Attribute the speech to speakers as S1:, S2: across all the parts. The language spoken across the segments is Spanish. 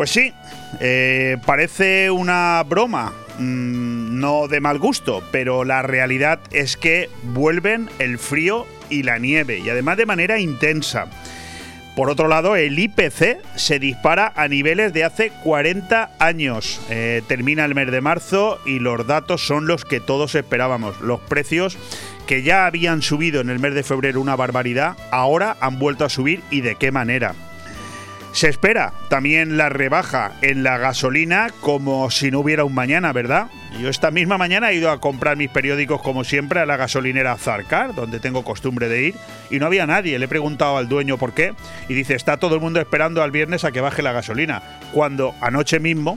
S1: Pues sí, eh, parece una broma, mm, no de mal gusto, pero la realidad es que vuelven el frío y la nieve, y además de manera intensa. Por otro lado, el IPC se dispara a niveles de hace 40 años. Eh, termina el mes de marzo y los datos son los que todos esperábamos. Los precios que ya habían subido en el mes de febrero una barbaridad, ahora han vuelto a subir y de qué manera. Se espera también la rebaja en la gasolina como si no hubiera un mañana, ¿verdad? Yo esta misma mañana he ido a comprar mis periódicos como siempre a la gasolinera Zarcar, donde tengo costumbre de ir, y no había nadie. Le he preguntado al dueño por qué y dice, está todo el mundo esperando al viernes a que baje la gasolina, cuando anoche mismo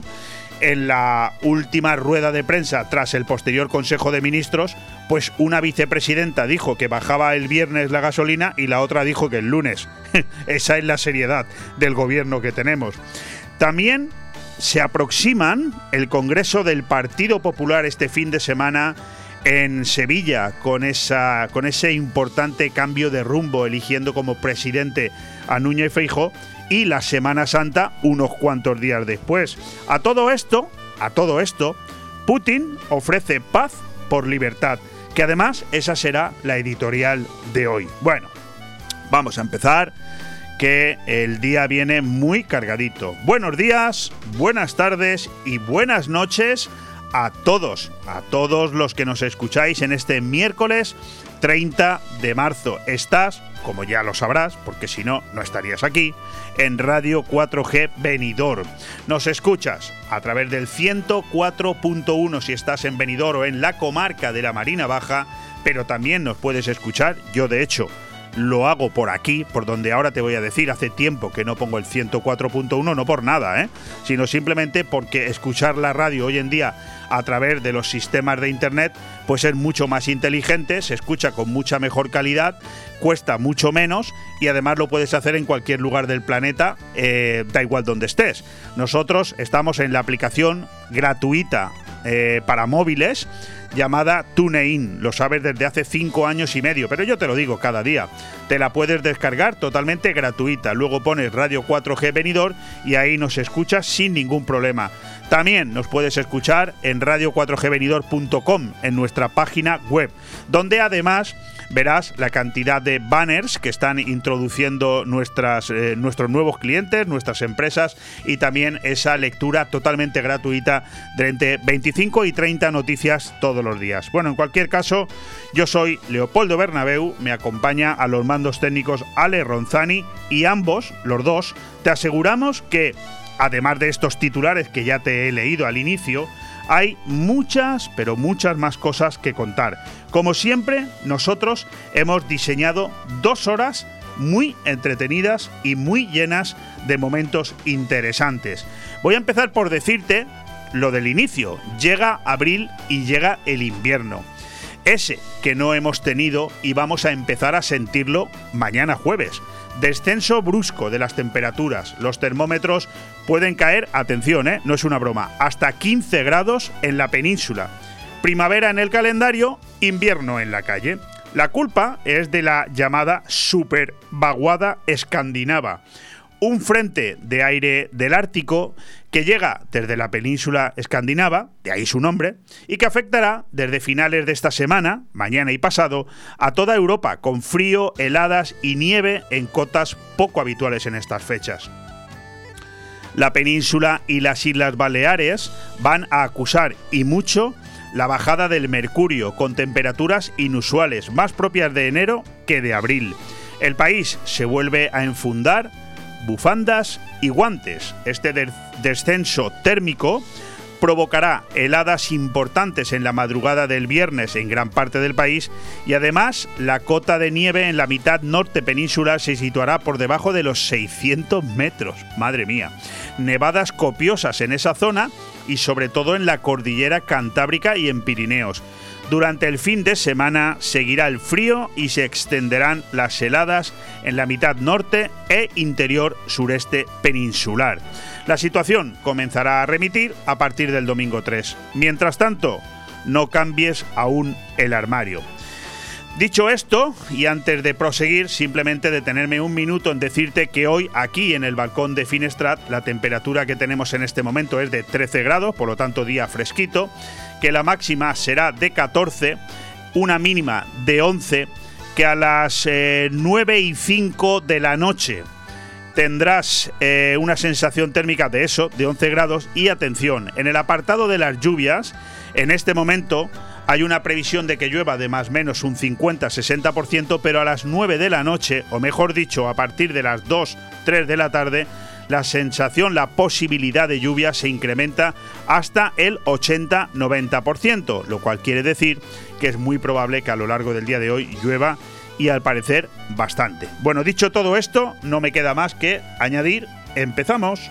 S1: en la última rueda de prensa tras el posterior Consejo de Ministros, pues una vicepresidenta dijo que bajaba el viernes la gasolina y la otra dijo que el lunes. Esa es la seriedad del gobierno que tenemos. También se aproximan el Congreso del Partido Popular este fin de semana en Sevilla con, esa, con ese importante cambio de rumbo, eligiendo como presidente a Núñez Feijóo y la Semana Santa unos cuantos días después. A todo esto, a todo esto, Putin ofrece paz por libertad, que además esa será la editorial de hoy. Bueno, vamos a empezar que el día viene muy cargadito. Buenos días, buenas tardes y buenas noches a todos, a todos los que nos escucháis en este miércoles 30 de marzo. Estás, como ya lo sabrás, porque si no, no estarías aquí, en Radio 4G Benidorm. Nos escuchas a través del 104.1 si estás en Benidorm o en la comarca de la Marina Baja, pero también nos puedes escuchar, yo de hecho, lo hago por aquí, por donde ahora te voy a decir, hace tiempo que no pongo el 104.1, no por nada, ¿eh? sino simplemente porque escuchar la radio hoy en día a través de los sistemas de internet pues es mucho más inteligente, se escucha con mucha mejor calidad, cuesta mucho menos y además lo puedes hacer en cualquier lugar del planeta, eh, da igual donde estés. Nosotros estamos en la aplicación gratuita eh, para móviles llamada TuneIn. Lo sabes desde hace cinco años y medio, pero yo te lo digo cada día. Te la puedes descargar totalmente gratuita. Luego pones Radio 4G Venidor y ahí nos escuchas sin ningún problema. También nos puedes escuchar en radio4gvenidor.com, en nuestra página web, donde además verás la cantidad de banners que están introduciendo nuestras, eh, nuestros nuevos clientes, nuestras empresas y también esa lectura totalmente gratuita de entre 25 y 30 noticias todos los días. Bueno, en cualquier caso, yo soy Leopoldo Bernabeu, me acompaña a los mandos técnicos Ale Ronzani y ambos, los dos, te aseguramos que, además de estos titulares que ya te he leído al inicio, hay muchas, pero muchas más cosas que contar. Como siempre, nosotros hemos diseñado dos horas muy entretenidas y muy llenas de momentos interesantes. Voy a empezar por decirte lo del inicio. Llega abril y llega el invierno. Ese que no hemos tenido y vamos a empezar a sentirlo mañana jueves. Descenso brusco de las temperaturas. Los termómetros pueden caer, atención, ¿eh? no es una broma, hasta 15 grados en la península. Primavera en el calendario, invierno en la calle. La culpa es de la llamada super vaguada escandinava un frente de aire del Ártico que llega desde la península escandinava, de ahí su nombre, y que afectará desde finales de esta semana, mañana y pasado, a toda Europa, con frío, heladas y nieve en cotas poco habituales en estas fechas. La península y las Islas Baleares van a acusar y mucho la bajada del mercurio, con temperaturas inusuales, más propias de enero que de abril. El país se vuelve a enfundar bufandas y guantes. Este descenso térmico provocará heladas importantes en la madrugada del viernes en gran parte del país y además la cota de nieve en la mitad norte península se situará por debajo de los 600 metros. Madre mía. Nevadas copiosas en esa zona y sobre todo en la cordillera cantábrica y en Pirineos. Durante el fin de semana seguirá el frío y se extenderán las heladas en la mitad norte e interior sureste peninsular. La situación comenzará a remitir a partir del domingo 3. Mientras tanto, no cambies aún el armario. Dicho esto, y antes de proseguir, simplemente detenerme un minuto en decirte que hoy aquí en el balcón de Finestrat la temperatura que tenemos en este momento es de 13 grados, por lo tanto día fresquito, que la máxima será de 14, una mínima de 11, que a las 9 eh, y 5 de la noche tendrás eh, una sensación térmica de eso, de 11 grados, y atención, en el apartado de las lluvias, en este momento hay una previsión de que llueva de más o menos un 50-60%, pero a las 9 de la noche, o mejor dicho, a partir de las 2, 3 de la tarde, la sensación, la posibilidad de lluvia se incrementa hasta el 80-90%, lo cual quiere decir que es muy probable que a lo largo del día de hoy llueva y al parecer bastante. Bueno, dicho todo esto, no me queda más que añadir, empezamos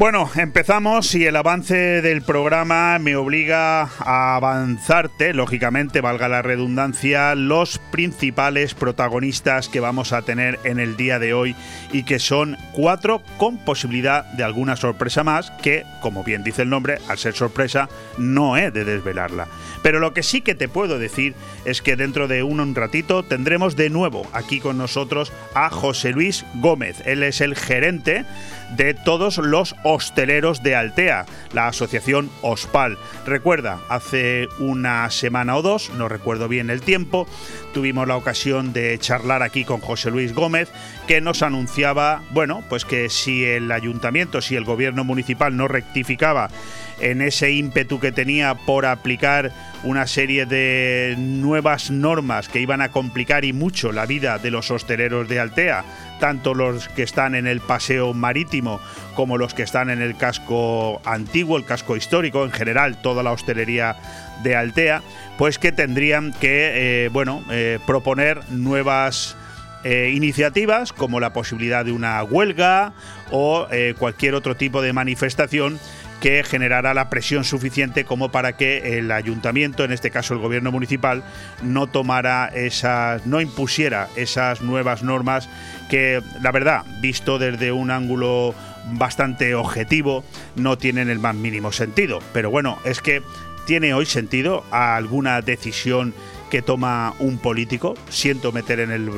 S1: Bueno, empezamos y el avance del programa me obliga a avanzarte, lógicamente, valga la redundancia, los principales protagonistas que vamos a tener en el día de hoy y que son cuatro con posibilidad de alguna sorpresa más que, como bien dice el nombre, al ser sorpresa no he de desvelarla. Pero lo que sí que te puedo decir es que dentro de un, ratito tendremos de nuevo aquí con nosotros a José Luis Gómez. Él es el gerente de todos los hosteleros de Altea, la asociación OSPAL. Recuerda, hace una semana o dos, no recuerdo bien el tiempo, tuvimos la ocasión de charlar aquí con José Luis Gómez, que nos anunciaba, bueno, pues que si el ayuntamiento, si el gobierno municipal no rectificaba en ese ímpetu que tenía por aplicar una serie de nuevas normas que iban a complicar y mucho la vida de los hosteleros de Altea, tanto los que están en el paseo marítimo como los que están en el casco antiguo, el casco histórico, en general toda la hostelería de Altea, pues que tendrían que, eh, bueno, eh, proponer nuevas eh, iniciativas como la posibilidad de una huelga o cualquier otro tipo de manifestación que generara la presión suficiente como para que el ayuntamiento, en este caso el gobierno municipal, no tomara esas, no impusiera esas nuevas normas que, la verdad, visto desde un ángulo bastante objetivo, no tienen el más mínimo sentido. Pero bueno, es que tiene hoy sentido alguna decisión que toma un político. Siento meter en el,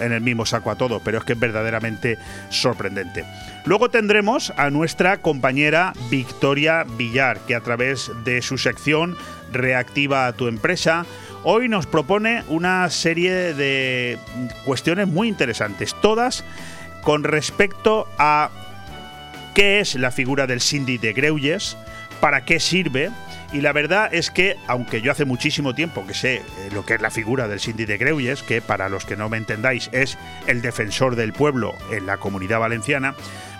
S1: en el mismo saco a todo, pero es que es verdaderamente sorprendente. Luego tendremos a nuestra compañera Victoria Villar, que a través de su sección Reactiva a tu empresa, hoy nos propone una serie de cuestiones muy interesantes, todas con respecto a qué es la figura del síndic de Greuges, para qué sirve, y la verdad es que, aunque yo hace muchísimo tiempo que sé eh, lo que es la figura del Cindy de Greuyes, que para los que no me entendáis es el defensor del pueblo en la comunidad valenciana,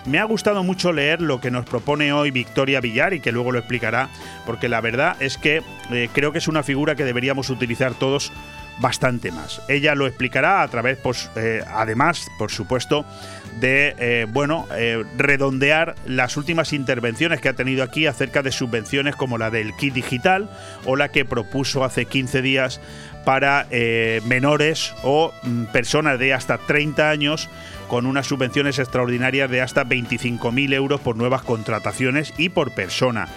S1: me ha gustado mucho leer lo que nos propone hoy Victoria Villar y que luego lo explicará, porque la verdad es que eh, creo que es una figura que deberíamos utilizar todos bastante más. Ella lo explicará a través, pues, eh, además, por supuesto, de eh, bueno eh, redondear las últimas intervenciones que ha tenido aquí acerca de subvenciones como la del kit digital o la que propuso hace 15 días para menores o mm, personas de hasta 30 años con unas subvenciones extraordinarias de hasta 25.000 euros por nuevas contrataciones y por persona.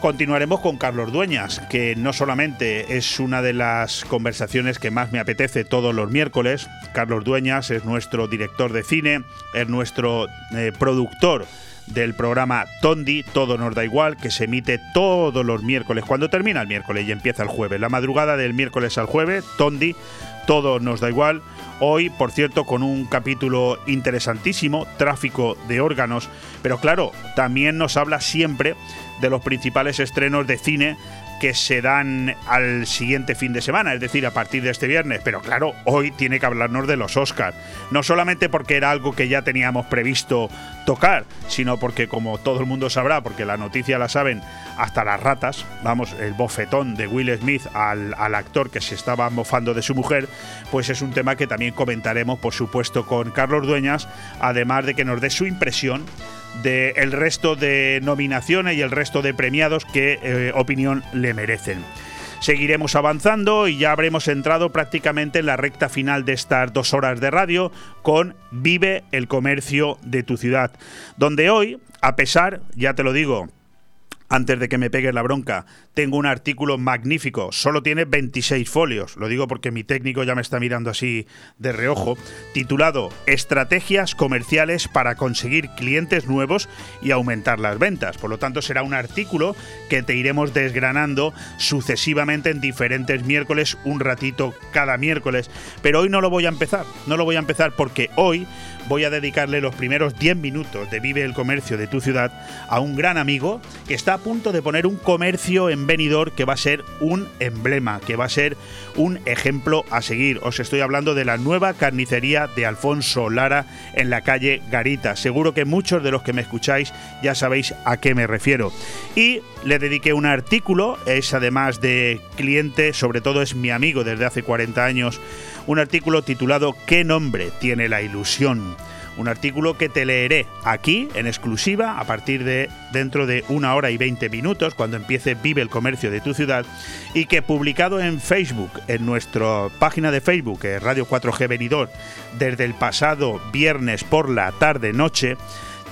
S1: Continuaremos con Carlos Dueñas, que no solamente es una de las conversaciones que más me apetece todos los miércoles. Carlos Dueñas es nuestro director de cine, es nuestro eh, productor del programa Tondi, Todo nos da igual, que se emite todos los miércoles, cuando termina el miércoles y empieza el jueves. La madrugada del miércoles al jueves, Tondi, Todo nos da igual. Hoy, por cierto, con un capítulo interesantísimo, tráfico de órganos, pero claro, también nos habla siempre de los principales estrenos de cine que se dan al siguiente fin de semana, es decir, a partir de este viernes. Pero claro, hoy tiene que hablarnos de los Oscars. No solamente porque era algo que ya teníamos previsto tocar, sino porque, como todo el mundo sabrá, porque la noticia la saben hasta las ratas, vamos, el bofetón de Will Smith al, al actor que se estaba mofando de su mujer, pues es un tema que también comentaremos, por supuesto, con Carlos Dueñas, además de que nos dé su impresión del resto de nominaciones y el resto de premiados que eh, opinión le merecen. Seguiremos avanzando y ya habremos entrado prácticamente en la recta final de estas dos horas de radio con Vive el comercio de tu ciudad, donde hoy, a pesar, ya te lo digo, antes de que me pegues la bronca, tengo un artículo magnífico, solo tiene 26 folios, lo digo porque mi técnico ya me está mirando así de reojo, titulado Estrategias comerciales para conseguir clientes nuevos y aumentar las ventas. Por lo tanto, será un artículo que te iremos desgranando sucesivamente en diferentes miércoles, un ratito cada miércoles. Pero hoy no lo voy a empezar, no lo voy a empezar porque hoy voy a dedicarle los primeros 10 minutos de Vive el Comercio de tu ciudad a un gran amigo que está a punto de poner un comercio en Que va a ser un emblema, que va a ser un ejemplo a seguir. Os estoy hablando de la nueva carnicería de Alfonso Lara en la calle Garita. Seguro que muchos de los que me escucháis ya sabéis a qué me refiero. Y le dediqué un artículo, es además de cliente, sobre todo es mi amigo desde hace 40 años, un artículo titulado ¿Qué nombre tiene la ilusión? Un artículo que te leeré aquí en exclusiva a partir de dentro de una hora y 20 minutos cuando empiece Vive el Comercio de tu ciudad y que publicado en Facebook, en nuestra página de Facebook, Radio 4G Venidor, desde el pasado viernes por la tarde-noche,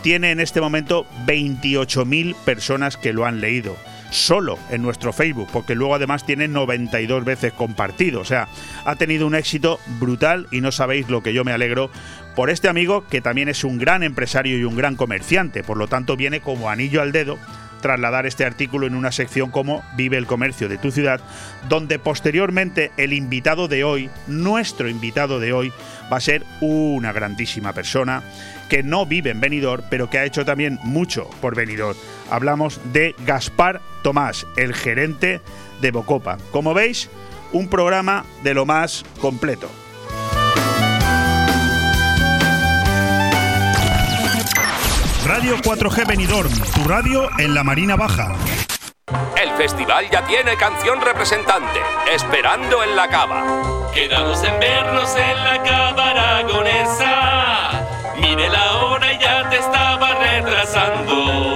S1: tiene en este momento 28.000 personas que lo han leído solo en nuestro Facebook, porque luego además tiene 92 veces compartido. O sea, ha tenido un éxito brutal y no sabéis lo que yo me alegro por este amigo que también es un gran empresario y un gran comerciante. Por lo tanto, viene como anillo al dedo trasladar este artículo en una sección como Vive el comercio de tu ciudad, donde posteriormente el invitado de hoy, nuestro invitado de hoy, va a ser una grandísima persona que no vive en Benidorm, pero que ha hecho también mucho por Benidorm. Hablamos de Gaspar Tomás, el gerente de Bocopa. Como veis, un programa de lo más completo. Radio 4G Benidorm, tu radio en la Marina Baja.
S2: El festival ya tiene canción representante, Esperando en la Cava.
S3: Quedamos en vernos en la Cava Aragonesa. Mire la hora y ya te estaba retrasando.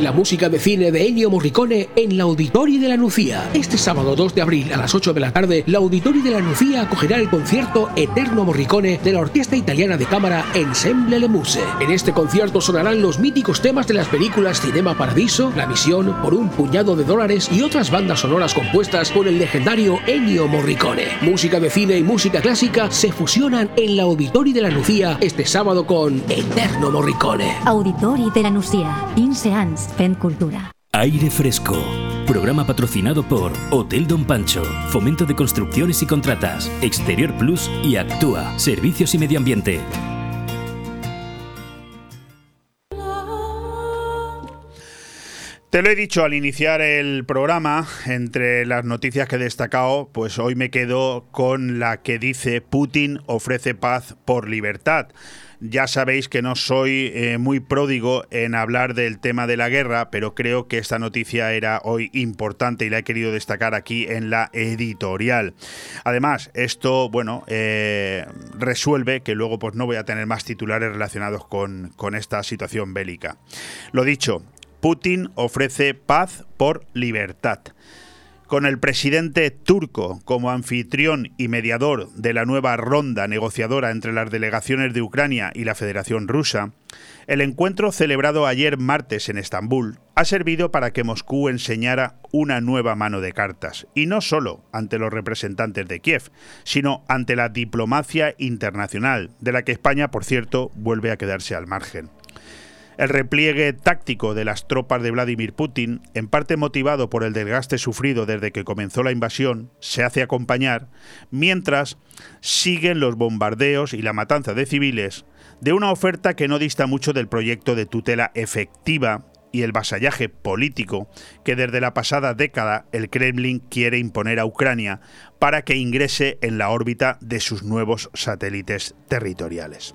S4: La música de cine de Ennio Morricone en la Auditori de la Nucía. Este sábado 2 de abril a las 8 de la tarde, la Auditori de la Nucía acogerá el concierto Eterno Morricone de la Orquesta Italiana de Cámara Ensemble Le Muse. En este concierto sonarán los míticos temas de las películas Cinema Paradiso, La Misión, Por un puñado de dólares y otras bandas sonoras compuestas por el legendario Ennio Morricone. Música de cine y música clásica se fusionan en la Auditori de la Nucía este sábado con Eterno Morricone.
S5: Auditori de la Nucía. Fent Cultura.
S6: Aire Fresco. Programa patrocinado por Hotel Don Pancho, Fomento de Construcciones y Contratas, Exterior Plus y Actúa, Servicios y Medio Ambiente.
S1: Te lo he dicho al iniciar el programa, entre las noticias que he destacado, pues hoy me quedo con la que dice Putin ofrece paz por libertad. Ya sabéis que no soy eh, muy pródigo en hablar del tema de la guerra, pero creo que esta noticia era hoy importante y la he querido destacar aquí en la editorial. Además, esto, bueno, eh, resuelve que luego pues no voy a tener más titulares relacionados con, con esta situación bélica. Lo dicho, Putin ofrece paz por libertad. Con el presidente turco como anfitrión y mediador de la nueva ronda negociadora entre las delegaciones de Ucrania y la Federación Rusa, el encuentro celebrado ayer martes en Estambul ha servido para que Moscú enseñara una nueva mano de cartas, y no solo ante los representantes de Kiev, sino ante la diplomacia internacional, de la que España, por cierto, vuelve a quedarse al margen. El repliegue táctico de las tropas de Vladimir Putin, en parte motivado por el desgaste sufrido desde que comenzó la invasión, se hace acompañar mientras siguen los bombardeos y la matanza de civiles de una oferta que no dista mucho del proyecto de tutela efectiva y el vasallaje político que desde la pasada década el Kremlin quiere imponer a Ucrania para que ingrese en la órbita de sus nuevos satélites territoriales.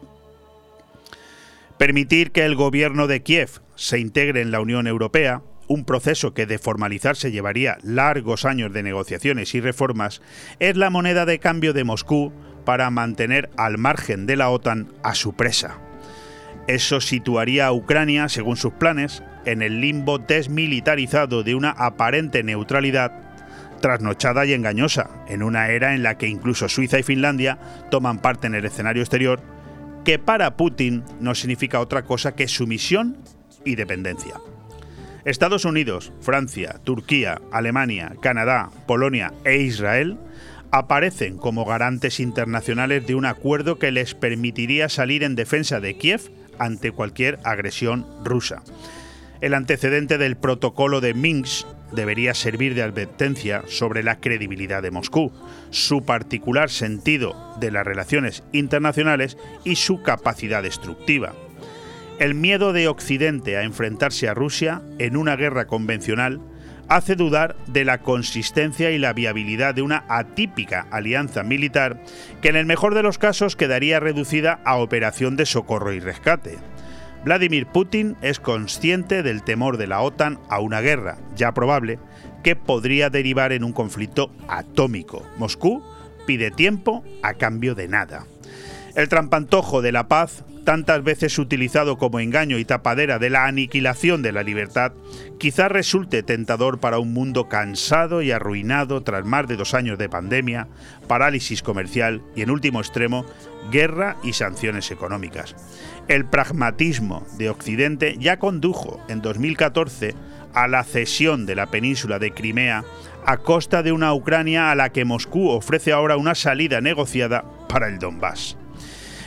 S1: Permitir que el gobierno de Kiev se integre en la Unión Europea, un proceso que de formalizarse llevaría largos años de negociaciones y reformas, es la moneda de cambio de Moscú para mantener al margen de la OTAN a su presa. Eso situaría a Ucrania, según sus planes, en el limbo desmilitarizado de una aparente neutralidad trasnochada y engañosa, en una era en la que incluso Suiza y Finlandia toman parte en el escenario exterior que para Putin no significa otra cosa que sumisión y dependencia. Estados Unidos, Francia, Turquía, Alemania, Canadá, Polonia e Israel aparecen como garantes internacionales de un acuerdo que les permitiría salir en defensa de Kiev ante cualquier agresión rusa. El antecedente del protocolo de Minsk debería servir de advertencia sobre la credibilidad de Moscú, su particular sentido de las relaciones internacionales y su capacidad destructiva. El miedo de Occidente a enfrentarse a Rusia en una guerra convencional hace dudar de la consistencia y la viabilidad de una atípica alianza militar que en el mejor de los casos quedaría reducida a operación de socorro y rescate. Vladimir Putin es consciente del temor de la OTAN a una guerra, ya probable, que podría derivar en un conflicto atómico. Moscú pide tiempo a cambio de nada. El trampantojo de la paz, tantas veces utilizado como engaño y tapadera de la aniquilación de la libertad, quizá resulte tentador para un mundo cansado y arruinado tras más de dos años de pandemia, parálisis comercial y, en último extremo, guerra y sanciones económicas. El pragmatismo de Occidente ya condujo en 2014 a la cesión de la península de Crimea a costa de una Ucrania a la que Moscú ofrece ahora una salida negociada para el Donbass.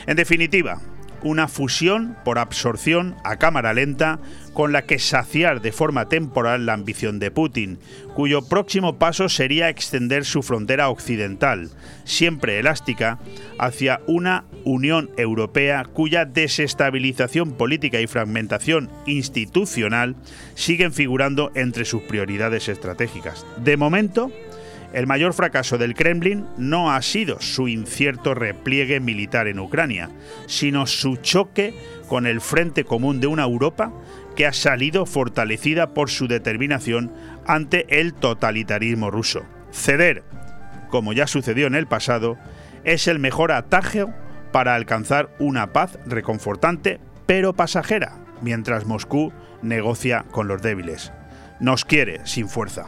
S1: En definitiva, una fusión por absorción a cámara lenta con la que saciar de forma temporal la ambición de Putin, cuyo próximo paso sería extender su frontera occidental, siempre elástica, hacia una Unión Europea cuya desestabilización política y fragmentación institucional siguen figurando entre sus prioridades estratégicas. De momento, el mayor fracaso del Kremlin no ha sido su incierto repliegue militar en Ucrania, sino su choque con el frente común de una Europa que ha salido fortalecida por su determinación ante el totalitarismo ruso. Ceder, como ya sucedió en el pasado, es el mejor atajo para alcanzar una paz reconfortante pero pasajera, mientras Moscú negocia con los débiles. Nos quiere sin fuerza.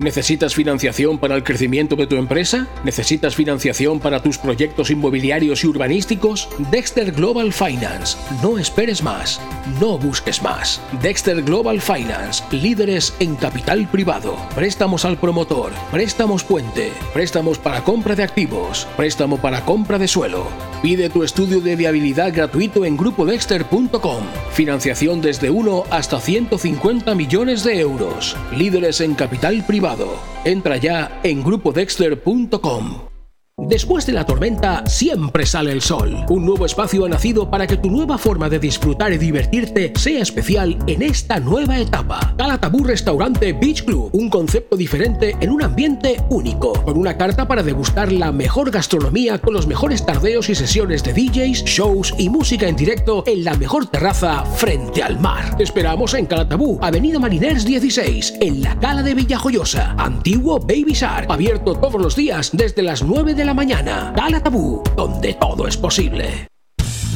S4: ¿Necesitas financiación para el crecimiento de tu empresa? ¿Necesitas financiación para tus proyectos inmobiliarios y urbanísticos? Dexter Global Finance. No esperes más. No busques más. Dexter Global Finance. Líderes en capital privado. Préstamos al promotor. Préstamos puente. Préstamos para compra de activos. Préstamo para compra de suelo. Pide tu estudio de viabilidad gratuito en grupodexter.com. Financiación desde 1 hasta 150 millones de euros. Líderes en capital privado Entra ya en grupodexter.com. Después de la tormenta siempre sale el sol. Un nuevo espacio ha nacido para que tu nueva forma de disfrutar y divertirte sea especial en esta nueva etapa. Calatabú Restaurante Beach Club, un concepto diferente en un ambiente único, con una carta para degustar la mejor gastronomía con los mejores tardeos y sesiones de DJs, shows y música en directo en la mejor terraza frente al mar. Te esperamos en Calatabú, Avenida Mariners 16, en la Cala de Villajoyosa, antiguo Baby Shark, abierto todos los días desde las 9 de la mañana. Cala Tabú, donde todo es posible.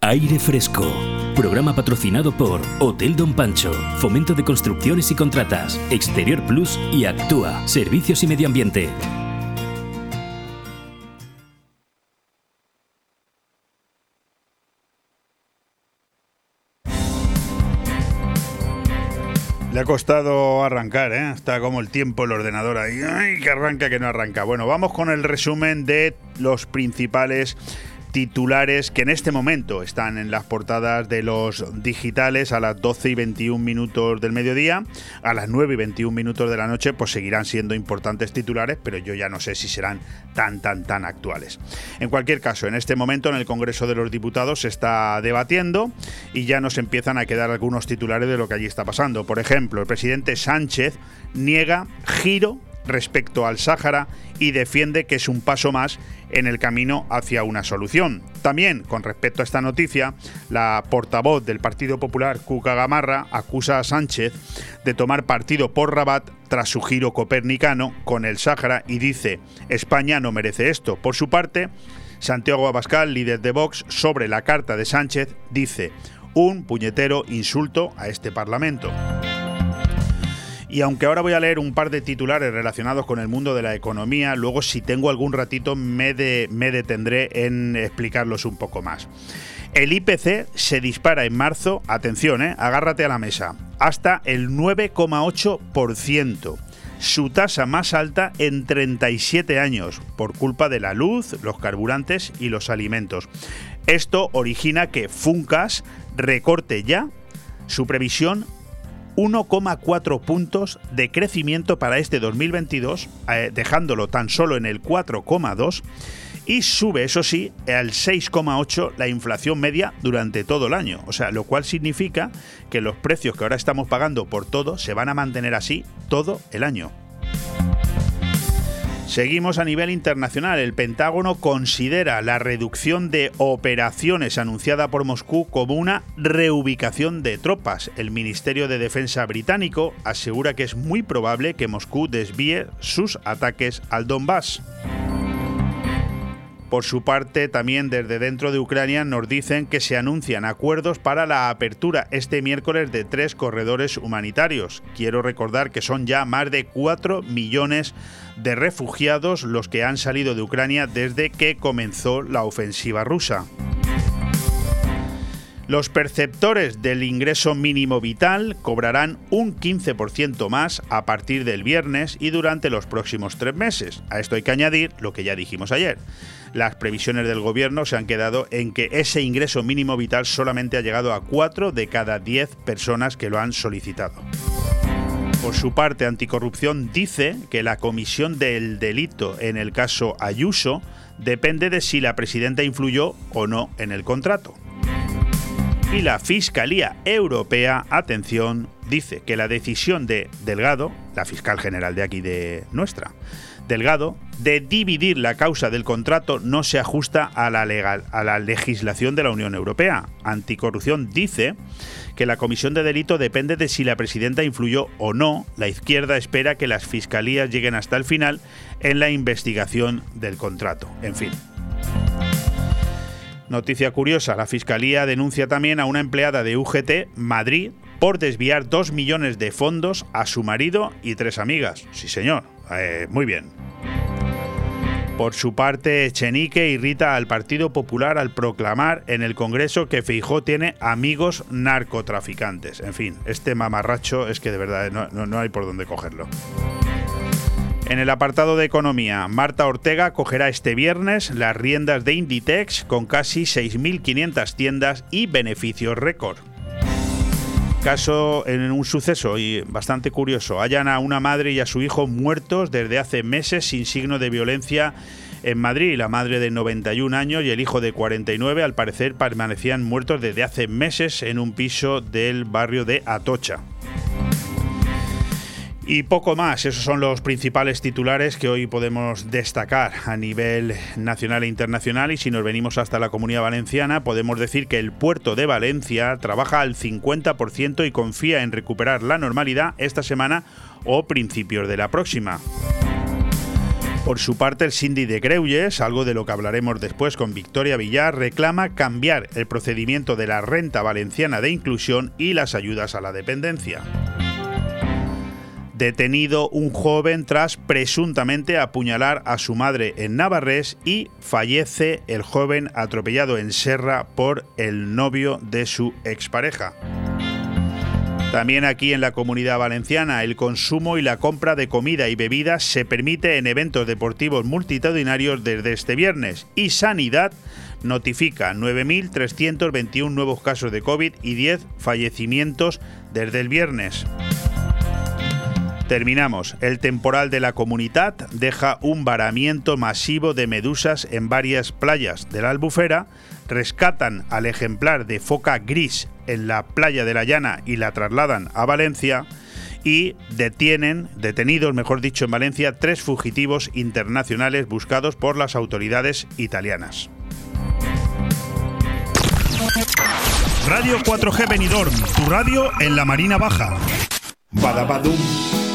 S6: Aire Fresco. Programa patrocinado por Hotel Don Pancho, Fomento de Construcciones y Contratas, Exterior Plus y Actúa, Servicios y Medio Ambiente.
S1: Le ha costado arrancar, ¿eh? Está como el tiempo el ordenador ahí. ¡Ay, que arranca, que no arranca! Bueno, vamos con el resumen de los principales titulares que en este momento están en las portadas de los digitales a las 12 y 21 minutos del mediodía. A las 9 y 21 minutos de la noche pues seguirán siendo importantes titulares, pero yo ya no sé si serán tan, tan, tan actuales. En cualquier caso, en este momento en el Congreso de los Diputados se está debatiendo y ya nos empiezan a quedar algunos titulares de lo que allí está pasando. Por ejemplo, el presidente Sánchez niega giro respecto al Sáhara y defiende que es un paso más en el camino hacia una solución. También, con respecto a esta noticia, la portavoz del Partido Popular, Cuca Gamarra, acusa a Sánchez de tomar partido por Rabat tras su giro copernicano con el Sáhara y dice, España no merece esto. Por su parte, Santiago Abascal, líder de Vox, sobre la carta de Sánchez, dice, un puñetero insulto a este Parlamento. Y aunque ahora voy a leer un par de titulares relacionados con el mundo de la economía, luego si tengo algún ratito me, me detendré en explicarlos un poco más. El IPC se dispara en marzo, atención, eh, agárrate a la mesa, hasta el 9,8% su tasa más alta en 37 años, por culpa de la luz, los carburantes y los alimentos. Esto origina que Funcas recorte ya su previsión 1,4 puntos de crecimiento para este 2022, eh, dejándolo tan solo en el 4,2 y sube, eso sí, al 6,8 la inflación media durante todo el año. O sea, lo cual significa que los precios que ahora estamos pagando por todo se van a mantener así todo el año. Seguimos a nivel internacional. El Pentágono considera la reducción de operaciones anunciada por Moscú como una reubicación de tropas. El Ministerio de Defensa británico asegura que es muy probable que Moscú desvíe sus ataques al Donbass. Por su parte, también desde dentro de Ucrania nos dicen que se anuncian acuerdos para la apertura este miércoles de tres corredores humanitarios. Quiero recordar que son ya más de 4 millones de refugiados los que han salido de Ucrania desde que comenzó la ofensiva rusa. Los perceptores del ingreso mínimo vital cobrarán un 15% más a partir del viernes y durante los próximos tres meses. A esto hay que añadir lo que ya dijimos ayer. Las previsiones del gobierno se han quedado en que ese ingreso mínimo vital solamente ha llegado a 4 de cada 10 personas que lo han solicitado. Por su parte, Anticorrupción dice que la comisión del delito en el caso Ayuso depende de si la presidenta influyó o no en el contrato. Y la Fiscalía Europea, atención, dice que la decisión de Delgado, la fiscal general de aquí de nuestra, Delgado, de dividir la causa del contrato no se ajusta a la, legal, a la legislación de la Unión Europea. Anticorrupción dice que la comisión de delito depende de si la presidenta influyó o no. La izquierda espera que las fiscalías lleguen hasta el final en la investigación del contrato. En fin. Noticia curiosa, la Fiscalía denuncia también a una empleada de UGT Madrid por desviar 2 millones de fondos a su marido y tres amigas. Sí, señor. Eh, muy bien. Por su parte, Echenique irrita al Partido Popular al proclamar en el Congreso que Feijó tiene amigos narcotraficantes. En fin, este mamarracho es que de verdad no, no hay por dónde cogerlo. En el apartado de economía, Marta Ortega cogerá este viernes las riendas de Inditex con casi 6.500 tiendas y beneficios récord. Caso en un suceso y bastante curioso. Hallan a una madre y a su hijo muertos desde hace meses sin signo de violencia En Madrid, la madre de 91 años y el hijo de 49 al parecer permanecían muertos desde hace meses en un piso del barrio de Atocha. Y poco más, esos son los principales titulares que hoy podemos destacar a nivel nacional e internacional y si nos venimos hasta la comunidad valenciana podemos decir que el puerto de Valencia trabaja al 50% y confía en recuperar la normalidad esta semana o principios de la próxima. Por su parte, el Cindy de Greuyes, algo de lo que hablaremos después con Victoria Villar, reclama cambiar el procedimiento de la renta valenciana de inclusión y las ayudas a la dependencia detenido un joven tras presuntamente apuñalar a su madre en Navarrés y fallece el joven atropellado en Serra por el novio de su expareja. También aquí en la comunidad valenciana el consumo y la compra de comida y bebidas se permite en eventos deportivos multitudinarios desde este viernes y Sanidad notifica 9.321 nuevos casos de COVID y 10 fallecimientos desde el viernes. Terminamos. El temporal de la comunidad deja un varamiento masivo de medusas en varias playas de la Albufera, rescatan al ejemplar de foca gris en la playa de la Llana y la trasladan a Valencia y detienen, detenidos, mejor dicho, en Valencia, tres fugitivos internacionales buscados por las autoridades italianas. Radio 4G Benidorm, tu radio en la Marina Baja.
S7: Badabadum,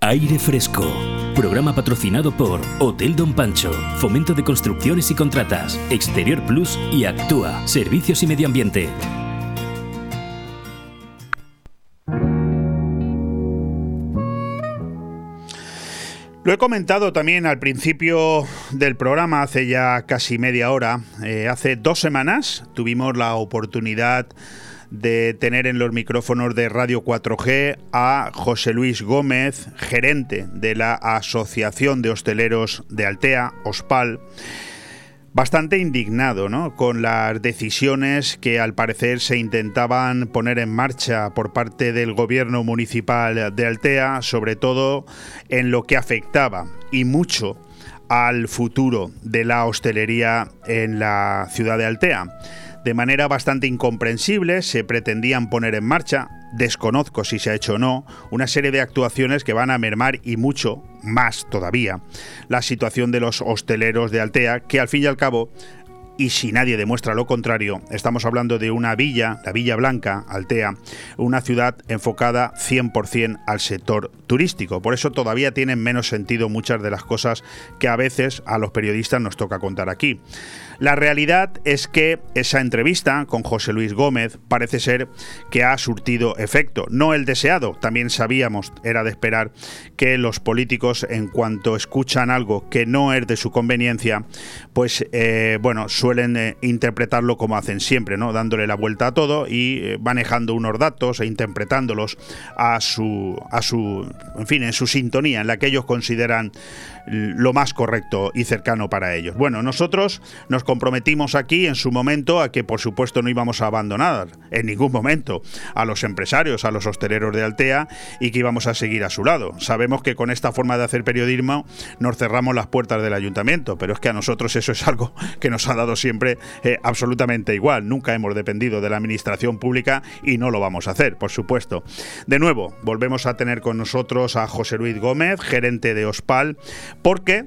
S6: Aire Fresco. Programa patrocinado por Hotel Don Pancho, Fomento de Construcciones y Contratas, Exterior Plus y Actúa, Servicios y Medio Ambiente.
S1: Lo he comentado también al principio del programa, hace ya casi media hora. Eh, hace dos semanas tuvimos la oportunidad de tener en los micrófonos de Radio 4G a José Luis Gómez, gerente de la Asociación de Hosteleros de Altea, OSPAL bastante indignado ¿no? con las decisiones que al parecer se intentaban poner en marcha por parte del gobierno municipal de Altea, sobre todo en lo que afectaba y mucho al futuro de la hostelería en la ciudad de Altea. De manera bastante incomprensible se pretendían poner en marcha, desconozco si se ha hecho o no, una serie de actuaciones que van a mermar y mucho más todavía la situación de los hosteleros de Altea, que al fin y al cabo y si nadie demuestra lo contrario, estamos hablando de una villa, la Villa Blanca, Altea, una ciudad enfocada 100% al sector turístico. Por eso todavía tienen menos sentido muchas de las cosas que a veces a los periodistas nos toca contar aquí. La realidad es que esa entrevista con José Luis Gómez parece ser que ha surtido efecto, no el deseado. También sabíamos, era de esperar, que los políticos en cuanto escuchan algo que no es de su conveniencia, pues eh, bueno, suelen eh, interpretarlo como hacen siempre, ¿no? Dándole la vuelta a todo y eh, manejando unos datos e interpretándolos a su, a su, en fin, en su sintonía, en la que ellos consideran lo más correcto y cercano para ellos. Bueno, nosotros nos comprometimos aquí en su momento a que por supuesto no íbamos a abandonar en ningún momento a los empresarios, a los hosteleros de Altea y que íbamos a seguir a su lado. Sabemos que con esta forma de hacer periodismo nos cerramos las puertas del ayuntamiento, pero es que a nosotros eso es algo que nos ha dado siempre eh, absolutamente igual. Nunca hemos dependido de la administración pública y no lo vamos a hacer, por supuesto. De nuevo, volvemos a tener con nosotros a José Luis Gómez, gerente de OSPAL, porque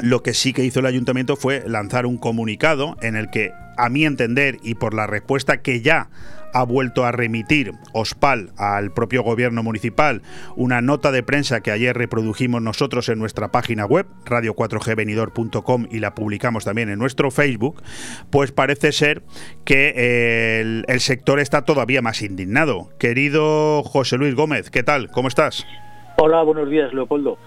S1: lo que sí que hizo el ayuntamiento fue lanzar un comunicado en el que, a mi entender y por la respuesta que ya ha vuelto a remitir OSPAL al propio gobierno municipal una nota de prensa que ayer reprodujimos nosotros en nuestra página web, radio4gvenidor.com y la publicamos también en nuestro Facebook, pues parece ser que eh, el, el sector está todavía más indignado. Querido José Luis Gómez, ¿qué tal? ¿Cómo estás?
S8: Hola, buenos días, Leopoldo.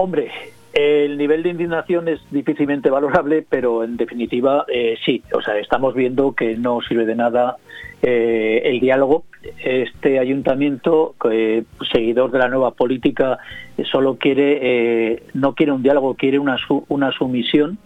S8: Hombre, el nivel de indignación es difícilmente valorable, pero en definitiva eh, sí. O sea, estamos viendo que no sirve de nada eh, el diálogo. Este ayuntamiento, eh, seguidor de la nueva política, solo quiere, no quiere un diálogo, quiere una, una sumisión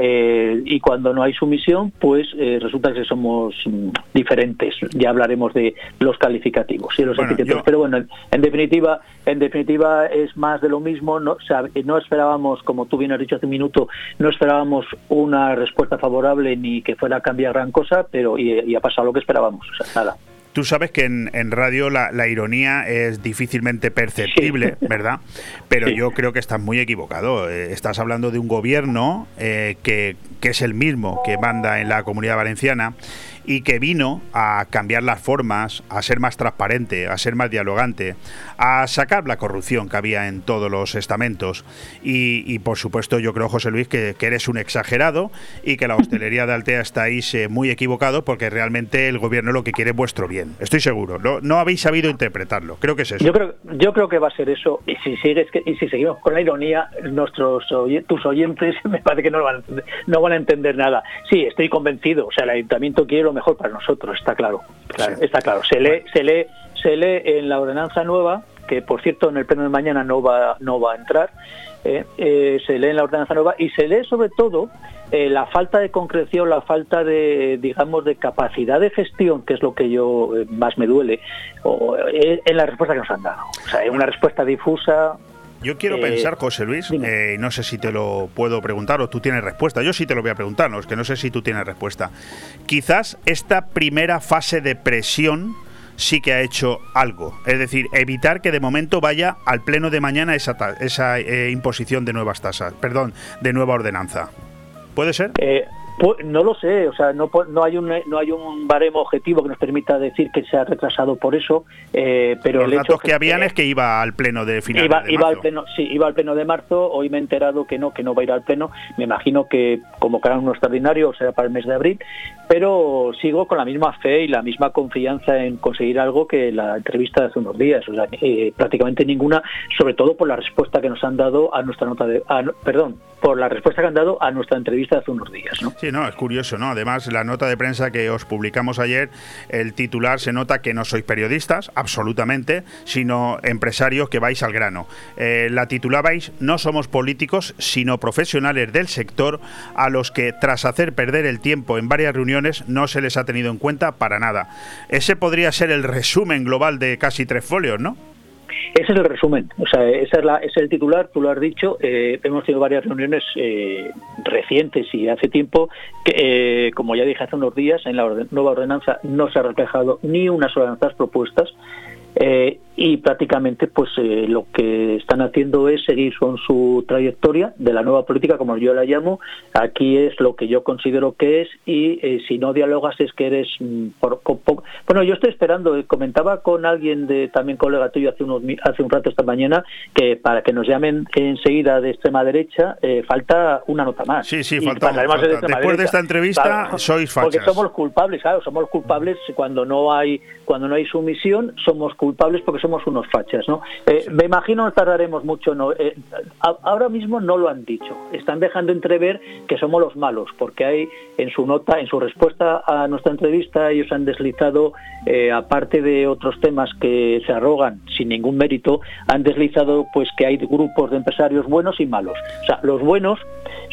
S8: eh, y cuando no hay sumisión, pues eh, resulta que somos mm, diferentes. Ya hablaremos de los calificativos y los etiquetos. Pero bueno, en, definitiva, en definitiva es más de lo mismo. No, no esperábamos, como tú bien has dicho hace un minuto, no esperábamos una respuesta favorable ni que fuera a cambiar gran cosa, pero y, ha pasado lo que esperábamos. O sea, nada.
S1: Tú sabes que en, radio la, ironía es difícilmente perceptible, ¿verdad? Pero yo creo que estás muy equivocado. Eh, estás hablando de un gobierno eh, que, que es el mismo que manda en la comunidad valenciana y que vino a cambiar las formas, a ser más transparente, a ser más dialogante, a sacar la corrupción que había en todos los estamentos. Y, por supuesto yo creo, José Luis, que, eres un exagerado y que la hostelería de Altea estáis eh, muy equivocado porque realmente el gobierno lo que quiere es vuestro bien. Estoy seguro. No, no habéis sabido interpretarlo. Creo que es eso.
S8: Yo creo, yo creo que va a ser eso. Y si sigues y si seguimos con la ironía, nuestros tus oyentes me parece que no van, no van a entender nada. Sí, estoy convencido. O sea, el ayuntamiento quiere mejor para nosotros, está claro. Está claro. Se lee, se lee, se lee en la ordenanza nueva, que por cierto en el pleno de mañana no va, no va a entrar. Eh, eh, se lee en la ordenanza nueva y se lee sobre todo eh, la falta de concreción, la falta de, digamos, de capacidad de gestión, que es lo que yo más me duele, o, en la respuesta que nos han dado. O sea, es una respuesta difusa,
S1: yo quiero eh, pensar, José Luis, eh, no sé si te lo puedo preguntar o tú tienes respuesta. Yo sí te lo voy a preguntar, no es que no sé si tú tienes respuesta. Quizás esta primera fase de presión sí que ha hecho algo. Es decir, evitar que de momento vaya al pleno de mañana esa, esa eh, imposición de nuevas tasas, perdón, de nueva ordenanza. ¿Puede ser?
S8: Pues, no lo sé, o sea, no, no hay un no hay un baremo objetivo que nos permita decir que se ha retrasado por eso, eh, pero
S1: los datos que, habían es que iba al pleno de final
S8: iba,
S1: de
S8: iba al pleno, sí, iba al pleno de marzo. Hoy me he enterado que no, que no va a ir al pleno. Me imagino que convocarán un extraordinario, será para el mes de abril. Pero sigo con la misma fe y la misma confianza en conseguir algo que la entrevista de hace unos días, o sea, eh, prácticamente ninguna, sobre todo por la respuesta que nos han dado a nuestra nota de, perdón, por la respuesta que han dado a nuestra entrevista de hace unos días, ¿no?
S1: Sí, no, es curioso, ¿no? Además, la nota de prensa que os publicamos ayer, el titular se nota que no sois periodistas, absolutamente, sino empresarios que vais al grano. Eh, la titulabais, no somos políticos, sino profesionales del sector a los que, tras hacer perder el tiempo en varias reuniones, no se les ha tenido en cuenta para nada. Ese podría ser el resumen global de casi tres folios, ¿no?
S8: Ese es el resumen, o sea, ese es, la, es el titular, tú lo has dicho, eh, hemos tenido varias reuniones eh, recientes y hace tiempo, que, eh, como ya dije hace unos días, en la nueva ordenanza no se ha reflejado ni una sola de las propuestas, eh, y prácticamente pues eh, lo que están haciendo es seguir con su trayectoria de la nueva política como yo la llamo. Aquí es lo que yo considero que es y eh, si no dialogas es que eres mm, por, bueno yo estoy esperando comentaba con alguien de también colega tuyo hace unos hace un rato esta mañana que para que nos llamen enseguida de extrema derecha falta una nota más.
S1: Sí sí falta, después de esta entrevista sois fachas.
S8: porque somos culpables claro somos culpables cuando no hay cuando no hay sumisión, somos culpables porque somos unos fachas, ¿no? Eh, me imagino no tardaremos mucho, no, eh, ahora mismo no lo han dicho, están dejando entrever que somos los malos, porque hay en su nota, en su respuesta a nuestra entrevista, ellos han deslizado, eh, aparte de otros temas que se arrogan sin ningún mérito, han deslizado pues que hay grupos de empresarios buenos y malos. O sea, los buenos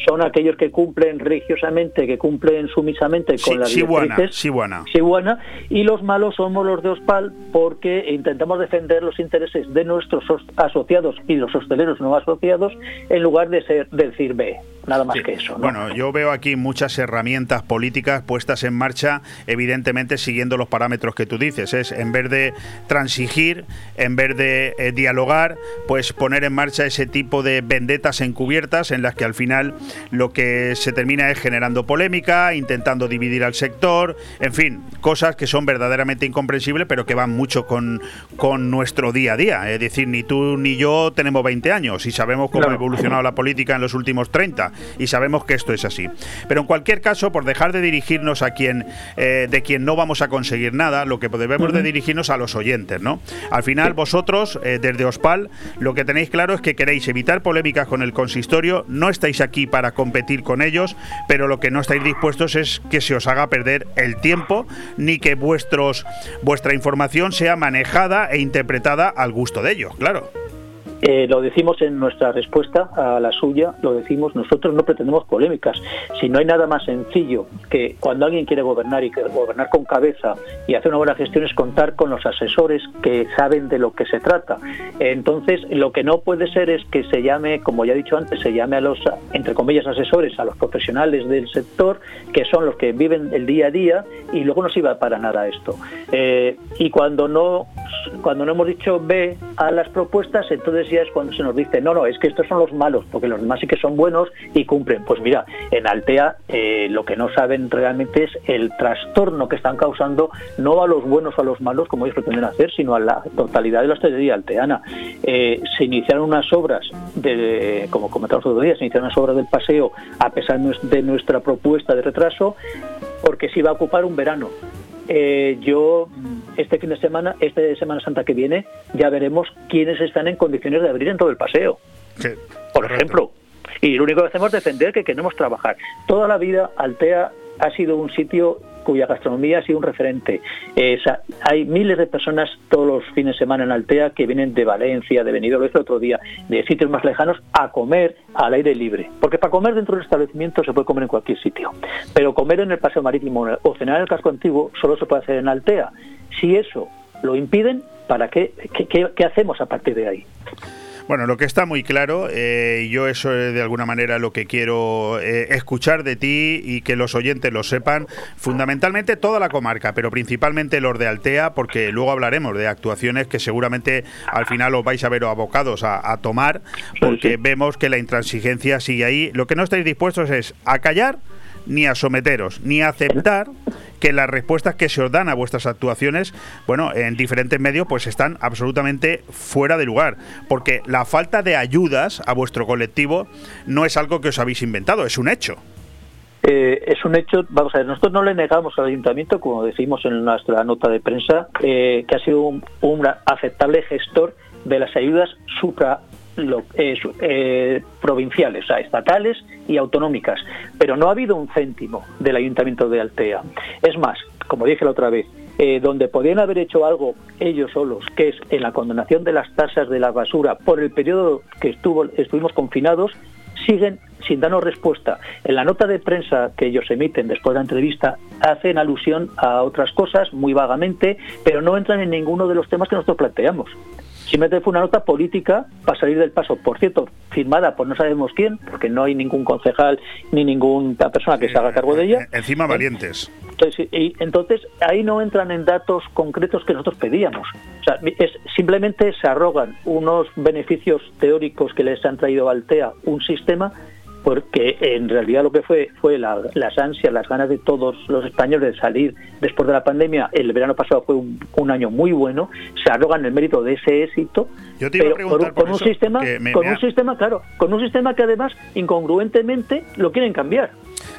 S8: son aquellos que cumplen religiosamente, que cumplen sumisamente con las
S1: sí,
S8: directrices.
S1: Sí, buena,
S8: sí, buena. Y los malos somos los de Ospal porque intentamos defender los intereses de nuestros asociados y los hosteleros no asociados en lugar de ser decir B nada más que eso.
S1: Bueno, yo veo aquí muchas herramientas políticas puestas en marcha, evidentemente siguiendo los parámetros que tú dices. Es en vez de transigir, en vez de eh, dialogar, pues poner en marcha ese tipo de vendetas encubiertas en las que al final lo que se termina es generando polémica, intentando dividir al sector, en fin, cosas que son verdaderamente incomprensibles, pero que van mucho con, con nuestro día a día. Es decir, ni tú ni yo tenemos 20 años y sabemos cómo ha evolucionado la política en los últimos 30 y sabemos que esto es así. Pero en cualquier caso, por dejar de dirigirnos a quien eh, de quien no vamos a conseguir nada, lo que debemos de dirigirnos a los oyentes, ¿no? Al final, vosotros, eh, desde Ospal, lo que tenéis claro es que queréis evitar polémicas con el consistorio, no estáis aquí para competir con ellos, pero lo que no estáis dispuestos es que se os haga perder el tiempo, ni que vuestros, vuestra información sea manejada e interpretada al gusto de ellos, claro.
S8: Eh, lo decimos en nuestra respuesta a la suya, lo decimos, nosotros no pretendemos polémicas. Si no hay nada más sencillo que cuando alguien quiere gobernar y que gobernar con cabeza y hacer una buena gestión es contar con los asesores que saben de lo que se trata. Entonces, lo que no puede ser es que se llame, como ya he dicho antes, se llame a los, entre comillas, asesores, a los profesionales del sector, que son los que viven el día a día y luego no sirva para nada esto. Eh, y cuando no, cuando no hemos dicho B a las propuestas, entonces es cuando se nos dice, no, no, es que estos son los malos, porque los demás sí que son buenos y cumplen. Pues mira, en Altea eh, lo que no saben realmente es el trastorno que están causando, no a los buenos o a los malos, como ellos pretenden hacer, sino a la totalidad de la hostelería alteana. Eh, se iniciaron unas obras, de, como comentamos otro día, se iniciaron unas obras del paseo a pesar de nuestra propuesta de retraso, porque se iba a ocupar un verano. Eh, yo este fin de semana, este Semana Santa que viene, ya veremos quiénes están en condiciones de abrir en todo el paseo. Por ejemplo. Y lo único que hacemos es defender que queremos trabajar. Toda la vida Altea ha sido un sitio cuya gastronomía ha sido un referente. Eh, hay miles de personas todos los fines de semana en Altea que vienen de Valencia, de Benidorm, el otro día, de sitios más lejanos, a comer al aire libre. Porque para comer dentro del establecimiento se puede comer en cualquier sitio. Pero comer en el paseo marítimo o cenar en el casco antiguo solo se puede hacer en Altea. Si eso lo impiden, ¿para qué, qué hacemos a partir de ahí?
S1: Bueno, lo que está muy claro, eh, yo eso es de alguna manera lo que quiero eh, escuchar de ti y que los oyentes lo sepan, fundamentalmente toda la comarca, pero principalmente los de Altea, porque luego hablaremos de actuaciones que seguramente al final os vais a ver abocados a, tomar, porque vemos que la intransigencia sigue ahí. Lo que no estáis dispuestos es a callar ni a someteros, ni a aceptar que las respuestas que se os dan a vuestras actuaciones, bueno, en diferentes medios, pues están absolutamente fuera de lugar. Porque la falta de ayudas a vuestro colectivo no es algo que os habéis inventado, es un hecho.
S8: Eh, es un hecho, vamos a ver, nosotros no le negamos al ayuntamiento, como decimos en nuestra nota de prensa, eh, que ha sido un, aceptable gestor de las ayudas supra eh, provinciales, o sea, estatales y autonómicas, pero no ha habido un céntimo del Ayuntamiento de Altea. Es más, como dije la otra vez, eh, donde podían haber hecho algo ellos solos, que es en la condenación de las tasas de la basura por el periodo que estuvo, estuvimos confinados, siguen sin darnos respuesta. En la nota de prensa que ellos emiten después de la entrevista hacen alusión a otras cosas muy vagamente, pero no entran en ninguno de los temas que nosotros planteamos. Simplemente fue una nota política para salir del paso. Por cierto, firmada por no sabemos quién, porque no hay ningún concejal ni ninguna persona que se haga cargo de ella.
S1: Encima valientes.
S8: Entonces, y entonces ahí no entran en datos concretos que nosotros pedíamos. O sea, es, simplemente se arrogan unos beneficios teóricos que les han traído a Altea un sistema porque en realidad lo que fue fue las ansias, las ganas de todos los españoles de salir después de la pandemia. El verano pasado fue un, año muy bueno, se arrogan el mérito de ese éxito,
S1: Yo te iba
S8: pero a con, un sistema, con un sistema, claro, con un sistema que además incongruentemente lo quieren cambiar.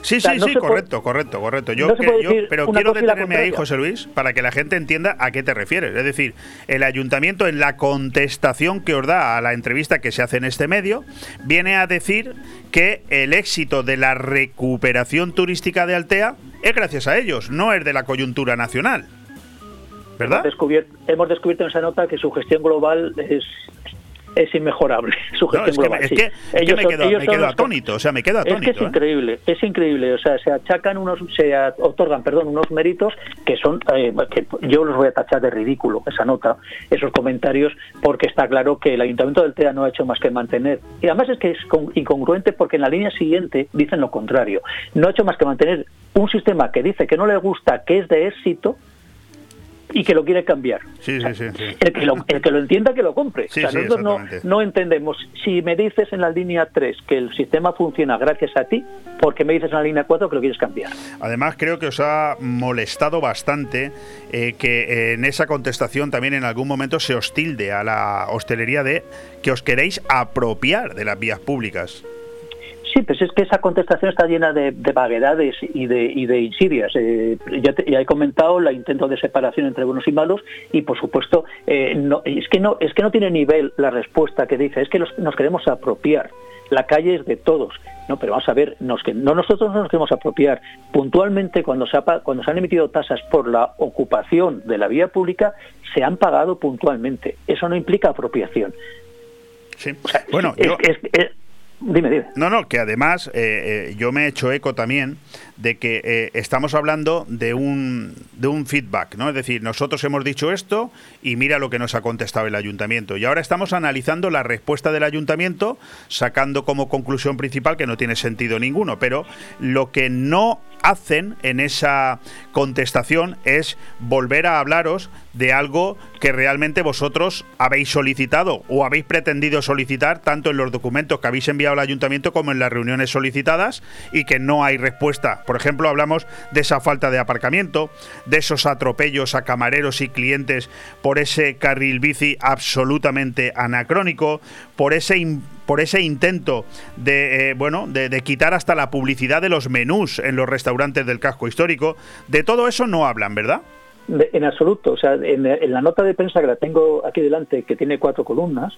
S1: Sí,
S8: O sea,
S1: sí,
S8: no
S1: sí,
S8: puede-
S1: correcto, correcto, correcto. Yo,
S8: no
S1: que- pero quiero detenerme ahí. José Luis, para que la gente entienda a qué te refieres. Es decir, el ayuntamiento en la contestación que os da a la entrevista que se hace en este medio, viene a decir que el éxito de la recuperación turística de Altea es gracias a ellos, no es de la coyuntura nacional. ¿Verdad?
S8: Hemos descubierto, hemos descubierto en esa nota que su gestión global es, es inmejorable. Su
S1: No,
S8: gestión
S1: es que, me- es es que me quedo, me atónito, o sea, me quedo
S8: Es que es
S1: atónito. ¿eh?
S8: increíble, es increíble. O sea, se achacan unos, se otorgan, perdón, unos méritos que son, eh, que yo los voy a tachar de ridículo, esa nota, esos comentarios, porque está claro que el Ayuntamiento del TEA no ha hecho más que mantener. Y además es que es con- incongruente porque en la línea siguiente dicen lo contrario. No ha hecho más que mantener un sistema que dice que no le gusta, que es de éxito, y que lo quiere cambiar.
S1: Sí, sí, sí, sí.
S8: El que, lo, el que lo entienda que lo compre.
S1: Sí,
S8: o sea,
S1: sí,
S8: nosotros no, no entendemos. Si me dices en la línea 3 que el sistema funciona gracias a ti, porque me dices en la línea 4 que lo quieres cambiar.
S1: Además, creo que os ha molestado bastante eh, que en esa contestación también en algún momento se os tilde a la hostelería de que os queréis apropiar de las vías públicas.
S8: Sí, pues es que esa contestación está llena de, de vaguedades y de, y de insidias. Eh, ya, te- ya he comentado el intento de separación entre buenos y malos y, por supuesto, eh, no, es que no es que no tiene nivel la respuesta que dice. Es que los- nos queremos apropiar. La calle es de todos. No, pero vamos a ver, nos, que, no nosotros no nos queremos apropiar. Puntualmente, cuando se, ha cuando se han emitido tasas por la ocupación de la vía pública, se han pagado puntualmente. Eso no implica apropiación.
S1: Sí. Bueno,
S8: Es-
S1: yo,
S8: es- es- dime, dime.
S1: No, no, que además eh, eh, yo me he hecho eco también de que eh, estamos hablando de un, de un feedback, ¿no? Es decir, nosotros hemos dicho esto y mira lo que nos ha contestado el ayuntamiento. Y ahora estamos analizando la respuesta del ayuntamiento, sacando como conclusión principal que no tiene sentido ninguno. Pero lo que no hacen en esa contestación es volver a hablaros de algo que realmente vosotros habéis solicitado o habéis pretendido solicitar tanto en los documentos que habéis enviado al ayuntamiento como en las reuniones solicitadas y que no hay respuesta. Por ejemplo, hablamos de esa falta de aparcamiento, de esos atropellos a camareros y clientes por ese carril bici absolutamente anacrónico, por ese por ese intento de eh, bueno de, de quitar hasta la publicidad de los menús en los restaurantes del casco histórico. De todo eso no hablan, ¿verdad?
S8: En absoluto. O sea, en, la nota de prensa que la tengo aquí delante, que tiene cuatro columnas,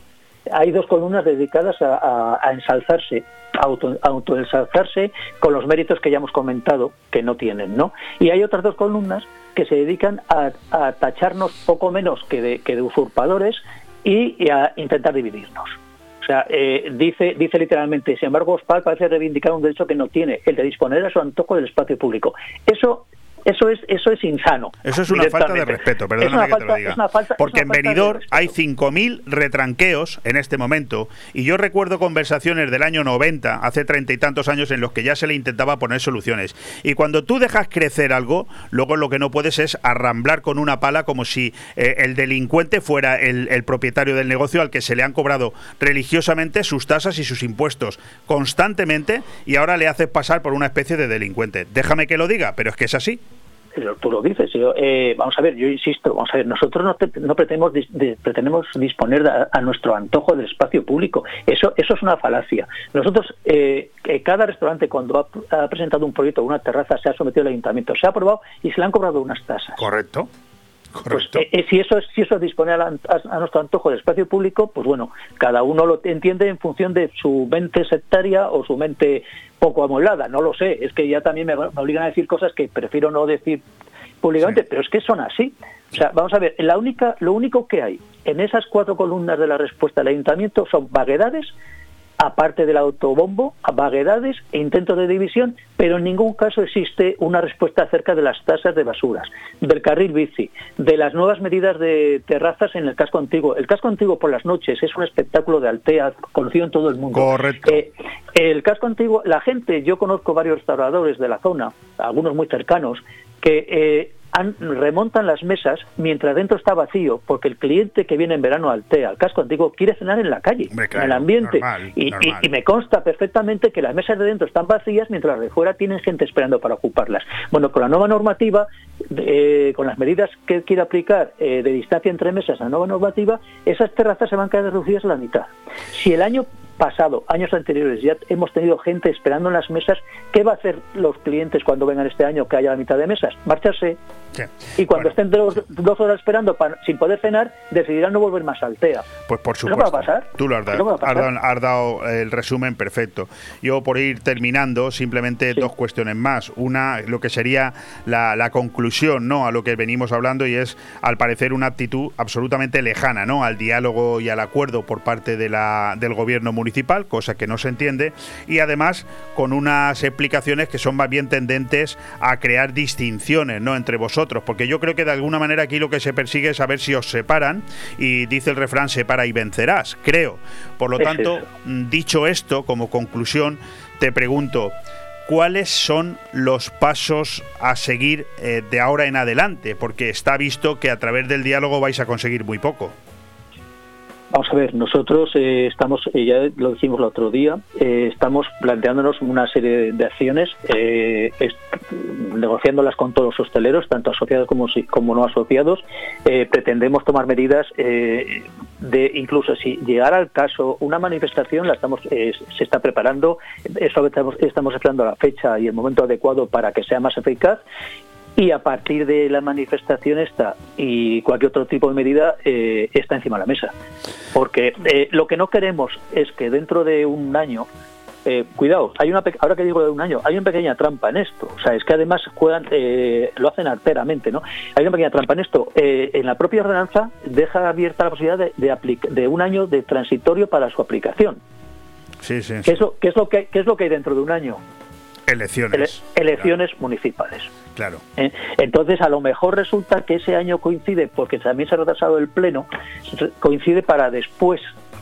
S8: hay dos columnas dedicadas a, ensalzarse, a auto, autoensalzarse con los méritos que ya hemos comentado que no tienen, ¿no? Y hay otras dos columnas que se dedican a, tacharnos poco menos que de, que de usurpadores y a intentar dividirnos. O sea, eh, dice, dice literalmente, sin embargo, Ospal parece reivindicar un derecho que no tiene, el de disponer a su antojo del espacio público. Eso, eso es, eso es insano.
S1: Eso es una falta de respeto,
S8: Es
S1: perdóname
S8: una
S1: que te
S8: falta-
S1: lo diga.
S8: falta-
S1: Porque en Benidorm hay 5.000 retranqueos en este momento y yo recuerdo conversaciones del año 90, hace treinta y tantos años, en los que ya se le intentaba poner soluciones. Y cuando tú dejas crecer algo, luego lo que no puedes es arramblar con una pala como si eh, el delincuente fuera el, el propietario del negocio al que se le han cobrado religiosamente sus tasas y sus impuestos constantemente y ahora le haces pasar por una especie de delincuente. Déjame que lo diga, pero es que es así.
S8: Tú lo dices. yo, eh, vamos a ver, yo insisto, vamos a ver, nosotros no, te- no pretendemos, pretendemos disponer a, nuestro antojo del espacio público. Eso, eso es una falacia. Nosotros, eh, que cada restaurante cuando ha, ha presentado un proyecto o una terraza se ha sometido al ayuntamiento, se ha aprobado y se le han cobrado unas tasas.
S1: Correcto.
S8: Pues,
S1: Correcto.
S8: eh, eh, si eso es si eso es disponer a, a nuestro antojo del espacio público, pues bueno, cada uno lo entiende en función de su mente sectaria o su mente poco amueblada, no lo sé, es que ya también me, me obligan a decir cosas que prefiero no decir públicamente, pero es que son así. O sea, vamos a ver, la única, lo único que hay en esas cuatro columnas de la respuesta del ayuntamiento son vaguedades, aparte del autobombo, vaguedades e intentos de división, pero en ningún caso existe una respuesta acerca de las tasas de basuras, del carril bici, de las nuevas medidas de terrazas en el casco antiguo. El casco antiguo por las noches es un espectáculo de altea conocido en todo el mundo.
S1: Correcto.
S8: Eh, el casco antiguo, la gente, yo conozco varios restauradores de la zona, algunos muy cercanos, que eh, han- remontan las mesas mientras dentro está vacío, porque el cliente que viene en verano al TEA, al casco antiguo, quiere cenar en la calle,
S1: Hombre, claro,
S8: en el ambiente.
S1: normal,
S8: y, y-
S1: normal.
S8: y me consta perfectamente que las mesas de dentro están vacías mientras las de fuera tienen gente esperando para ocuparlas. Bueno, con la nueva normativa, eh, con las medidas que quiere aplicar eh, de distancia entre mesas, la nueva normativa, esas terrazas se van a quedar reducidas a la mitad. Si el año pasado, años anteriores, ya hemos tenido gente esperando en las mesas. ¿Qué va a hacer los clientes cuando vengan este año que haya la mitad de mesas? Marcharse. Y cuando estén dos, dos, horas esperando sin poder cenar, decidirán no volver más al TEA.
S1: Pues por supuesto.
S8: va a pasar?
S1: Tú lo has dado, has dado, el resumen perfecto. Yo por ir terminando, simplemente dos cuestiones más. Una, lo que sería la, la, conclusión ¿no? a lo que venimos hablando y es, al parecer, una actitud absolutamente lejana ¿no? al diálogo y al acuerdo por parte de la, del gobierno municipal, cosa que no se entiende, y además con unas explicaciones que son más bien tendentes a crear distinciones ¿no? entre vosotros, porque yo creo que de alguna manera aquí lo que se persigue es saber si os separan, y dice el refrán, separa y vencerás, creo. Por lo tanto, dicho esto, como conclusión, te pregunto, cuáles son los pasos a seguir eh, de ahora en adelante, porque está visto que a través del diálogo vais a conseguir muy poco.
S8: Vamos a ver, nosotros eh, estamos, eh, ya lo dijimos el otro día, eh, estamos planteándonos una serie de acciones, negociándolas con todos los hosteleros, tanto asociados como, no asociados. pretendemos tomar medidas de incluso si llegara al caso una manifestación, la estamos se está preparando, estamos, estamos esperando la fecha y el momento adecuado para que sea más eficaz y a partir de la manifestación esta y cualquier otro tipo de medida eh, está encima de la mesa. Porque eh, lo que no queremos es que dentro de un año, eh, cuidado, hay una ahora que digo de un año, hay una pequeña trampa en esto. O sea, es que además juegan, lo hacen arteramente, ¿no? Hay una pequeña trampa en esto. en la propia ordenanza deja abierta la posibilidad de, de, de un año de transitorio para su aplicación.
S1: Sí, sí.
S8: ¿Qué, es lo, qué, es lo que, ¿Qué es lo que hay dentro de un año?
S1: Elecciones.
S8: elecciones municipales.
S1: Claro.
S8: ¿Eh? Entonces, a lo mejor resulta que ese año coincide, porque también se ha retrasado el pleno, coincide para después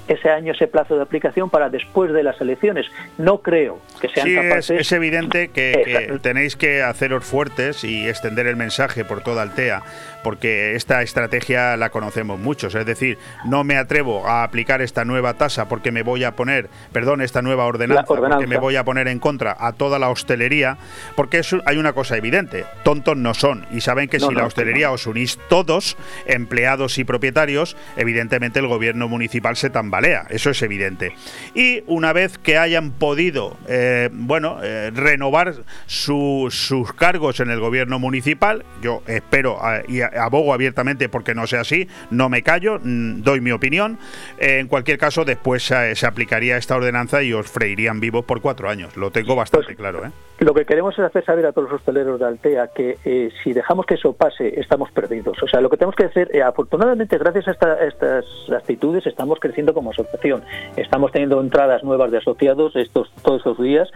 S8: ese año, ese plazo de aplicación para después de las elecciones. No creo que sean
S1: sí,
S8: capaces.
S1: Es, es evidente que, que, tenéis que haceros fuertes y extender el mensaje por toda Altea, porque esta estrategia la conocemos muchos. Es decir, no me atrevo a aplicar esta nueva tasa porque me voy a poner, perdón, esta nueva ordenanza,
S8: ordenanza.
S1: porque me voy a poner en contra a toda la hostelería, porque hay una cosa evidente, tontos no son y saben que
S8: No,
S1: si
S8: no,
S1: la hostelería
S8: no.
S1: os unís todos, empleados y propietarios, evidentemente el gobierno municipal se tambalea, eso es evidente. Y una vez que hayan podido, eh, bueno, eh, renovar su- sus cargos en el gobierno municipal, yo espero eh, y abogo abiertamente porque no sea así, no me callo, mm, doy mi opinión. En cualquier caso, después se, se aplicaría esta ordenanza y os freirían vivos por cuatro años. Lo tengo bastante
S8: Pues
S1: claro, ¿eh?
S8: Lo que queremos es hacer saber a todos los hosteleros de Altea que eh, si dejamos que eso pase, estamos perdidos. O sea, lo que tenemos que hacer, eh, afortunadamente, gracias a, esta- a estas actitudes, estamos creciendo como asociación. Estamos teniendo entradas nuevas de asociados estos todos estos días,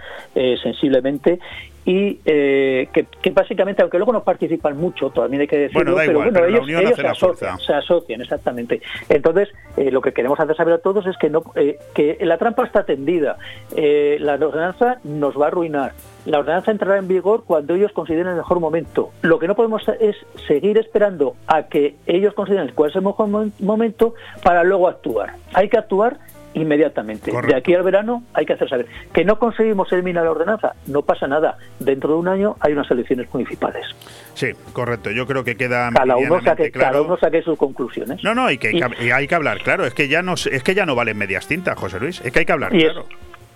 S8: sensiblemente. Y eh, que, que básicamente, aunque luego no participan mucho, también hay que decirlo,
S1: Bueno,
S8: pero
S1: igual,
S8: bueno,
S1: pero
S8: ellos,
S1: unión
S8: ellos se, asocian, se asocian, exactamente. Entonces, eh, lo que queremos hacer saber a todos es que no eh, que la trampa está tendida. Eh, la ordenanza nos va a arruinar. La ordenanza entrará en vigor cuando ellos consideren el mejor momento. Lo que no podemos es seguir esperando a que ellos consideren cuál es el mejor mo- momento para luego actuar. Hay que actuar inmediatamente.
S1: Correcto.
S8: De aquí al verano hay que hacer saber que no conseguimos eliminar la ordenanza, no pasa nada. Dentro de un año hay unas elecciones municipales.
S1: Sí, correcto. Yo creo que queda
S8: Cada uno saque, cada
S1: claro.
S8: uno saque sus conclusiones.
S1: No, no, y que,
S8: y
S1: hay que hablar, claro. Es que ya no, es que ya no valen medias tintas, José Luis. Es que hay que hablar,
S8: Y es,
S1: claro.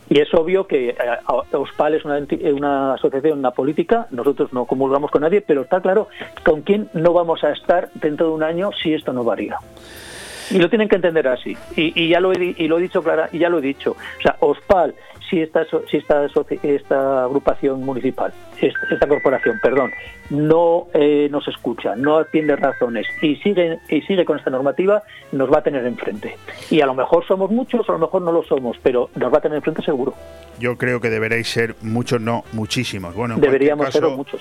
S8: y es obvio que eh, a- OSPAL es una, eh, una asociación, una política, nosotros no comulgamos con nadie, pero está claro con quién no vamos a estar dentro de un año si esto no varía. Y lo tienen que entender así. Y, y ya lo he, y lo he dicho clara, y ya lo he dicho. O sea, OSPAL, si esta, si esta, esta agrupación municipal, es- esta corporación, perdón, no eh, nos escucha, no atiende razones y sigue, y sigue con esta normativa, nos va a tener enfrente. Y a lo mejor somos muchos, a lo mejor no lo somos, pero nos va a tener enfrente seguro.
S1: Yo creo que deberéis ser muchos, no muchísimos. Bueno,
S8: Deberíamos
S1: caso,
S8: ser muchos.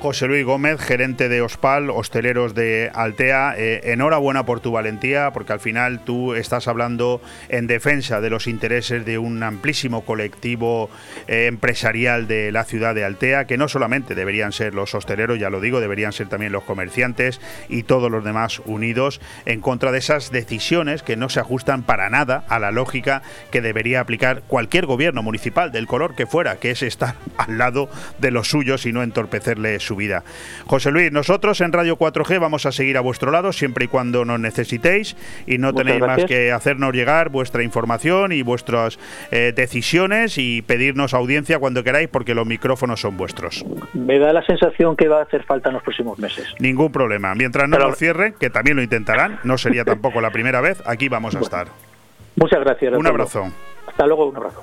S1: José Luis Gómez, gerente de Ospal, hosteleros de Altea, eh, enhorabuena por tu valentía, porque al final tú estás hablando en defensa de los intereses de un amplísimo colectivo eh, empresarial de la ciudad de Altea, que no solamente deberían ser los hosteleros, ya lo digo, deberían ser también los comerciantes y todos los demás unidos en contra de esas decisiones que no se ajustan para nada a la lógica que debería aplicar cualquier gobierno municipal, del color que fuera, que es estar al lado de los suyos y no entorpecerle su vida. José Luis, nosotros en Radio 4G vamos a seguir a vuestro lado siempre y cuando nos necesitéis y no tenéis más que hacernos llegar vuestra información y vuestras eh, decisiones y pedirnos audiencia cuando queráis porque los micrófonos son vuestros.
S8: Me da la sensación que va a hacer falta en los próximos meses.
S1: Ningún problema. Mientras no lo cierren, que también lo intentarán, no sería tampoco la primera vez, aquí vamos a estar.
S8: Muchas gracias.
S1: Un abrazo.
S8: Hasta luego, un abrazo.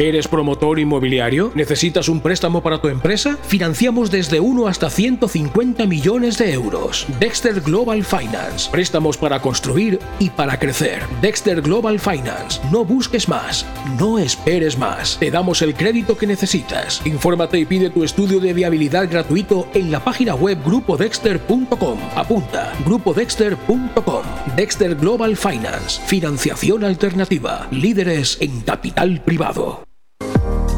S4: ¿Eres promotor inmobiliario? ¿Necesitas un préstamo para tu empresa? Financiamos desde 1 hasta 150 millones de euros. Dexter Global Finance. Préstamos para construir y para crecer. Dexter Global Finance. No busques más. No esperes más. Te damos el crédito que necesitas. Infórmate y pide tu estudio de viabilidad gratuito en la página web grupodexter.com. Apunta. grupodexter.com. Dexter Global Finance. Financiación alternativa. Líderes en capital privado.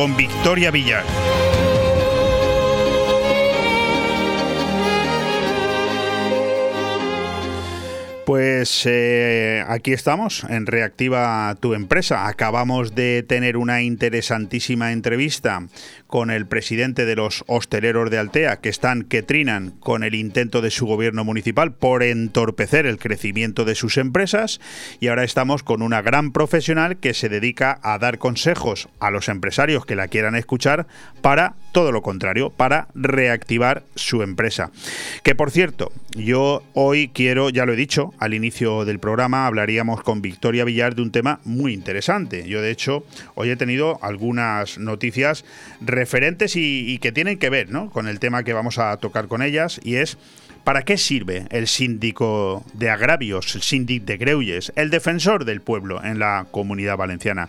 S1: con Victoria Villar. Pues eh, aquí estamos en Reactiva tu empresa. Acabamos de tener una interesantísima entrevista con el presidente de los hosteleros de Altea, que están que trinan con el intento de su gobierno municipal por entorpecer el crecimiento de sus empresas. Y ahora estamos con una gran profesional que se dedica a dar consejos a los empresarios que la quieran escuchar para todo lo contrario, para reactivar su empresa. Que por cierto, yo hoy quiero, ya lo he dicho, al inicio del programa hablaríamos con Victoria Villar de un tema muy interesante. Yo de hecho hoy he tenido algunas noticias referentes y, que tienen que ver ¿no? con el tema que vamos a tocar con ellas y es ¿Para qué sirve el síndico de agravios, el síndic de Greuyes, el defensor del pueblo en la comunidad valenciana?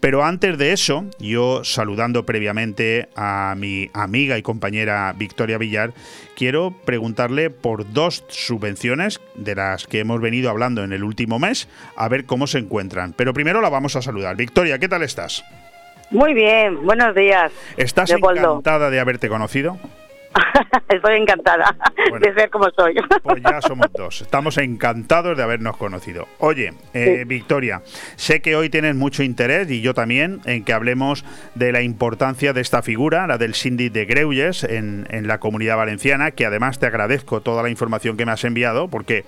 S1: Pero antes de eso, yo saludando previamente a mi amiga y compañera Victoria Villar, quiero preguntarle por dos subvenciones de las que hemos venido hablando en el último mes, a ver cómo se encuentran. Pero primero la vamos a saludar. Victoria, ¿qué tal estás?
S9: Muy bien, buenos días.
S1: ¿Estás encantada de haberte conocido?
S9: Estoy encantada de ser como soy.
S1: Pues ya somos dos. Estamos encantados de habernos conocido. Oye, eh, Victoria, sé que hoy tienes mucho interés y yo también en que hablemos de la importancia de esta figura, la del síndic de Greuyes en, en la comunidad valenciana, que además te agradezco toda la información que me has enviado porque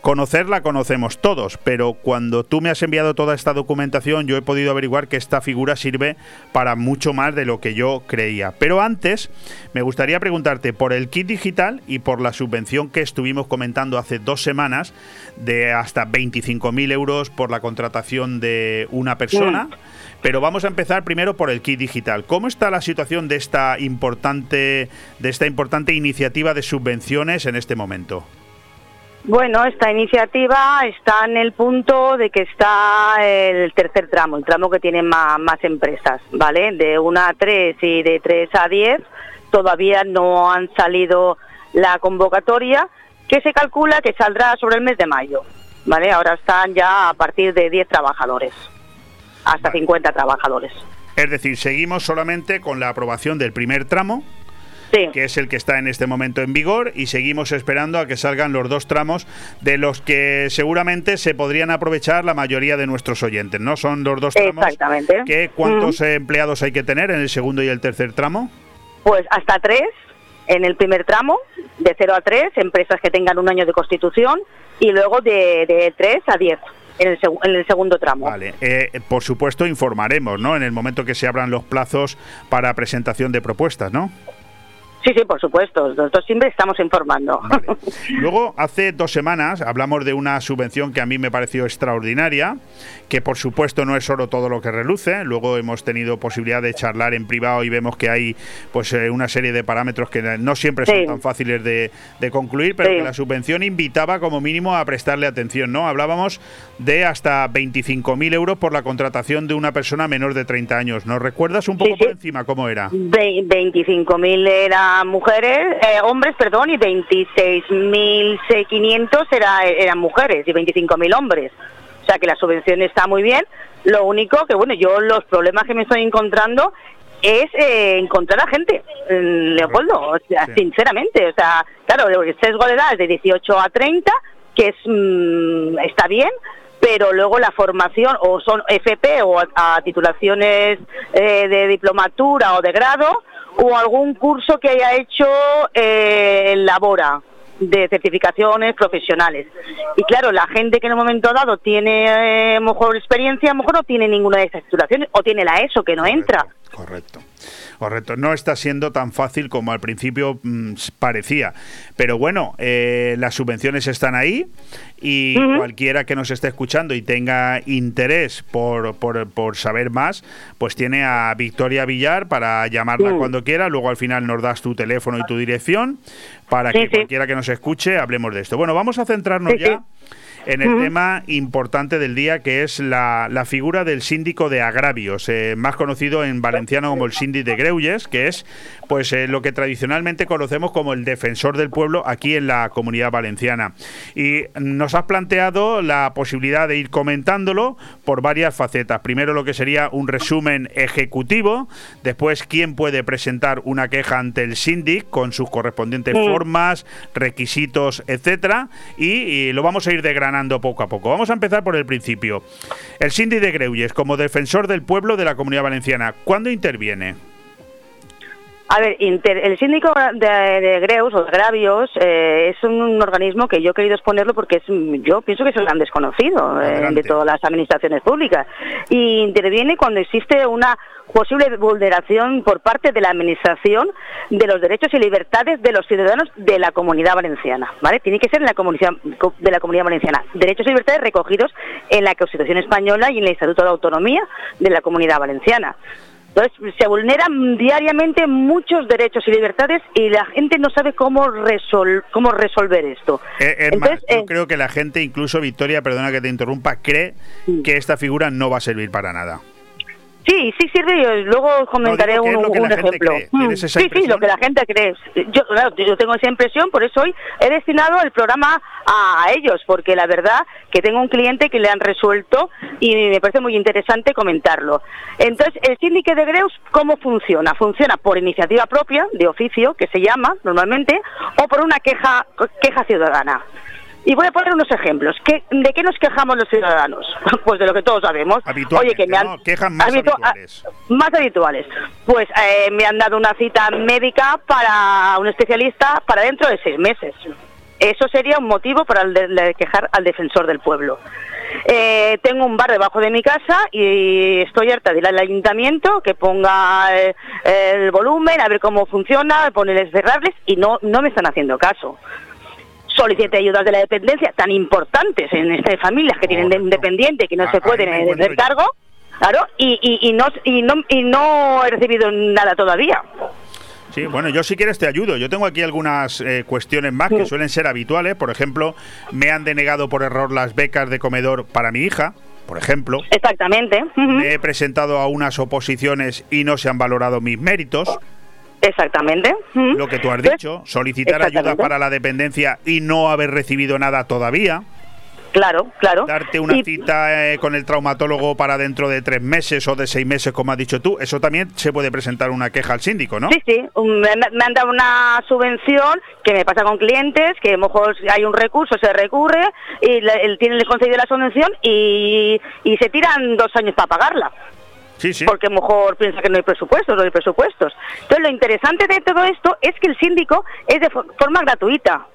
S1: Conocerla conocemos todos, pero cuando tú me has enviado toda esta documentación yo he podido averiguar que esta figura sirve para mucho más de lo que yo creía. Pero antes me gustaría preguntarte por el kit digital y por la subvención que estuvimos comentando hace dos semanas de hasta 25.000 euros por la contratación de una persona. pero vamos a empezar primero por el kit digital. ¿Cómo está la situación de esta importante, de esta importante iniciativa de subvenciones en este momento?
S9: Bueno, esta iniciativa está en el punto de que está el tercer tramo, el tramo que tiene más, más empresas, ¿vale? De 1 a 3 y de 3 a 10 todavía no han salido la convocatoria, que se calcula que saldrá sobre el mes de mayo, ¿vale? Ahora están ya a partir de 10 trabajadores, hasta 50 trabajadores.
S1: Es decir, seguimos solamente con la aprobación del primer tramo, que es el que está en este momento en vigor, y seguimos esperando a que salgan los dos tramos de los que seguramente se podrían aprovechar la mayoría de nuestros oyentes, ¿no? Son los dos tramos.
S9: Exactamente.
S1: Que, ¿Cuántos empleados hay que tener en el segundo y el tercer tramo?
S9: Pues hasta tres en el primer tramo, de 0 a 3, empresas que tengan un año de constitución, y luego de, de 3 a 10 en el, en el segundo tramo.
S1: Vale, eh, por supuesto informaremos, ¿no? En el momento que se abran los plazos para presentación de propuestas, ¿no?
S9: Sí, sí, por supuesto. Nosotros siempre estamos informando.
S1: Luego, hace dos semanas hablamos de una subvención que a mí me pareció extraordinaria, que por supuesto no es solo todo lo que reluce. Luego hemos tenido posibilidad de charlar en privado y vemos que hay pues eh, una serie de parámetros que no siempre son tan fáciles de, concluir, pero que la subvención invitaba como mínimo a prestarle atención. ¿no? Hablábamos de hasta 25.000 euros por la contratación de una persona menor de 30 años. ¿Nos recuerdas un poco por encima cómo era?
S9: 25.000 era mujeres, eh, hombres, perdón, y 26.500 era, eran mujeres y 25.000 hombres. O sea que la subvención está muy bien. Lo único que, bueno, yo los problemas que me estoy encontrando es eh, encontrar a gente, Leopoldo, o sea, sinceramente. O sea, claro, el sesgo de edad es de 18 a 30, que es mm, está bien, pero luego la formación o son FP o a, titulaciones eh, de diplomatura o de grado o algún curso que haya hecho eh, Labora de certificaciones profesionales. Y claro, la gente que en un momento dado tiene eh, mejor experiencia, a lo mejor no tiene ninguna de esas titulaciones o tiene la ESO que no entra.
S1: Correcto. Correcto, no está siendo tan fácil como al principio mm, parecía. Pero bueno, eh, las subvenciones están ahí y cualquiera que nos esté escuchando y tenga interés por, por, saber más, pues tiene a Victoria Villar para llamarla cuando quiera. Luego al final nos das tu teléfono y tu dirección para que cualquiera que nos escuche hablemos de esto. Bueno, vamos a centrarnos ya en el tema importante del día, que es la, figura del síndico de agravios, eh, más conocido en valenciano como el síndic de Greulles, que es pues eh, lo que tradicionalmente conocemos como el defensor del pueblo aquí en la comunidad valenciana. Y nos has planteado la posibilidad de ir comentándolo por varias facetas. Primero lo que sería un resumen ejecutivo, después quién puede presentar una queja ante el síndic con sus correspondientes formas, requisitos, etcétera, y, lo vamos a ir degradando poco a poco. Vamos a empezar por el principio. El síndic de Greulles, como defensor del pueblo de la Comunidad Valenciana, ¿cuándo interviene?
S9: A ver, el síndico de, Greus o de Gravios eh, es un, organismo que yo he querido exponerlo porque es, yo pienso que es el gran desconocido eh, de todas las administraciones públicas. Y interviene cuando existe una posible vulneración por parte de la administración de los derechos y libertades de los ciudadanos de la comunidad valenciana, ¿vale? Tiene que ser en la comunidad de la comunidad valenciana, derechos y libertades recogidos en la Constitución española y en el Estatuto de Autonomía de la comunidad valenciana. Entonces, se vulneran diariamente muchos derechos y libertades y la gente no sabe cómo, resol cómo resolver esto.
S1: Eh, yo eh, creo que la gente, incluso Victoria, perdona que te interrumpa, cree que esta figura no va a servir para nada.
S9: Sí, sí sirve. Luego comentaré un, ejemplo. Mm. Sí, sí, lo que la gente cree. Yo, yo tengo esa impresión, por eso hoy he destinado el programa a, ellos, porque la verdad que tengo un cliente que le han resuelto y me parece muy interesante comentarlo. Entonces, el síndico de Greus, ¿cómo funciona? Funciona por iniciativa propia, de oficio, que se llama normalmente, o por una queja, queja ciudadana. Y voy a poner unos ejemplos. ¿De qué nos quejamos los ciudadanos? Pues de lo que todos sabemos.
S1: Oye, que me han quejan más habituales.
S9: Más habituales. Pues eh, me han dado una cita médica para un especialista para dentro de seis meses. Eso sería un motivo para quejar al defensor del pueblo. Eh, tengo un bar debajo de mi casa y estoy harta de ir al ayuntamiento que ponga eh, el, volumen, a ver cómo funciona, ponerles cerrarles y no, no me están haciendo caso solicite ayudas de la dependencia tan importantes en estas familias que tienen de independiente que no se pueden hacer cargo. Claro, y, y, y, no, y, no, y no he recibido nada todavía.
S1: Sí, bueno, yo si quieres te ayudo. Yo tengo aquí algunas eh, cuestiones más que suelen ser habituales. Por ejemplo, me han denegado por error las becas de comedor para mi hija, por ejemplo.
S9: Exactamente. Ujú.
S1: Me he presentado a unas oposiciones y no se han valorado mis méritos.
S9: Exactamente.
S1: Lo que tú has
S9: Pues,
S1: dicho, solicitar ayuda para la dependencia y no haber recibido nada todavía.
S9: Claro, claro.
S1: Darte una
S9: Y-
S1: cita eh, con el traumatólogo para dentro de tres meses o de seis meses, como has dicho tú. Eso también se puede presentar una queja al síndico, ¿no?
S9: Sí, sí, me, me han dado una subvención que me pasa con clientes, que a lo mejor hay un recurso, se recurre, y le, el, tienen concedido la subvención y, y se tiran dos años para pagarla.
S1: Sí, sí.
S9: Porque a lo mejor piensa que no hay presupuestos, no hay presupuestos. Entonces, lo interesante de todo esto es que el síndico es de fo- forma gratuita.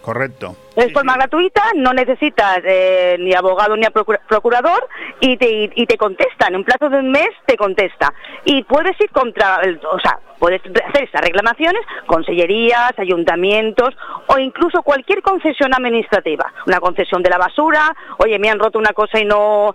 S1: Correcto.
S9: Es
S1: Sí,
S9: forma
S1: sí.
S9: gratuita, no necesitas eh, ni abogado ni a procura- procurador y te, y, y te contestan. En plazo de un mes te contesta. Y puedes ir contra, el- o sea, puedes hacer esas reclamaciones, consellerías, ayuntamientos o incluso cualquier concesión administrativa. Una concesión de la basura, oye, me han roto una cosa y no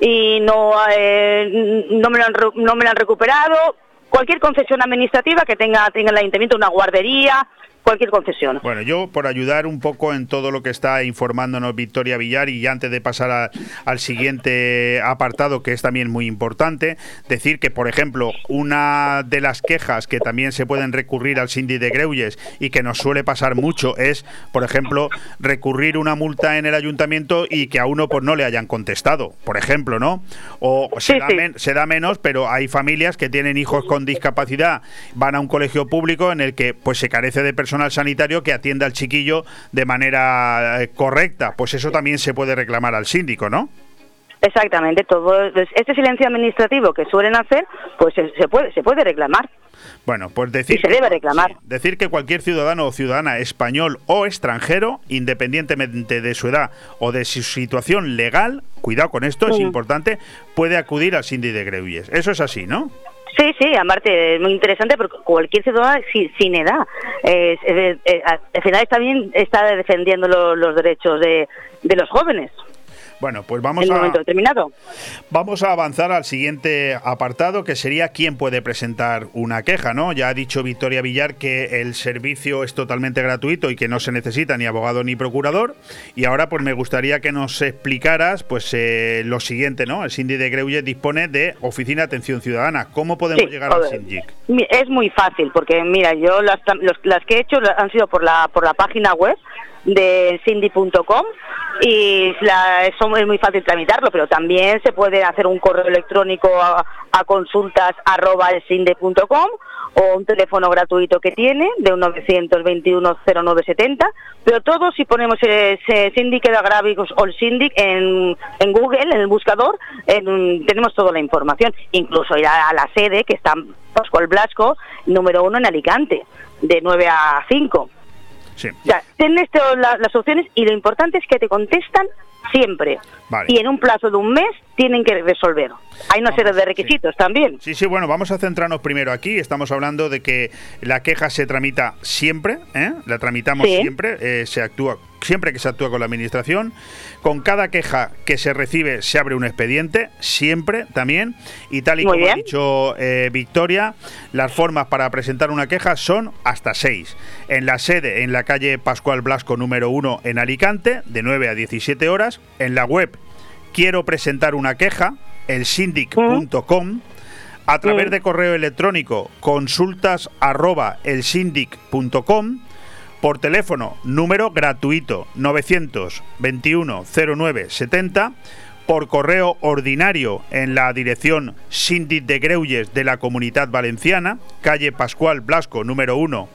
S9: y no eh, no me lo han, no me lo han recuperado. Cualquier concesión administrativa que tenga tenga el ayuntamiento, una guardería, cualquier concesión.
S1: Bueno, yo por ayudar un poco en todo lo que está informándonos Victoria Villar y antes de pasar a- al siguiente apartado que es también muy importante, decir que por ejemplo una de las quejas que también se pueden recurrir al síndic de Greuyes y que nos suele pasar mucho es, por ejemplo, recurrir una multa en el ayuntamiento y que a uno pues no le hayan contestado, por ejemplo, ¿no? O se,
S9: Sí,
S1: da,
S9: sí.
S1: men- se da menos, pero hay familias que tienen hijos con discapacidad, van a un colegio público en el que pues se carece de personal sanitario que atienda al chiquillo de manera eh, correcta. Pues eso también se puede reclamar al síndico, ¿no?
S9: Exactamente, todo pues, este silencio administrativo que suelen hacer, pues se, se puede se puede reclamar.
S1: Bueno, pues decir,
S9: Y se debe reclamar.
S1: decir que cualquier ciudadano o ciudadana español o extranjero, independientemente de su edad o de su situación legal, cuidado con esto, es importante, puede acudir al síndic de Greuyes. Eso es así, ¿no?
S9: Sí, sí, aparte es muy interesante porque cualquier ciudadano sin, sin edad, eh, eh, eh, al final está está defendiendo lo- los derechos de, de los jóvenes
S1: Bueno, pues vamos a...
S9: determinado.
S1: Vamos a avanzar al siguiente apartado, que sería quién puede presentar una queja, ¿no? Ya ha dicho Victoria Villar que el servicio es totalmente gratuito y que no se necesita ni abogado ni procurador. Y ahora, pues me gustaría que nos explicaras, pues eh, lo siguiente, ¿no? El síndic de Greuge dispone de oficina de atención ciudadana. ¿Cómo podemos
S9: Sí,
S1: llegar al?
S9: Mi- Es muy fácil porque mira, yo las, los- las que he hecho han sido por la por la página web de cindy.com y la, es muy fácil tramitarlo, pero también se puede hacer un correo electrónico a, a consultas arroba o un teléfono gratuito que tiene de un 921 0970, pero todo si ponemos ese Syndicate Agravicus o el Syndic en, en Google, en el buscador, en- tenemos toda la información, incluso ir a, a la sede que está en Pascual Blasco, número uno en Alicante, de 9 a 5.
S1: Sí.
S9: O sea, tienes todas la- las opciones y lo importante es que te contestan siempre.
S1: Vale.
S9: Y en un plazo de un mes tienen que resolver. Hay una serie de requisitos también.
S1: Sí, sí, bueno, vamos a centrarnos primero aquí. Estamos hablando de que la queja se tramita siempre, ¿eh? la tramitamos
S9: Sí.
S1: siempre, eh, se actúa siempre que se actúa con la administración. Con cada queja que se recibe se abre un expediente, siempre también. Y tal y
S9: Muy
S1: como ha dicho eh, Victoria, las formas para presentar una queja son hasta seis. En la sede, en la calle Pascual Blasco número 1 en Alicante, de 9 a 17 horas. En la web quiero presentar una queja, elsindic.com. A través
S9: Mm.
S1: de correo electrónico consultas arroba elsindic.com por teléfono número gratuito 921 09 70 por correo ordinario en la dirección Síndic de Greuyes de la Comunidad Valenciana, calle Pascual Blasco número 1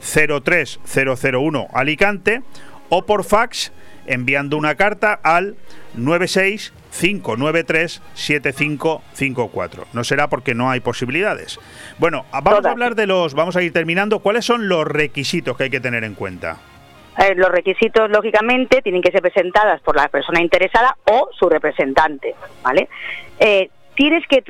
S1: 03001 Alicante o por fax enviando una carta al 96 593 7554. No será porque no hay posibilidades. Bueno, vamos a hablar de los vamos a ir terminando. ¿Cuáles son los requisitos que hay que tener en cuenta?
S9: Eh, los requisitos, lógicamente, tienen que ser presentadas por la persona interesada o su representante, ¿vale? Eh, tienes que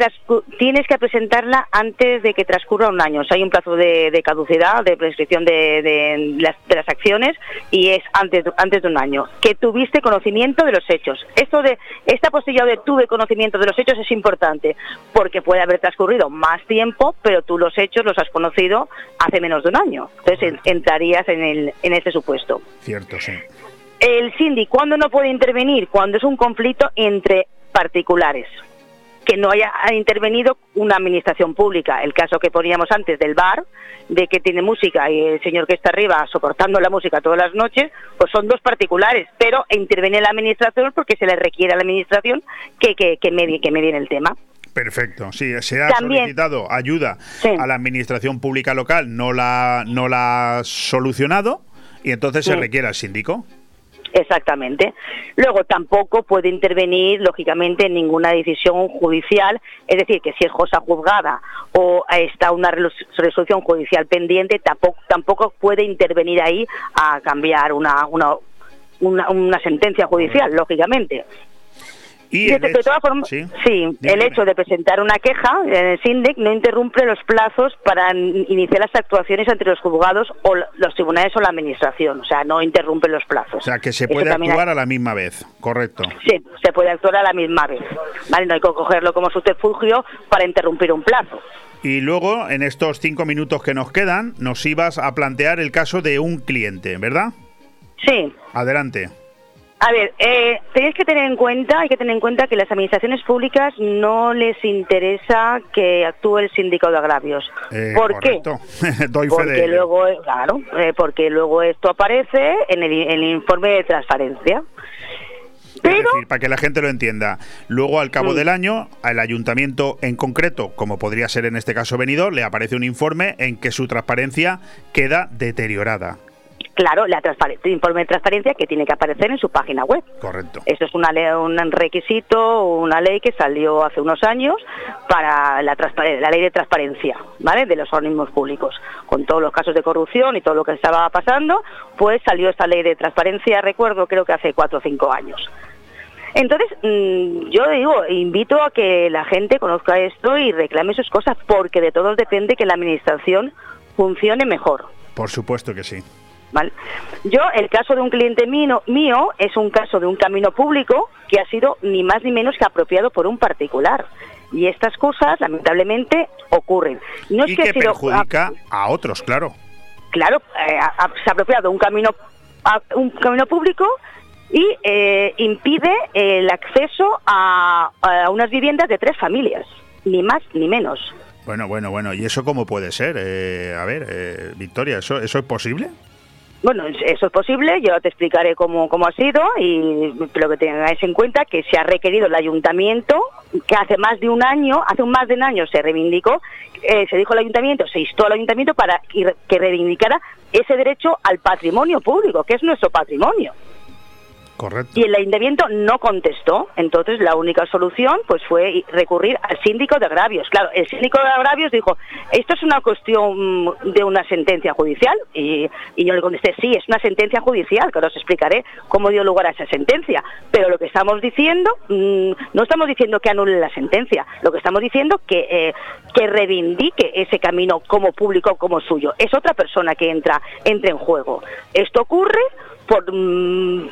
S9: tienes que presentarla antes de que transcurra un año. O sea, hay un plazo de, de caducidad, de prescripción de, de las, de las acciones y es antes, de- antes de un año. Que tuviste conocimiento de los hechos. Esto de esta posibilidad de tuve conocimiento de los hechos es importante porque puede haber transcurrido más tiempo, pero tú los hechos los has conocido hace menos de un año. Entonces en- entrarías en, el, en este supuesto.
S1: Cierto, sí.
S9: El Cindy, ¿cuándo no puede intervenir? Cuando es un conflicto entre particulares. Que no haya intervenido una administración pública. El caso que poníamos antes del bar, de que tiene música y el señor que está arriba soportando la música todas las noches, pues son dos particulares. Pero interviene la administración porque se le requiere a la administración que, que, que, medie, que medie en el tema.
S1: Perfecto, sí, se ha
S9: También-
S1: solicitado ayuda
S9: Sí.
S1: a la administración pública local, no la, no la ha solucionado y entonces se requiere al síndico.
S9: Exactamente. Luego tampoco puede intervenir, lógicamente, en ninguna decisión judicial, es decir, que si es cosa juzgada o está una resolución judicial pendiente, tampoco, tampoco puede intervenir ahí a cambiar una, una, una, una sentencia judicial, lógicamente.
S1: Y
S9: De,
S1: el
S9: de
S1: hecho-
S9: todas formas,
S1: sí.
S9: el hecho de presentar una queja en el SINDEC no interrumpe los plazos para iniciar las actuaciones entre los juzgados o los tribunales o la administración, o sea, no interrumpe los plazos.
S1: O sea, que se
S9: Eso
S1: puede
S9: hay-
S1: actuar a la misma vez, correcto.
S9: Sí, se puede actuar a la misma vez. ¿vale? No hay que cogerlo como subterfugio para interrumpir un plazo.
S1: Y luego, en estos cinco minutos que nos quedan, nos ibas a plantear el caso de un cliente, ¿verdad?
S9: Sí.
S1: Adelante.
S9: A ver, eh, tenéis que tener en cuenta, hay que tener en cuenta que las administraciones públicas no les interesa que actúe el síndico de agravios.
S1: Eh,
S9: ¿Por qué?
S1: Doy fe
S9: Porque
S1: de
S9: luego, eh, claro, eh, porque luego esto aparece en el, en el informe de transparencia.
S1: Es decir, para que la gente lo entienda, luego al cabo
S9: Mm.
S1: del año, al ayuntamiento en concreto, como podría ser en este caso Benidorm, le aparece un informe en que su transparencia queda deteriorada.
S9: Claro, la el informe de transparencia que tiene que aparecer en su página web.
S1: Correcto.
S9: Eso es una ley- un requisito, una ley que salió hace unos años para la, la ley de transparencia, ¿vale? De los organismos públicos. Con todos los casos de corrupción y todo lo que estaba pasando, pues salió esta ley de transparencia, recuerdo, creo que hace cuatro o cinco años. Entonces, mm, yo digo, invito a que la gente conozca esto y reclame sus cosas, porque de todos depende que la administración funcione mejor.
S1: Por supuesto que sí.
S9: ¿Vale? Yo, el caso de un cliente mío, mío es un caso de un camino público que ha sido ni más ni menos que apropiado por un particular. Y estas cosas, lamentablemente, ocurren. No es
S1: y
S9: que,
S1: que
S9: ha sido-
S1: perjudica a otros, claro.
S9: claro, eh, se ha apropiado un camino, a- un camino público y eh, impide el acceso a, a unas viviendas de tres familias, ni más ni menos.
S1: Bueno, bueno, bueno. ¿Y eso cómo puede ser? Eh, a ver, eh, Victoria, ¿eso, ¿eso es posible?
S9: Bueno, es- eso es posible, yo te explicaré cómo, cómo ha sido y lo que tengáis en cuenta que se ha requerido el ayuntamiento, que hace más de un año, hace más de un año se reivindicó, eh, se dijo al ayuntamiento, se instó al ayuntamiento para que reivindicara ese derecho al patrimonio público, que es nuestro patrimonio. Y el ayuntamiento no contestó. Entonces la única solución pues fue recurrir al síndico de agravios. Claro, el síndico de agravios dijo, esto es una cuestión mm, de una sentencia judicial. Y, y yo le contesté, sí, es una sentencia judicial, que ahora os explicaré cómo dio lugar a esa sentencia. Pero lo que estamos diciendo, mm, no estamos diciendo que anule la sentencia, lo que estamos diciendo que, eh, que reivindique ese camino como público, como suyo. Es otra persona que entra, entra en juego. Esto ocurre por... mm,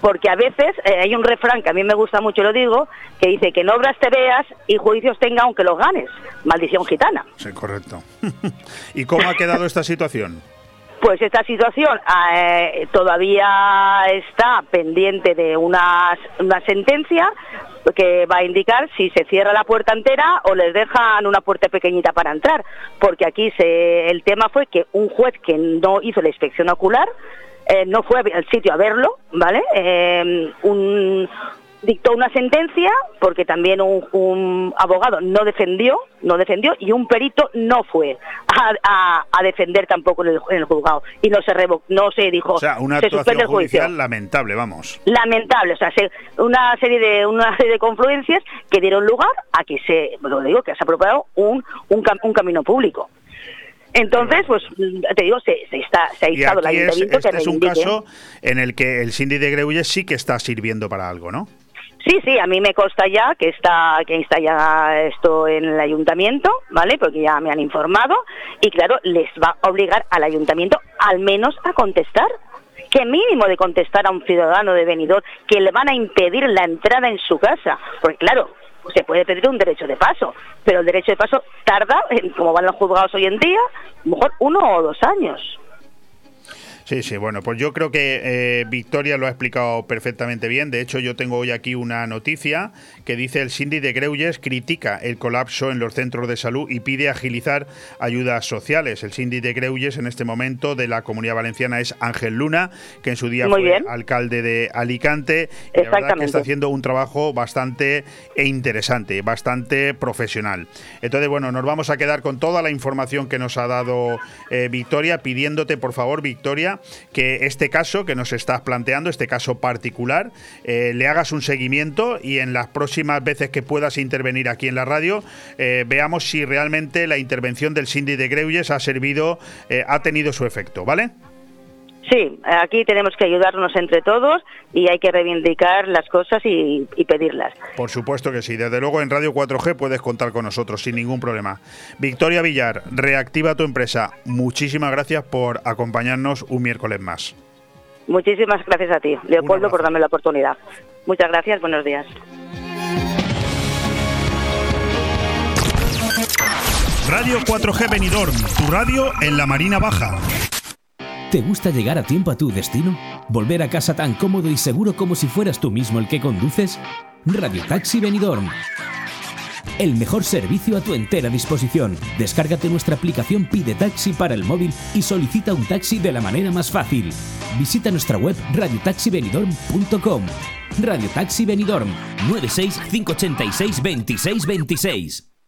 S9: porque a veces eh, hay un refrán que a mí me gusta mucho, lo digo, que dice que en obras te veas y juicios tenga aunque los ganes. Maldición gitana.
S1: Sí, correcto. ¿Y cómo ha quedado esta situación?
S9: Pues esta situación eh, todavía está pendiente de una, una sentencia que va a indicar si se cierra la puerta entera o les dejan una puerta pequeñita para entrar. Porque aquí se, el tema fue que un juez que no hizo la inspección ocular eh, no fue al sitio a verlo, ¿vale? Eh, un, dictó una sentencia porque también un, un abogado no defendió, no defendió y un perito no fue a, a- a defender tampoco en el, en el juzgado y no se revo- no se dijo
S1: O sea, una
S9: se suspende
S1: actuación
S9: el juicio.
S1: lamentable, vamos.
S9: Lamentable, o sea, se- una serie de una serie de confluencias que dieron lugar a que se, bueno, digo, que se ha apropiado un, un, cam- un camino público. Entonces, pues te digo, se, se está, se ha instado el
S1: aquí es,
S9: ayuntamiento
S1: este
S9: que
S1: es un caso en el que el síndic de Greuges sí que está sirviendo para algo, ¿no?
S9: Sí, sí, a mí me consta ya que está, que está ya esto en el ayuntamiento, ¿vale? Porque ya me han informado y claro, les va a obligar al ayuntamiento al menos a contestar. ¿Qué mínimo de contestar a un ciudadano de Benidorm que le van a impedir la entrada en su casa? Porque claro, se puede pedir un derecho de paso, pero el derecho de paso tarda, como van los juzgados hoy en día, a lo mejor uno o dos años.
S1: Sí, sí, bueno, pues yo creo que eh, Victoria lo ha explicado perfectamente bien. De hecho, yo tengo hoy aquí una noticia que dice el Cindy de Greuges critica el colapso en los centros de salud y pide agilizar ayudas sociales. El Cindy de Greuges en este momento de la Comunidad Valenciana es Ángel Luna, que en su día fue alcalde de Alicante. Y la verdad que está haciendo un trabajo bastante e interesante, bastante profesional. Entonces, bueno, nos vamos a quedar con toda la información que nos ha dado eh, Victoria, pidiéndote, por favor, Victoria, que este caso que nos estás planteando, este caso particular, eh, le hagas un seguimiento y en las próximas veces que puedas intervenir aquí en la radio, eh, veamos si realmente la intervención del Cindy de Greuges ha servido, eh, ha tenido su efecto, ¿vale?
S9: Sí, aquí tenemos que ayudarnos entre todos y hay que reivindicar las cosas y, pedirlas.
S1: Por supuesto que sí. Desde luego en Radio 4G puedes contar con nosotros sin ningún problema. Victoria Villar, reactiva tu empresa. Muchísimas gracias por acompañarnos un miércoles más.
S9: Muchísimas gracias a ti, Leopoldo, por darme la oportunidad. Muchas gracias, buenos días.
S1: Radio 4G Benidorm, tu radio en la Marina Baja.
S6: ¿Te gusta llegar a tiempo a tu destino? ¿Volver a casa tan cómodo y seguro como si fueras tú mismo el que conduces? Radio Taxi Benidorm. El mejor servicio a tu entera disposición. Descárgate nuestra aplicación Pide Taxi para el móvil y solicita un taxi de la manera más fácil. Visita nuestra web radiotaxibenidorm.com. Radio Taxi Benidorm 96 586 2626.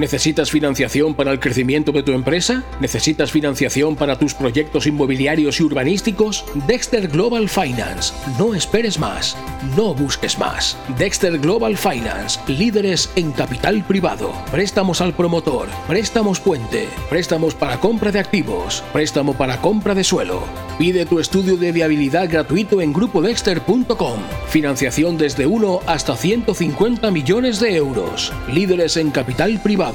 S4: ¿Necesitas financiación para el crecimiento de tu empresa? ¿Necesitas financiación para tus proyectos inmobiliarios y urbanísticos? Dexter Global Finance. No esperes más. No busques más. Dexter Global Finance. Líderes en capital privado. Préstamos al promotor. Préstamos puente. Préstamos para compra de activos. Préstamo para compra de suelo. Pide tu estudio de viabilidad gratuito en grupodexter.com. Financiación desde 1 hasta 150 millones de euros. Líderes en capital privado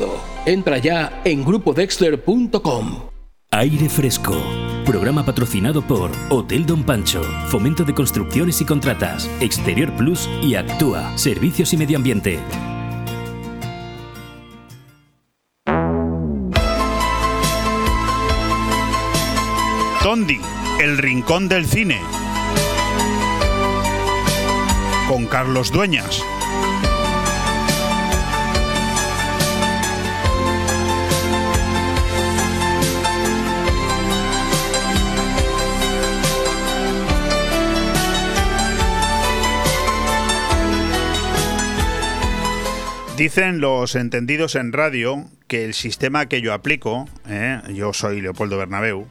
S4: Entra ya en grupodexter.com.
S6: Aire Fresco. Programa patrocinado por Hotel Don Pancho, Fomento de Construcciones y Contratas, Exterior Plus y Actúa, Servicios y Medio Ambiente.
S1: Tondi, el rincón del cine. Con Carlos Dueñas. Dicen los entendidos en radio que el sistema que yo aplico, eh, yo soy Leopoldo Bernabeu,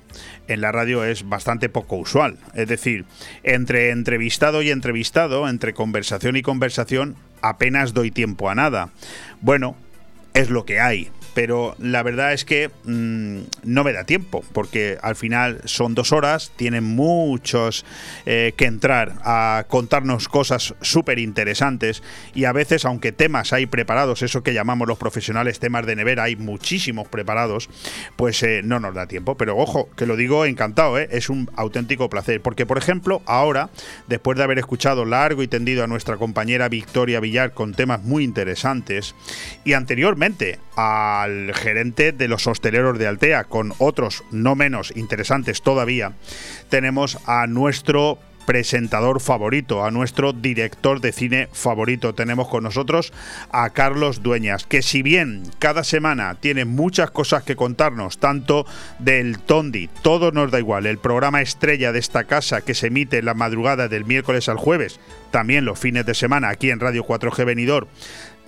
S1: en la radio es bastante poco usual. Es decir, entre entrevistado y entrevistado, entre conversación y conversación, apenas doy tiempo a nada. Bueno, es lo que hay pero la verdad es que mm, no me da tiempo, porque al final son dos horas, tienen muchos eh, que entrar a contarnos cosas súper interesantes y a veces, aunque temas hay preparados, eso que llamamos los profesionales temas de nevera, hay muchísimos preparados, pues eh, no nos da tiempo. Pero ojo, que lo digo encantado, ¿eh? es un auténtico placer, porque por ejemplo, ahora, después de haber escuchado largo y tendido a nuestra compañera Victoria Villar con temas muy interesantes, y anteriormente a al gerente de los hosteleros de Altea, con otros no menos interesantes todavía, tenemos a nuestro presentador favorito, a nuestro director de cine favorito. Tenemos con nosotros a Carlos Dueñas, que si bien cada semana tiene muchas cosas que contarnos, tanto del Tondi, todo nos da igual, el programa estrella de esta casa que se emite en la madrugada del miércoles al jueves, también los fines de semana aquí en Radio 4G Venidor,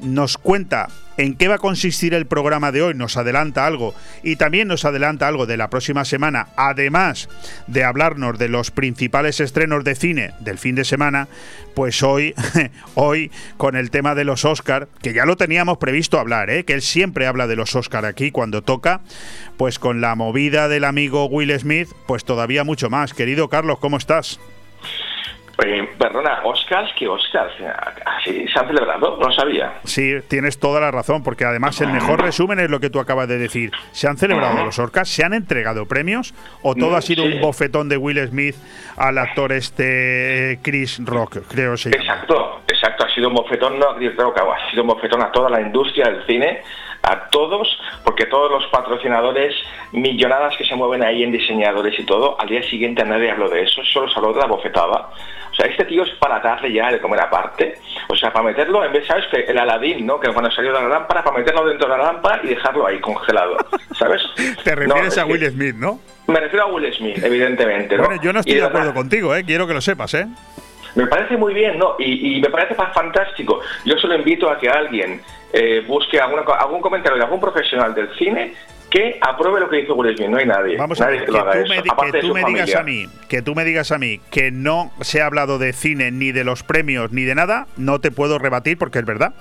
S1: nos cuenta en qué va a consistir el programa de hoy, nos adelanta algo y también nos adelanta algo de la próxima semana, además de hablarnos de los principales estrenos de cine del fin de semana, pues hoy, hoy con el tema de los Oscar, que ya lo teníamos previsto hablar, ¿eh? que él siempre habla de los Oscar aquí cuando toca, pues con la movida del amigo Will Smith, pues todavía mucho más. Querido Carlos, ¿cómo estás?
S10: Eh, perdona, Oscars, ¿qué Oscars? ¿Así se han celebrado? No sabía.
S1: Sí, tienes toda la razón, porque además el mejor resumen es lo que tú acabas de decir. ¿Se han celebrado los Oscars? ¿Se han entregado premios? ¿O todo ha sido un bofetón de Will Smith al actor este eh, Chris Rock, creo sí.
S10: Exacto, exacto. Ha sido un bofetón, no a Chris Rock, ha sido un bofetón a toda la industria del cine a todos, porque todos los patrocinadores, millonadas que se mueven ahí en diseñadores y todo, al día siguiente nadie habló de eso, solo se habló de la bofetada. O sea, este tío es para darle ya de comer aparte. O sea, para meterlo, en vez, ¿sabes? Que el Aladín, ¿no? Que cuando salió de la lámpara, para meterlo dentro de la lámpara y dejarlo ahí congelado. ¿Sabes?
S1: Te refieres a Will Smith, ¿no?
S10: Me refiero a Will Smith, evidentemente.
S1: Bueno, yo no estoy de acuerdo contigo, ¿eh? Quiero que lo sepas, ¿eh?
S10: Me parece muy bien, ¿no? Y, y me parece fantástico. Yo solo invito a que alguien eh, busque alguna, algún comentario de algún profesional del cine que apruebe lo que dice Smith. No hay nadie.
S1: Vamos a ver, que, tú me, que tú me digas a mí, que tú me digas a mí que no se ha hablado de cine ni de los premios ni de nada, no te puedo rebatir porque es verdad.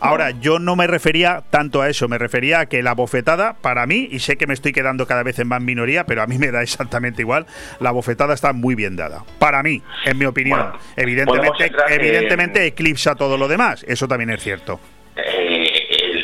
S1: Ahora, yo no me refería tanto a eso, me refería a que la bofetada, para mí, y sé que me estoy quedando cada vez en más minoría, pero a mí me da exactamente igual, la bofetada está muy bien dada. Para mí, en mi opinión. evidentemente, evidentemente eclipsa todo lo demás, eso también es cierto.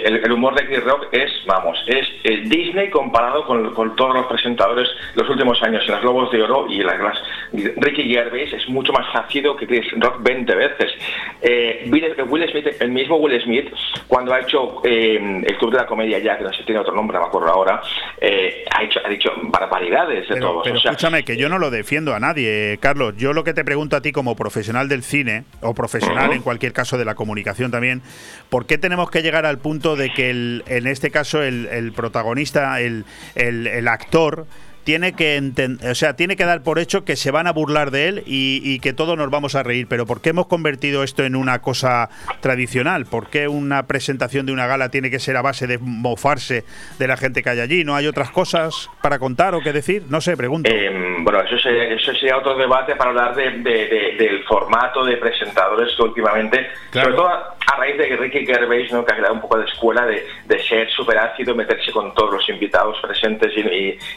S10: El, humor de Chris Rock es, vamos, es Disney comparado con, todos los presentadores los últimos años, en los Globos de Oro y las, las Ricky Gervais es mucho más ácido que Chris Rock 20 veces. Eh, Will Smith, el mismo Will Smith, cuando ha hecho eh, el Club de la Comedia ya, que no sé tiene otro nombre, no me acuerdo ahora, eh, ha, hecho, ha dicho barbaridades de
S1: pero,
S10: todos.
S1: Pero escúchame, que yo no lo defiendo a nadie, Carlos. Yo lo que te pregunto a ti como profesional del cine, o profesional en cualquier caso de la comunicación también, ¿por qué tenemos que llegar al punto de que el, en este caso el, protagonista, el, el actor, tiene que o sea, tiene que dar por hecho que se van a burlar de él y, que todos nos vamos a reír. Pero ¿por qué hemos convertido esto en una cosa tradicional? ¿Por qué una presentación de una gala tiene que ser a base de mofarse de la gente que hay allí? ¿No hay otras cosas para contar o qué decir? No sé, pregunto.
S10: Em, bueno, eso sería, eso sería, otro debate para hablar del formato de presentadores que últimamente, sobre todo a, raíz de que Ricky Gervais, ¿no? que ha creado un poco de escuela de, ser súper ácido, meterse con todos los invitados presentes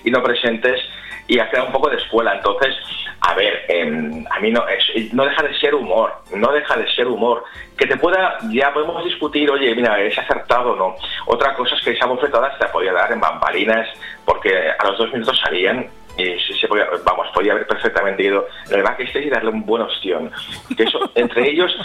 S10: y no presentes y ha creado un poco de escuela. Entonces, a ver, em, a mí no, es, no deja de ser humor, no deja de ser humor. Que te pueda, ya podemos discutir, oye, mira, ¿es acertado o no? Otra cosa es que esa bofetada se la podía dar en bambalinas, porque a los dos minutos salían y se podía, vamos, podía haber perfectamente ido en el backstage y darle un buen ostión. Que eso, entre ellos,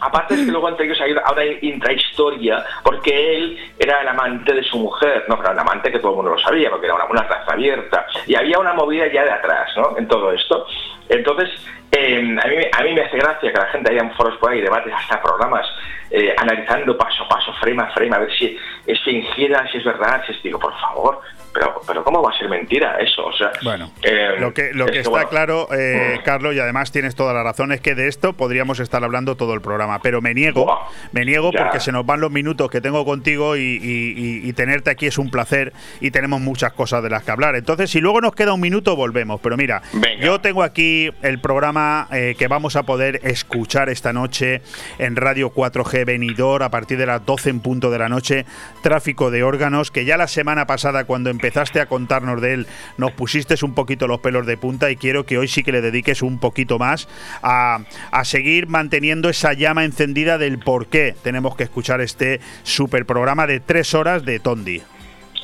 S10: aparte es que luego entre ellos hay una intrahistoria, porque él era el amante de su mujer, no, pero el amante que todo el mundo lo sabía, porque era una, una raza abierta, y había una movida ya de atrás, ¿no? En todo esto. Entonces, em, a, mí, a mí me hace gracia que la gente haya en foros por ahí, debates, hasta programas, eh, analizando paso a paso, frame a frame, a ver si es fingida, si es verdad, si es, digo, por favor, pero, pero ¿cómo va a ser mentira eso? O sea,
S1: bueno, eh, lo que, lo que está claro, eh, mm. Carlos, y además tienes toda la razón, es que de esto podríamos estar hablando todo el programa, pero me niego, me niego porque se nos van los minutos que tengo contigo y, tenerte aquí es un placer y tenemos muchas cosas de las que hablar. Entonces, si luego nos queda un minuto, volvemos. Pero mira, yo tengo aquí el programa eh, que vamos a poder escuchar esta noche en Radio 4G Venidor a partir de las 12 en punto de la noche, Tráfico de órganos, que ya la semana pasada cuando empezaste a contarnos de él, nos pusiste un poquito los pelos de punta y quiero que hoy sí que le dediques un poquito más a, a seguir manteniendo esa llama encendida del por qué tenemos que escuchar este super programa de tres horas de Tondi.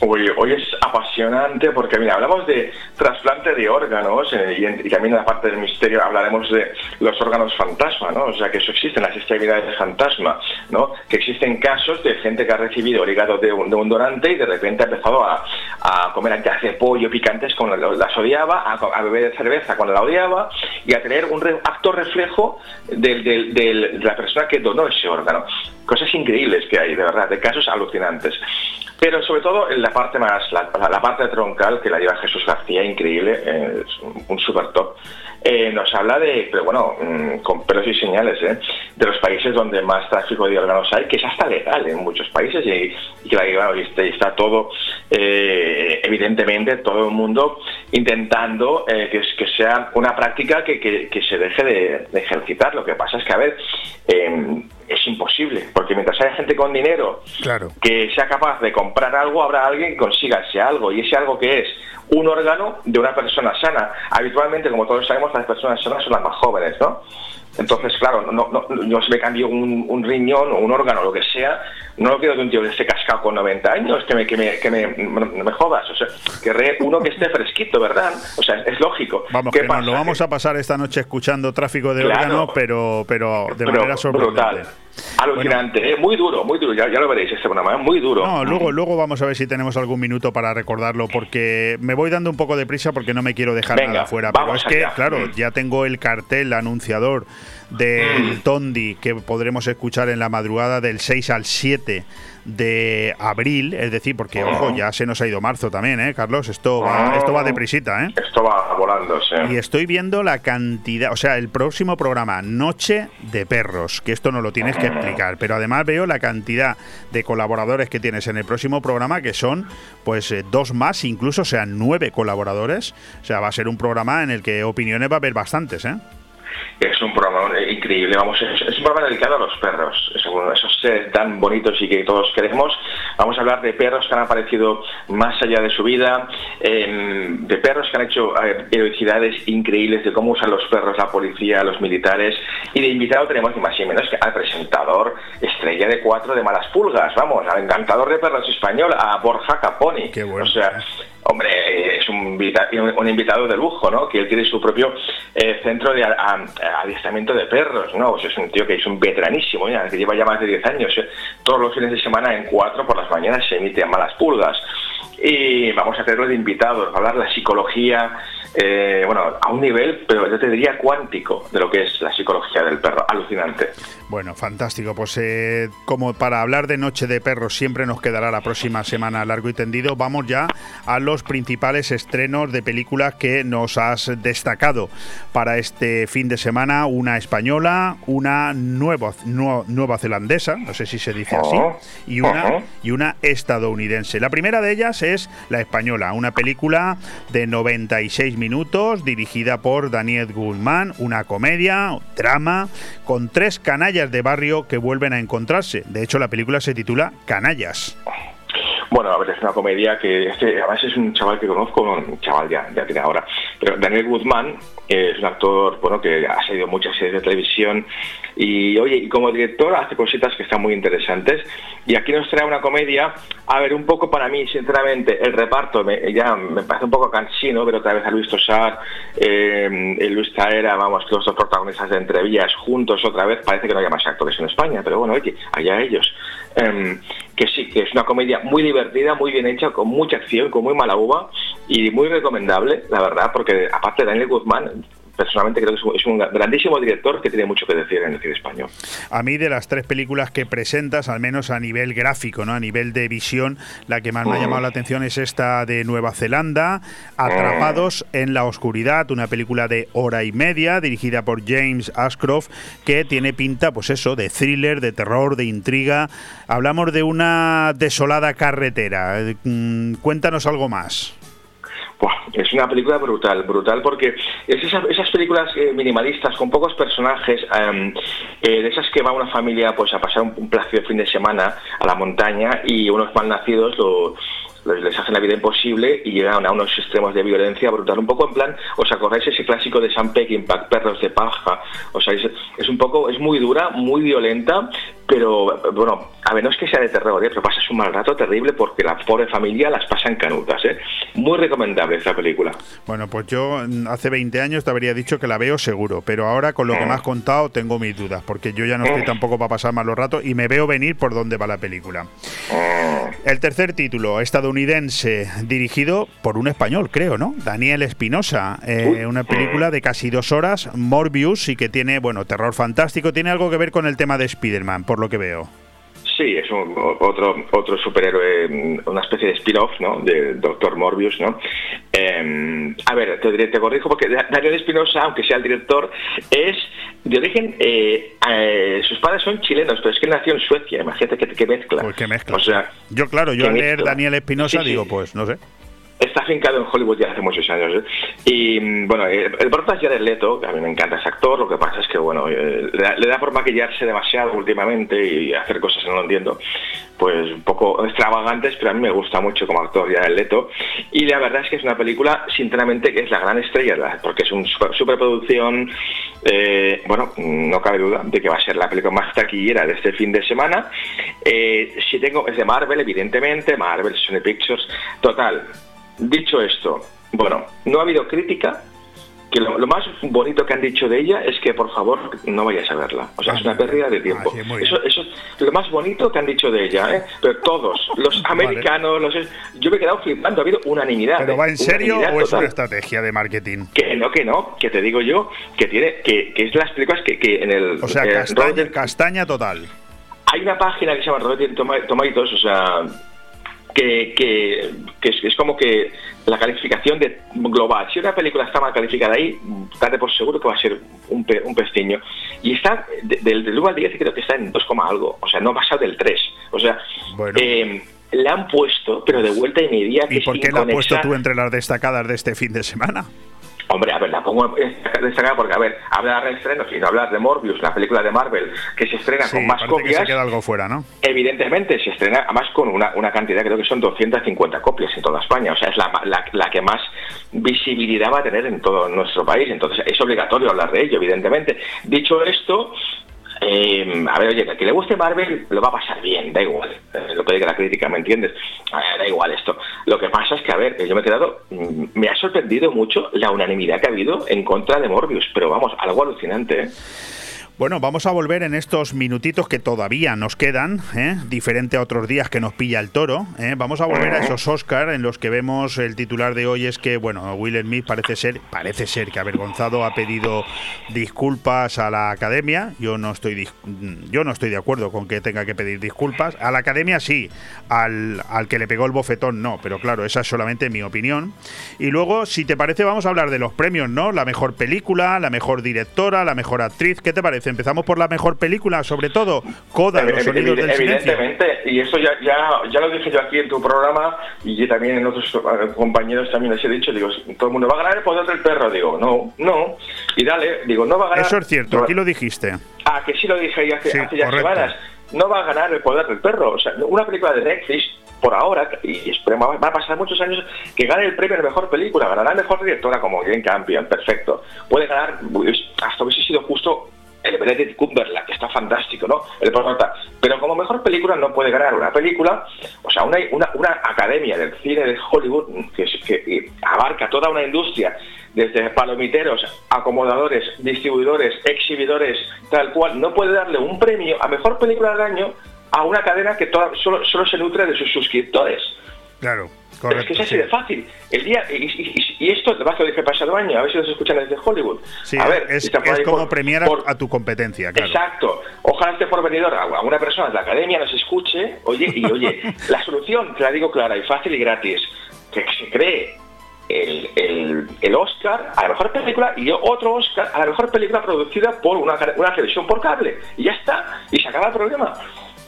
S10: Hoy, hoy es apasionante porque, mira, hablamos de trasplante de órganos eh, y, también en la parte del misterio hablaremos de los órganos fantasma, ¿no? O sea, que eso existe, las extremidades de fantasma, ¿no? Que existen casos de gente que ha recibido el hígado de un, donante y de repente ha empezado a, a comer anchas de pollo picantes cuando las odiaba, a, beber cerveza cuando la odiaba y a tener un acto reflejo de la persona que donó ese órgano. Cosas increíbles que hay, de verdad, de casos alucinantes. Pero sobre todo en la parte más, la, parte troncal que la lleva Jesús García, increíble, es un super top. Eh, nos habla de, pero bueno, mm, con pelos y señales, ¿eh? de los países donde más tráfico de órganos hay, que es hasta legal en muchos países y, y que está, todo, eh, evidentemente, todo el mundo intentando que, sea una práctica que, que, se deje de, de, ejercitar. Lo que pasa es que, a ver, em, es imposible, porque mientras haya gente con dinero
S1: claro.
S10: que sea capaz de comprar algo, habrá alguien que consiga ese algo, y ese algo que es un órgano de una persona sana. Habitualmente, como todos sabemos, las personas sanas son las más jóvenes, ¿no? Entonces, claro, no, no, no se me cambio un, riñón o un órgano, lo que sea, no lo quiero de un tío que esté cascado con 90 años, que me, que me, que me, me jodas. O sea, querré uno que esté fresquito, ¿verdad? O sea, es lógico.
S1: Vamos, que nos lo vamos a pasar esta noche escuchando tráfico de órganos, pero, pero de manera sorprendente. Brutal.
S10: Alucinante, ¿eh? muy duro, muy duro, ya, lo veréis este programa, ¿eh? muy duro.
S1: No, luego, luego vamos a ver si tenemos algún minuto para recordarlo, porque me voy dando un poco de prisa porque no me quiero dejar nada fuera. Pero es que, claro, mm. ya tengo el cartel anunciador del mm. Tondi que podremos escuchar en la madrugada del 6 al 7 de abril, es decir, porque ojo, ya se nos ha ido marzo también, ¿eh, Carlos? Esto va, esto va deprisita, ¿eh?
S10: Esto va volando, sí.
S1: Y estoy viendo la cantidad, o sea, el próximo programa, Noche de Perros, que esto no lo tienes que explicar, pero además veo la cantidad de colaboradores que tienes en el próximo programa, que son, pues, eh, dos más, incluso sean nueve colaboradores. O sea, va a ser un programa en el que opiniones va a haber bastantes, ¿eh?
S10: Es un programa increíble, vamos, es, un programa dedicado a los perros, esos seres tan bonitos y que todos queremos. Vamos a hablar de perros que han aparecido más allá de su vida, em, de perros que han hecho heroicidades increíbles, de cómo usan los perros la policía, los militares, y de invitado tenemos ni más ni menos que al presentador estrella de cuatro de Malas Pulgas, vamos, al encantador de perros español, a Borja Caponi.
S1: Qué bueno.
S10: O sea, hombre, es un, un, invitado de lujo, ¿no? Que él tiene su propio eh, centro de adiestramiento de perros, ¿no? es un tío que es un veteranísimo, que lleva ya más de 10 años. ¿eh? Todos los fines de semana en cuatro por las mañanas se emite a malas pulgas. Y vamos a tenerlo de invitados, a hablar de la psicología, eh, bueno, a un nivel, pero yo te diría cuántico de lo que es la psicología del perro. Alucinante.
S1: Bueno, fantástico. Pues eh, como para hablar de Noche de Perros siempre nos quedará la próxima semana largo y tendido, vamos ya a los principales estrenos de películas que nos has destacado para este fin de semana. Una española, una nueva, nueva zelandesa, no sé si se dice así, oh, y una, y una estadounidense. La primera de ellas es La Española, una película de 96 minutos dirigida por Daniel Guzmán, una comedia, drama, con tres canallas de barrio que vuelven a encontrarse. De hecho, la película se titula Canallas.
S10: Bueno, a ver, es una comedia que este, además es un chaval que conozco, un chaval ya, ya tiene ahora, pero Daniel Guzmán es un actor bueno que ha salido muchas series de televisión y oye, y como director hace cositas que están muy interesantes y aquí nos trae una comedia, a ver, un poco para mí, sinceramente, el reparto me, ya me parece un poco cansino, pero otra vez a Luis Tosar, eh, Luis Taera, vamos, los dos protagonistas de Entrevías juntos otra vez, parece que no haya más actores en España, pero bueno, oye, allá ellos. Em, que sí, que es una comedia muy divertida, muy bien hecha, con mucha acción, con muy mala uva y muy recomendable, la verdad, porque aparte Daniel Guzmán, personalmente creo que es un, grandísimo director que tiene mucho que decir en el cine español.
S1: A mí de las tres películas que presentas, al menos a nivel gráfico, no a nivel de visión, la que más me ha llamado la atención es esta de Nueva Zelanda, Atrapados en la oscuridad, una película de hora y media dirigida por James Ashcroft que tiene pinta, pues eso, de thriller, de terror, de intriga. Hablamos de una desolada carretera. Mm, cuéntanos algo más
S10: es una película brutal, brutal porque es esas, películas eh, minimalistas con pocos personajes, em, eh, de esas que va una familia pues a pasar un, un plácido fin de semana a la montaña y unos malnacidos lo, les hacen la vida imposible y llegan a unos extremos de violencia brutal. Un poco en plan, ¿os acordáis ese clásico de Sam Peckinpah, Perros de Paja? O sea, es, un poco, es muy dura, muy violenta, pero bueno, a ver, no es que sea de terror, ¿eh? pero pasas un mal rato terrible porque la pobre familia las pasa en canutas, ¿eh? Muy recomendable esta película.
S1: Bueno, pues yo mm, hace 20 años te habría dicho que la veo seguro, pero ahora con lo que me has contado tengo mis dudas, porque yo ya no estoy tampoco para pasar malos ratos y me veo venir por dónde va la película. El tercer título, estadounidense, dirigido por un español, creo, ¿no? Daniel Espinosa, eh, una película de casi dos horas, Morbius, y que tiene, bueno, terror fantástico, tiene algo que ver con el tema de Spider-Man, por lo que veo.
S10: Sí, es un, otro otro superhéroe, mm, una especie de spin-off, ¿no? De Doctor Morbius, ¿no? Em, a ver, te, te corrijo porque Daniel Espinosa, aunque sea el director, es de origen, eh, eh, sus padres son chilenos, pero es que nació en Suecia, imagínate que, que mezcla.
S1: Pues que mezcla. O sea, yo claro, yo al leer Daniel Espinosa digo, pues no sé
S10: está afincado en Hollywood ya hace muchos años. ¿eh? Y mm, bueno, el, el es Jared Leto, que a mí me encanta ese actor, lo que pasa es que bueno, eh, le, da, por maquillarse demasiado últimamente y hacer cosas que no lo entiendo, pues un poco extravagantes, pero a mí me gusta mucho como actor Jared Leto. Y la verdad es que es una película, sinceramente, que es la gran estrella, porque es una superproducción, eh, bueno, no cabe duda de que va a ser la película más taquillera de este fin de semana. si tengo, es de Marvel, evidentemente, Marvel, Sony Pictures, total Dicho esto, bueno, no ha habido crítica, que lo, más bonito que han dicho de ella es que por favor no vayas a verla. O sea, es una pérdida de tiempo. eso, eso es lo más bonito que han dicho de ella, ¿eh? Pero todos, los americanos, los, yo me he quedado flipando, ha habido unanimidad.
S1: ¿Pero va en serio o es una estrategia de marketing?
S10: Que no, que no, que te digo yo, que tiene, que, que es las películas que, que en el...
S1: O sea, castaña, castaña total.
S10: Hay una página que se llama Rotten Tomatoes, o sea, que, que, es, como que la calificación de global. Si una película está mal calificada ahí, date por seguro que va a ser un, pe, un pestiño. Y está, del, 1 al 10 creo que está en 2, algo. O sea, no ha pasado del 3. O sea, eh, le han puesto, pero de vuelta inmediata.
S1: ¿Y por qué la han puesto tú entre las destacadas de este fin de semana?
S10: Hombre, a ver, la pongo destacada porque, a ver, hablar de estrenos y no hablar de Morbius, la película de Marvel, que se estrena con más copias.
S1: Que se queda algo fuera, ¿no?
S10: Evidentemente, se estrena además con una, una cantidad, creo que son 250 copias en toda España. O sea, es la, la, la, que más visibilidad va a tener en todo nuestro país. Entonces, es obligatorio hablar de ello, evidentemente. Dicho esto, eh, a ver, oye, que le guste Marvel lo va a pasar bien, da igual. Eh, lo que diga la crítica, ¿me entiendes? da igual esto. Lo que pasa es que, a ver, yo me he quedado. Mm, me ha sorprendido mucho la unanimidad que ha habido en contra de Morbius, pero vamos, algo alucinante, ¿eh?
S1: Bueno, vamos a volver en estos minutitos que todavía nos quedan, ¿eh? diferente a otros días que nos pilla el toro. ¿eh? Vamos a volver a esos Oscar en los que vemos el titular de hoy es que, bueno, Will Smith parece ser, parece ser que avergonzado ha pedido disculpas a la Academia. Yo no estoy, yo no estoy de acuerdo con que tenga que pedir disculpas. A la Academia sí, al, al que le pegó el bofetón no, pero claro, esa es solamente mi opinión. Y luego, si te parece, vamos a hablar de los premios, ¿no? La mejor película, la mejor directora, la mejor actriz. ¿Qué te parece? Empezamos por la mejor película, sobre todo Coda, los sonidos del
S10: Evidentemente, y eso ya, ya, ya lo dije yo aquí en tu programa y también en otros eh, compañeros también les he dicho, digo, todo el mundo va a ganar el poder del perro, digo, no, no, y dale, digo, no va a ganar...
S1: Eso es cierto, aquí lo dijiste.
S10: Ah, que sí lo dije hace, hace ya semanas, no va a ganar el poder del perro, o sea, una película de Netflix por ahora, y esperemos, va a pasar muchos años, que gane el premio de mejor película, ganará mejor directora como Jane Campion, perfecto. Puede ganar, pues, hasta hubiese sido justo el Benedict Cumberland, que está fantástico, ¿no? El. Pero como mejor película no puede ganar una película, o sea, una, una, academia del cine de Hollywood que, abarca toda una industria, desde palomiteros, acomodadores, distribuidores, exhibidores, tal cual, no puede darle un premio a mejor película del año a una cadena que solo, solo se nutre de sus suscriptores.
S1: Claro.
S10: Correcto, es que es así de fácil. El día, y, esto te vas a dije pasado año, a ver si los escuchan desde Hollywood.
S1: a ver, es, como premiar a tu competencia. Claro.
S10: Exacto. Ojalá esté por venidor a una persona de la academia nos escuche, oye, y oye, la solución, te la digo clara y fácil y gratis, que se cree el, el, el, Oscar a la mejor película y otro Oscar a la mejor película producida por una, una televisión por cable. Y ya está. Y se acaba el problema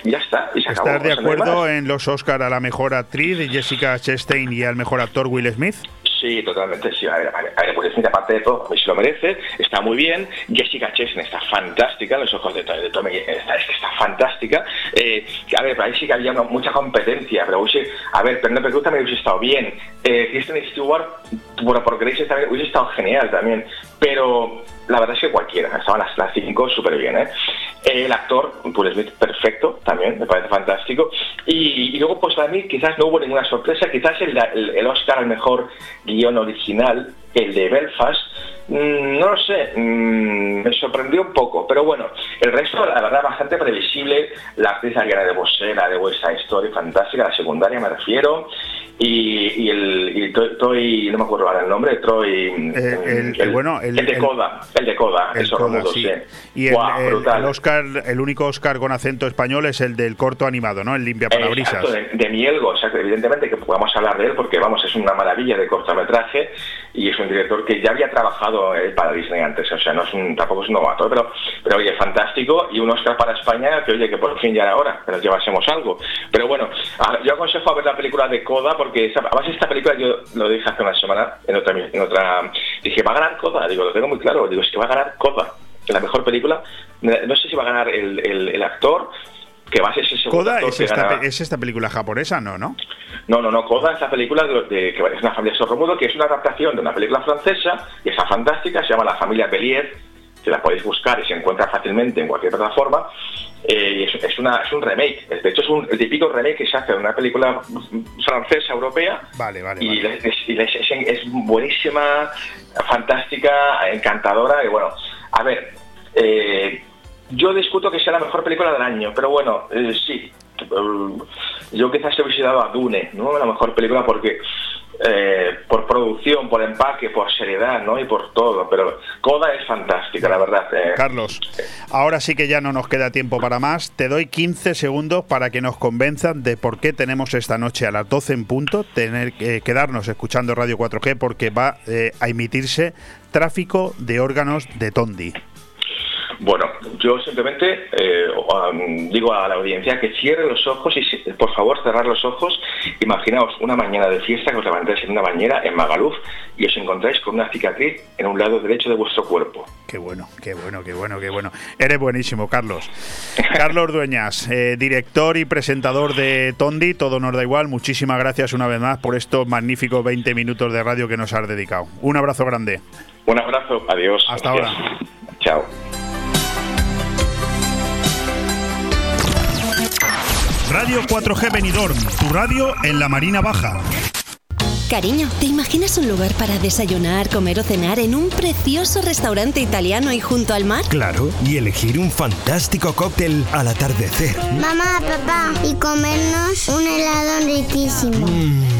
S10: ya está. Y se
S1: ¿Estás de acuerdo en los Oscar a la mejor actriz Jessica Chastain y al mejor actor Will Smith?
S10: Sí, totalmente, sí. A ver, a ver, Smith, aparte de todo, se lo merece, está muy bien. Jessica Chastain está fantástica, los ojos de, de Tommy está, es que está fantástica. Eh, a ver, ahí sí que había mucha competencia, pero hubiese, a ver, Penélope Cruz también hubiese estado bien. Eh, Kristen Stewart, bueno, por Grace también hubiese estado genial también. Pero la verdad es que cualquiera, estaban las, las cinco súper bien, ¿eh? El actor, Will Smith, perfecto, también, me parece fantástico. Y, luego, pues para mí quizás no hubo ninguna sorpresa, quizás el Oscar al mejor guion original, el de Belfast, no lo sé, mm, me sorprendió un poco, pero bueno, el resto, la verdad, bastante previsible. La actriz Ariana de Bosé, la de West Side Story, fantástica, la secundaria me refiero. Y, y el y Troy, no me acuerdo ahora el nombre, Troy.
S1: Eh, el, bueno,
S10: el, de Coda, el de Coda, el sordomudo, sí.
S1: Y el, Oscar, el único Oscar con acento español es el del corto animado, ¿no? El limpia parabrisas.
S10: de, de, Mielgo, evidentemente que podamos hablar de él porque, vamos, es una maravilla de cortometraje y es un director que ya había trabajado para Disney antes, o sea, no es un, tampoco es un novato, pero, pero oye, fantástico y un Oscar para España que, oye, que por fin ya era hora que nos llevásemos algo. Pero bueno, yo aconsejo a ver la película de Coda porque porque además esta película yo lo dije hace una semana en otra, en otra dije, va a ganar Coda, digo, lo tengo muy claro, digo, es que va a ganar Coda, la mejor película, no sé si va a ganar el, el, actor, que va a ser ese segundo
S1: Coda es, esta, es esta película japonesa, ¿no? No,
S10: no, no, no Coda es la película de, que es una familia sordomudo, que es una adaptación de una película francesa, y está fantástica, se llama La familia Bellier, que la podéis buscar y se encuentra fácilmente en cualquier plataforma, eh, es, una, es un remake. De hecho, es un, el típico remake que se hace de una película francesa, europea.
S1: Vale, vale.
S10: Y, Es, buenísima, fantástica, encantadora. Y bueno, a ver, eh, yo discuto que sea la mejor película del año, pero bueno, eh, sí. Yo quizás he visitado a Dune, ¿no? La mejor película porque eh, por producción, por empaque, por seriedad, ¿no? Y por todo. Pero Coda es fantástica, la verdad. Eh.
S1: Carlos, ahora sí que ya no nos queda tiempo para más. Te doy 15 segundos para que nos convenzan de por qué tenemos esta noche a las 12 en punto tener que quedarnos escuchando Radio 4G porque va eh, a emitirse tráfico de órganos de Tondi.
S10: Bueno, yo simplemente eh, digo a la audiencia que cierre los ojos y por favor cerrar los ojos. Imaginaos una mañana de fiesta que os levantáis en una bañera en Magaluf y os encontráis con una cicatriz en un lado derecho de vuestro cuerpo.
S1: Qué bueno, qué bueno, qué bueno, qué bueno. Eres buenísimo, Carlos. Carlos Dueñas, eh, director y presentador de Tondi, todo nos da igual. Muchísimas gracias una vez más por estos magníficos 20 minutos de radio que nos has dedicado. Un abrazo grande.
S10: Un abrazo, adiós.
S1: Hasta ahora.
S10: Chao.
S1: Radio 4G Benidorm, tu radio en la Marina Baja.
S11: Cariño, ¿te imaginas un lugar para desayunar, comer o cenar en un precioso restaurante italiano y junto al mar?
S12: Claro, y elegir un fantástico cóctel al atardecer.
S13: Mamá, papá, y comernos un helado riquísimo.
S12: Mmm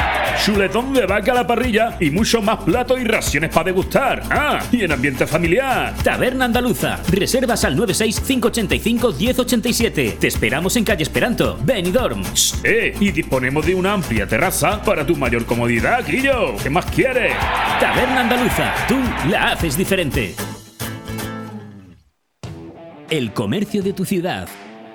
S14: chuletón de vaca a la parrilla y mucho más platos y raciones para degustar. Ah, y en ambiente familiar.
S6: Taberna Andaluza. Reservas al 96585-1087. Te esperamos en calle Esperanto, Benidorm.
S14: Eh, y disponemos de una amplia terraza para tu mayor comodidad, Guillo. ¿Qué más quieres?
S6: Taberna Andaluza. Tú la haces diferente. El comercio de tu ciudad.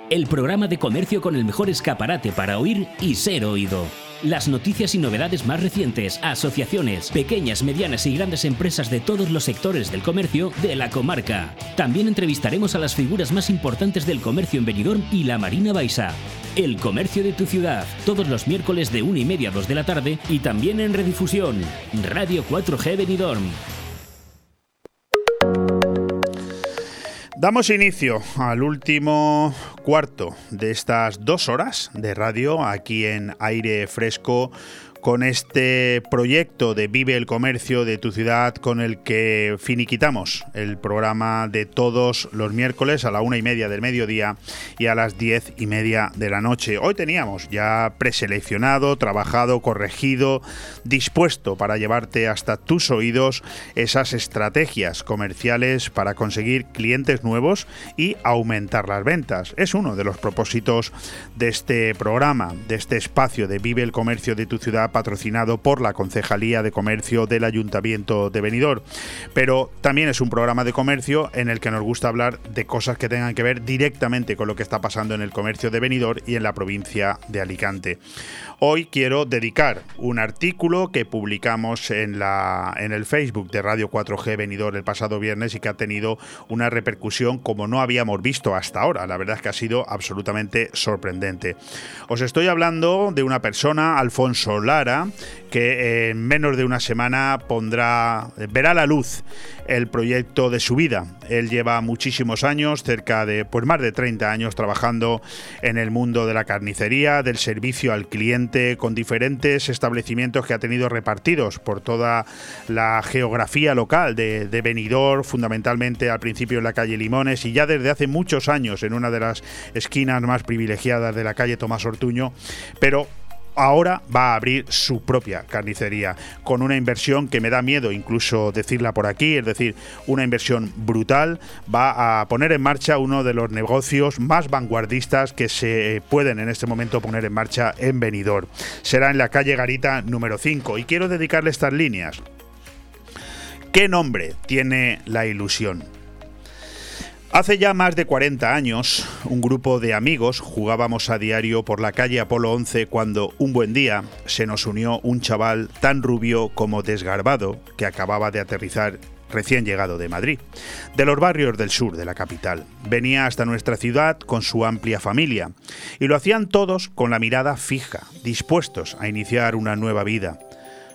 S6: El programa de comercio con el mejor escaparate para oír y ser oído. Las noticias y novedades más recientes, asociaciones, pequeñas, medianas y grandes empresas de todos los sectores del comercio de la comarca. También entrevistaremos a las figuras más importantes del comercio en Benidorm y la Marina Baixa. El comercio de tu ciudad, todos los miércoles de 1 y media a 2 de la tarde y también en redifusión. Radio 4G Benidorm.
S1: Damos inicio al último cuarto de estas dos horas de radio aquí en aire fresco con este proyecto de Vive el Comercio de tu ciudad con el que finiquitamos el programa de todos los miércoles a la una y media del mediodía y a las diez y media de la noche. Hoy teníamos ya preseleccionado, trabajado, corregido, dispuesto para llevarte hasta tus oídos esas estrategias comerciales para conseguir clientes nuevos y aumentar las ventas. Es uno de los propósitos de este programa, de este espacio de Vive el Comercio de tu ciudad patrocinado por la Concejalía de Comercio del Ayuntamiento de Benidorm. Pero también es un programa de comercio en el que nos gusta hablar de cosas que tengan que ver directamente con lo que está pasando en el comercio de Benidorm y en la provincia de Alicante. Hoy quiero dedicar un artículo que publicamos en, la, en el Facebook de Radio 4G Venidor el pasado viernes y que ha tenido una repercusión como no habíamos visto hasta ahora. La verdad es que ha sido absolutamente sorprendente. Os estoy hablando de una persona, Alfonso Lara, que en menos de una semana pondrá, verá la luz el proyecto de su vida. Él lleva muchísimos años, cerca de pues más de 30 años trabajando en el mundo de la carnicería, del servicio al cliente con diferentes establecimientos que ha tenido repartidos por toda la geografía local de, de Benidorm, fundamentalmente al principio en la calle Limones y ya desde hace muchos años en una de las esquinas más privilegiadas de la calle Tomás Ortuño, pero ahora va a abrir su propia carnicería con una inversión que me da miedo incluso decirla por aquí, es decir, una inversión brutal. Va a poner en marcha uno de los negocios más vanguardistas que se pueden en este momento poner en marcha en Benidorm. Será en la calle Garita número 5 y quiero dedicarle estas líneas. ¿Qué nombre tiene la ilusión? Hace ya más de 40 años, un grupo de amigos jugábamos a diario por la calle Apolo 11 cuando un buen día se nos unió un chaval tan rubio como desgarbado que acababa de aterrizar recién llegado de Madrid, de los barrios del sur de la capital. Venía hasta nuestra ciudad con su amplia familia y lo hacían todos con la mirada fija, dispuestos a iniciar una nueva vida.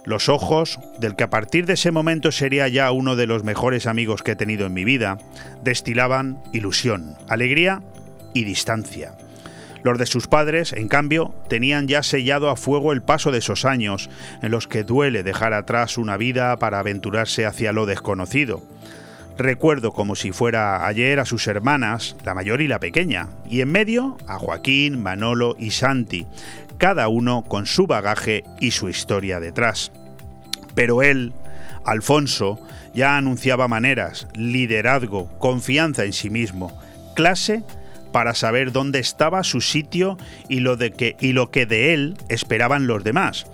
S1: Los ojos, del que a partir de ese momento sería ya uno de los mejores amigos que he tenido en mi vida, destilaban ilusión, alegría y distancia. Los de sus padres, en cambio, tenían ya sellado a fuego el paso de esos años en los que duele dejar atrás una vida para aventurarse hacia lo desconocido. Recuerdo como si fuera ayer a sus hermanas, la mayor y la pequeña, y en medio a Joaquín, Manolo y Santi, cada uno con su bagaje y su historia detrás. Pero él, Alfonso, ya anunciaba maneras, liderazgo, confianza en sí mismo, clase para saber dónde estaba su sitio y lo, de que, y lo que de él esperaban los demás.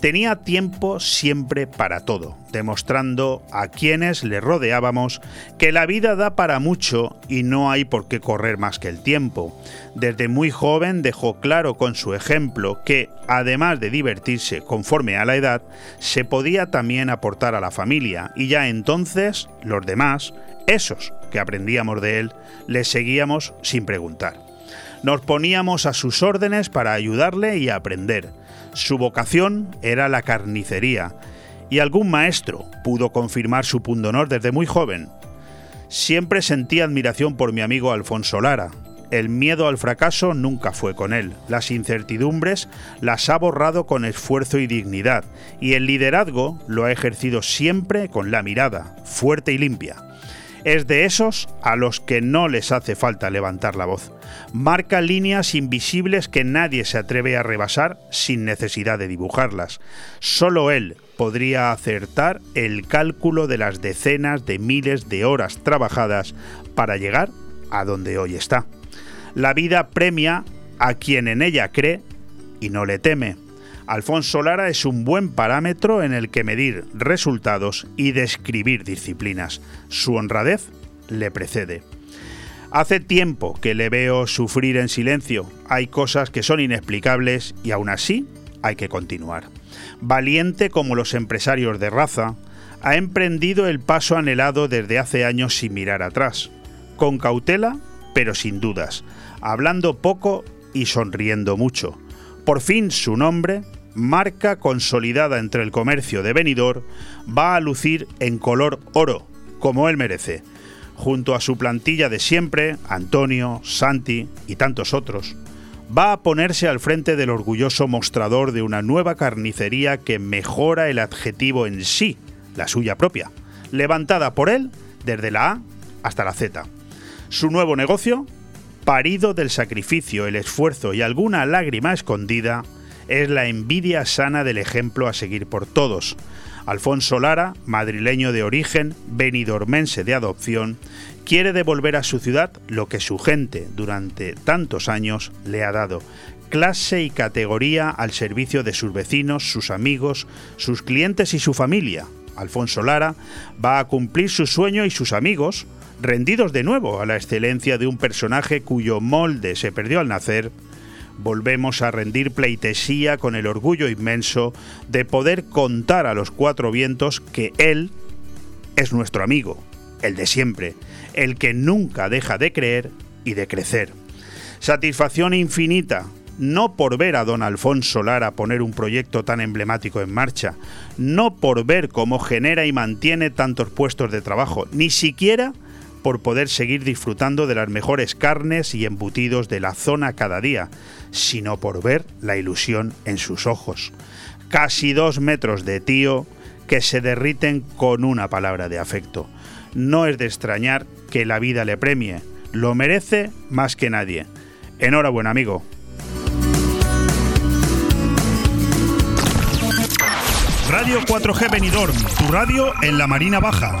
S1: Tenía tiempo siempre para todo, demostrando a quienes le rodeábamos que la vida da para mucho y no hay por qué correr más que el tiempo. Desde muy joven dejó claro con su ejemplo que, además de divertirse conforme a la edad, se podía también aportar a la familia y ya entonces los demás, esos que aprendíamos de él, le seguíamos sin preguntar. Nos poníamos a sus órdenes para ayudarle y aprender su vocación era la carnicería, y algún maestro pudo confirmar su pundonor desde muy joven. Siempre sentí admiración por mi amigo Alfonso Lara. El miedo al fracaso nunca fue con él. Las incertidumbres las ha borrado con esfuerzo y dignidad, y el liderazgo lo ha ejercido siempre con la mirada, fuerte y limpia. Es de esos a los que no les hace falta levantar la voz. Marca líneas invisibles que nadie se atreve a rebasar sin necesidad de dibujarlas. Solo él podría acertar el cálculo de las decenas de miles de horas trabajadas para llegar a donde hoy está. La vida premia a quien en ella cree y no le teme. Alfonso Lara es un buen parámetro en el que medir resultados y describir disciplinas. Su honradez le precede. Hace tiempo que le veo sufrir en silencio. Hay cosas que son inexplicables y aún así hay que continuar. Valiente como los empresarios de raza, ha emprendido el paso anhelado desde hace años sin mirar atrás. Con cautela, pero sin dudas. Hablando poco y sonriendo mucho. Por fin su nombre marca consolidada entre el comercio de Benidorm, va a lucir en color oro, como él merece, junto a su plantilla de siempre, Antonio, Santi y tantos otros. va a ponerse al frente del orgulloso mostrador de una nueva carnicería que mejora el adjetivo en sí, la suya propia, levantada por él desde la A hasta la Z. Su nuevo negocio, parido del sacrificio, el esfuerzo y alguna lágrima escondida, es la envidia sana del ejemplo a seguir por todos. Alfonso Lara, madrileño de origen, benidormense de adopción, quiere devolver a su ciudad lo que su gente durante tantos años le ha dado, clase y categoría al servicio de sus vecinos, sus amigos, sus clientes y su familia. Alfonso Lara va a cumplir su sueño y sus amigos, rendidos de nuevo a la excelencia de un personaje cuyo molde se perdió al nacer, volvemos a rendir pleitesía con el orgullo inmenso de poder contar a los cuatro vientos que Él es nuestro amigo, el de siempre, el que nunca deja de creer y de crecer. Satisfacción infinita, no por ver a don Alfonso Lara poner un proyecto tan emblemático en marcha, no por ver cómo genera y mantiene tantos puestos de trabajo, ni siquiera por poder seguir disfrutando de las mejores carnes y embutidos de la zona cada día, sino por ver la ilusión en sus ojos. Casi dos metros de tío que se derriten con una palabra de afecto. No es de extrañar que la vida le premie, lo merece más que nadie. Enhorabuena, amigo. Radio 4G Benidorm, tu radio en la Marina Baja.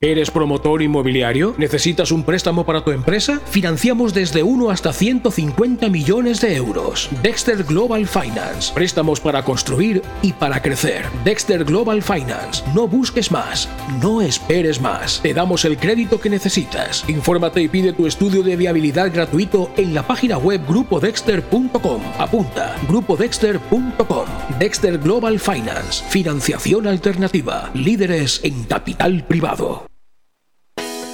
S4: ¿Eres promotor inmobiliario? ¿Necesitas un préstamo para tu empresa? Financiamos desde 1 hasta 150 millones de euros. Dexter Global Finance. Préstamos para construir y para crecer. Dexter Global Finance. No busques más. No esperes más. Te damos el crédito que necesitas. Infórmate y pide tu estudio de viabilidad gratuito en la página web grupodexter.com. Apunta. grupodexter.com. Dexter Global Finance. Financiación alternativa. Líderes en capital privado.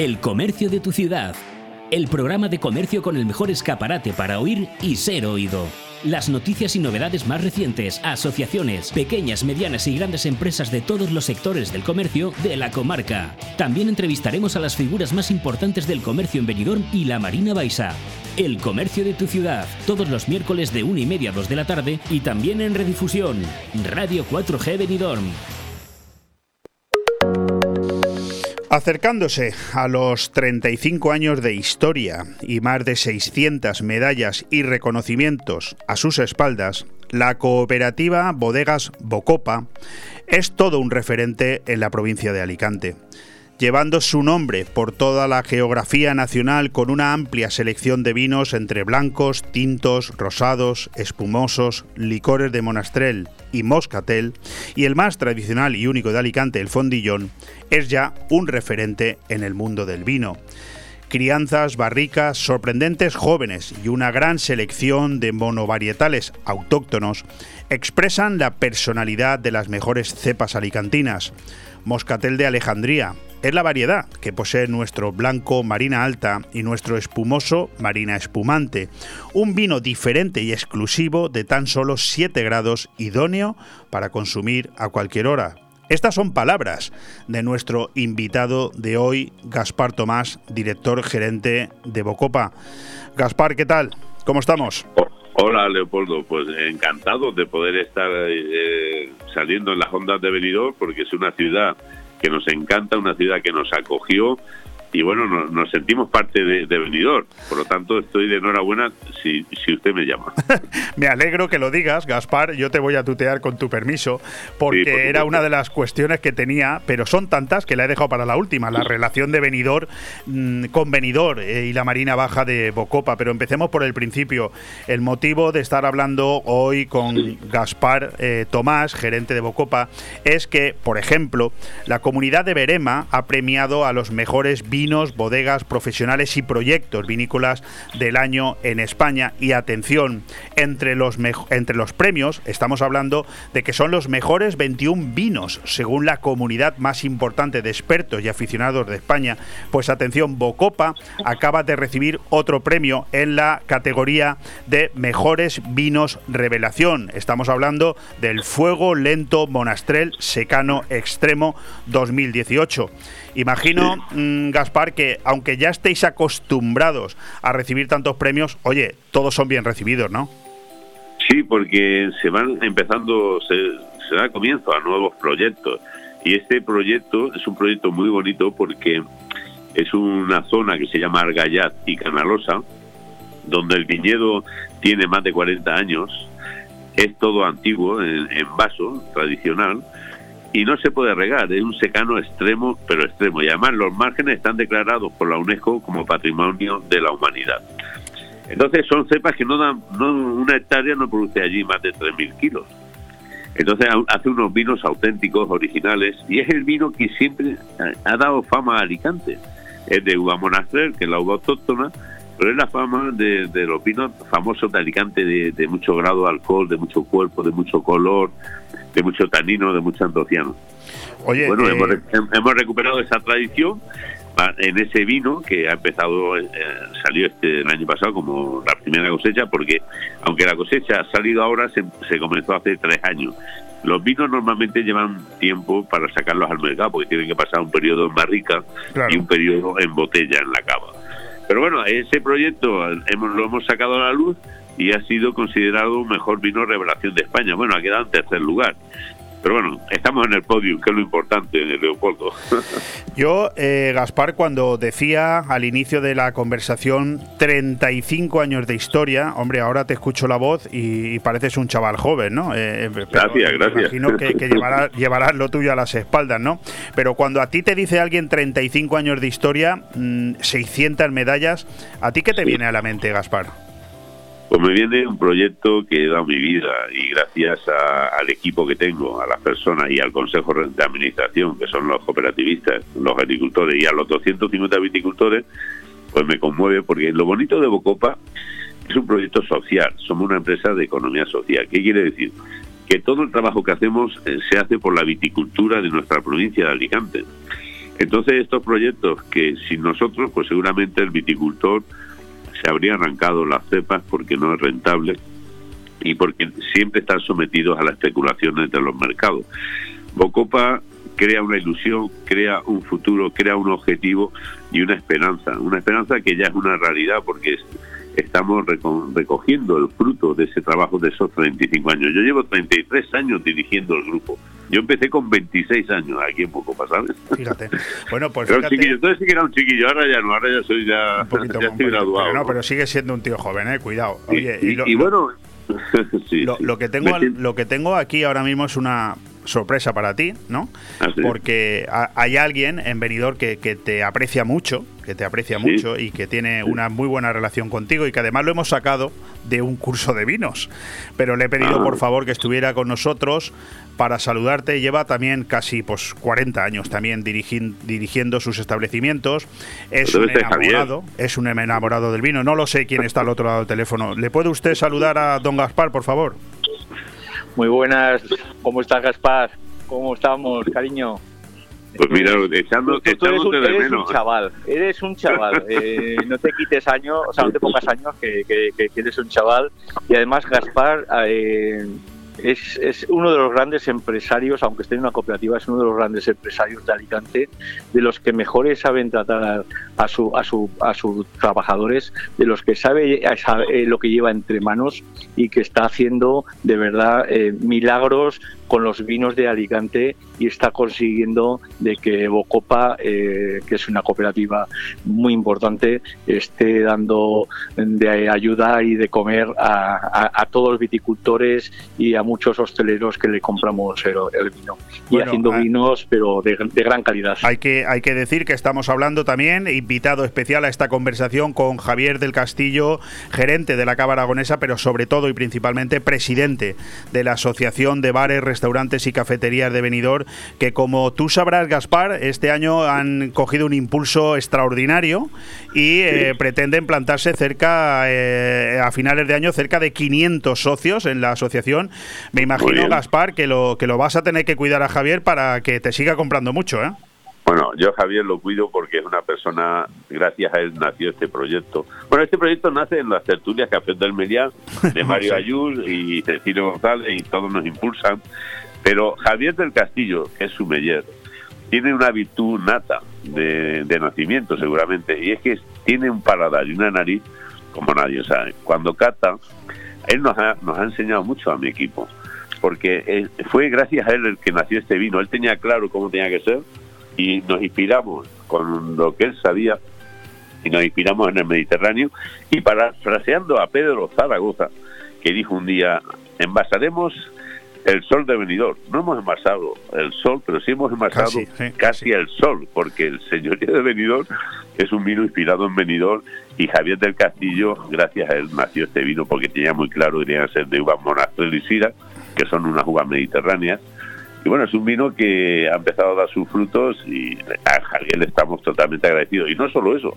S6: El comercio de tu ciudad. El programa de comercio con el mejor escaparate para oír y ser oído. Las noticias y novedades más recientes, asociaciones, pequeñas, medianas y grandes empresas de todos los sectores del comercio de la comarca. También entrevistaremos a las figuras más importantes del comercio en Benidorm y la Marina Baixa. El comercio de tu ciudad, todos los miércoles de 1 y media a 2 de la tarde y también en redifusión. Radio 4G Benidorm.
S1: Acercándose a los 35 años de historia y más de 600 medallas y reconocimientos a sus espaldas, la cooperativa Bodegas Bocopa es todo un referente en la provincia de Alicante. Llevando su nombre por toda la geografía nacional con una amplia selección de vinos entre blancos, tintos, rosados, espumosos, licores de monastrel y moscatel, y el más tradicional y único de Alicante, el fondillón, es ya un referente en el mundo del vino crianzas, barricas, sorprendentes jóvenes y una gran selección de monovarietales autóctonos expresan la personalidad de las mejores cepas alicantinas. Moscatel de Alejandría es la variedad que posee nuestro blanco Marina Alta y nuestro espumoso Marina Espumante, un vino diferente y exclusivo de tan solo 7 grados idóneo para consumir a cualquier hora. Estas son palabras de nuestro invitado de hoy, Gaspar Tomás, director gerente de Bocopa. Gaspar, ¿qué tal? ¿Cómo estamos?
S15: Hola Leopoldo, pues encantado de poder estar eh, saliendo en las ondas de Benidorm porque es una ciudad que nos encanta, una ciudad que nos acogió y bueno, nos, sentimos parte de, de Benidorm. Por lo tanto, estoy de enhorabuena si, si usted me llama.
S1: me alegro que lo digas, Gaspar. Yo te voy a tutear con tu permiso, porque era una de las cuestiones que tenía, pero son tantas que la he dejado para la última, la relación de Benidorm mm, con Benidorm eh, y la Marina Baja de Bocopa. Pero empecemos por el principio. El motivo de estar hablando hoy con Gaspar eh, Tomás, gerente de Bocopa, es que, por ejemplo, la comunidad de Berema ha premiado a los mejores vinos, bodegas profesionales y proyectos vinícolas del año en España. Y atención, entre los, entre los premios estamos hablando de que son los mejores 21 vinos, según la comunidad más importante de expertos y aficionados de España. Pues atención, Bocopa acaba de recibir otro premio en la categoría de mejores vinos revelación. Estamos hablando del Fuego Lento Monastrel Secano Extremo 2018. Imagino, mm, Gaspar, que aunque ya estéis acostumbrados a recibir tantos premios, oye, todos son bien recibidos, ¿no?
S15: Sí, porque se van empezando, se, da comienzo a nuevos proyectos. Y este proyecto es un proyecto muy bonito porque es una zona que se llama Argallat y Canalosa, donde el viñedo tiene más de 40 años, es todo antiguo, en vaso, tradicional, y no se puede regar, es un secano extremo, pero extremo. Y además los márgenes están declarados por la UNESCO como patrimonio de la humanidad. Entonces son cepas que no dan, no, una hectárea no produce allí más de 3.000 kilos. Entonces hace unos vinos auténticos, originales, y es el vino que siempre ha dado fama a Alicante. Es de uva monastrel, que es la uva autóctona, pero es la fama de, los vinos famosos de Alicante, de, de mucho grado de alcohol, de mucho cuerpo, de mucho color, de mucho tanino, de mucho antociano.
S1: Oye,
S15: bueno,
S1: eh,
S15: hemos, recuperado esa tradición en ese vino que ha empezado, eh, salió este el año pasado como la primera cosecha, porque aunque la cosecha ha salido ahora, se, comenzó hace tres años. Los vinos normalmente llevan tiempo para sacarlos al mercado, porque tienen que pasar un periodo en barrica y un periodo en botella, en la cava. Pero bueno, ese proyecto hemos, lo hemos sacado a la luz y ha sido considerado mejor vino revelación de España. Bueno, ha quedado en tercer lugar. Pero bueno, estamos en el podio, que es lo importante, Leopoldo.
S1: Yo, eh, Gaspar, cuando decía al inicio de la conversación 35 años de historia, hombre, ahora te escucho la voz y, pareces un chaval joven, ¿no?
S15: Eh, gracias, gracias.
S1: Imagino que, llevarás, lo tuyo a las espaldas, ¿no? Pero cuando a ti te dice alguien 35 años de historia, 600 mm, medallas, ¿a ti qué te viene a la mente, Gaspar?
S15: Pues me viene un proyecto que he dado mi vida y gracias al equipo que tengo, a las personas y al Consejo de Administración, que son los cooperativistas, los agricultores y a los 250 viticultores, pues me conmueve porque lo bonito de Bocopa es un proyecto social, somos una empresa de economía social. ¿Qué quiere decir? Que todo el trabajo que hacemos eh, se hace por la viticultura de nuestra provincia de Alicante. Entonces estos proyectos que sin nosotros, pues seguramente el viticultor se habría arrancado las cepas porque no es rentable y porque siempre están sometidos a las especulaciones de los mercados. Bocopa crea una ilusión, crea un futuro, crea un objetivo y una esperanza. Una esperanza que ya es una realidad porque estamos recogiendo el fruto de ese trabajo de esos 35 años. Yo llevo 33 años dirigiendo el grupo. Yo empecé con 26 años aquí en Poco ¿sabes?
S1: Fíjate. Bueno, pues
S15: fíjate. entonces sí que era un chiquillo, ahora ya no, ahora ya soy ya, ya estoy graduado.
S1: Pero no, pero sigue siendo un tío joven, eh, cuidado.
S15: Oye, y, bueno...
S1: lo, que tengo, lo que tengo aquí ahora mismo es una sorpresa para ti, ¿no? Porque ha- hay alguien en Benidorm que, que te aprecia mucho, que te aprecia
S15: Sí.
S1: mucho y que tiene una muy buena relación contigo y que además lo hemos sacado de un curso de vinos. Pero le he pedido
S15: Ah.
S1: por favor que estuviera con nosotros para saludarte. Lleva también casi pues 40 años también dirigin- dirigiendo sus establecimientos. Es un enamorado, es un enamorado del vino. No lo sé quién está al otro lado del teléfono. ¿Le puede usted saludar a don Gaspar, por favor?
S16: Muy buenas, ¿cómo estás Gaspar? ¿Cómo estamos, cariño?
S15: Pues mira, echando,
S16: Tú, tú eres, un,
S15: de
S16: eres un chaval, eres un chaval, eh, no te quites años, o sea, no te pongas años que, que- que- que eres un chaval. Y además Gaspar eh, es, es uno de los grandes empresarios, aunque esté en una cooperativa, es uno de los grandes empresarios de Alicante, de los que mejores saben tratar a, su, a, su, a sus trabajadores, de los que sabe, sabe, eh, lo que lleva entre manos y que está haciendo de verdad eh, milagros con los vinos de Alicante y está consiguiendo de que Bocopa, eh, que es una cooperativa muy importante, esté dando de ayuda y de comer a, a- a todos los viticultores y a muchos hosteleros que le compramos el, el vino. Y
S1: Bueno,
S16: haciendo
S1: ah,
S16: vinos, pero de, de gran calidad.
S1: Hay que, hay que decir que estamos hablando también, invitado especial a esta conversación con Javier del Castillo, gerente de la Cava Aragonesa, pero sobre todo y principalmente presidente de la Asociación de Bares, Restaurantes y Cafeterías de Benidorm, que como tú sabrás, Gaspar, este año han cogido un impulso extraordinario y eh, pretenden plantarse cerca, eh, a finales de año, cerca de 500 socios en la asociación. Me imagino. Gaspar, que lo, que lo vas a tener que cuidar a Javier para que te siga comprando mucho, ¿eh?
S15: Bueno, yo a Javier lo cuido porque es una persona, gracias a él nació este proyecto. Bueno, este proyecto nace en las tertulias Café del Meliá, de Mario. Ayul y Cecilio González, y todos nos impulsan. Pero Javier del Castillo, que es su meller, tiene una virtud nata de, de nacimiento seguramente, y es que tiene un paladar y una nariz como nadie sabe. Cuando cata, él nos ha, nos ha enseñado mucho a mi equipo, porque eh, fue gracias a él el que nació este vino. Él tenía claro cómo tenía que ser y nos inspiramos con lo que él sabía y nos inspiramos en el Mediterráneo. Y parafraseando a Pedro Zaragoza que dijo un día envasaremos el sol de Benidorm no hemos envasado el sol pero sí hemos envasado
S1: Casi, sí,
S15: casi el sol porque el señorío de Benidorm es un vino inspirado en Benidorm y Javier del Castillo gracias a él nació este vino porque tenía muy claro que tenía que ser de uvas sira que son unas uvas mediterráneas y bueno, es un vino que ha empezado a dar sus frutos y a Javier le estamos totalmente agradecidos. Y no solo eso,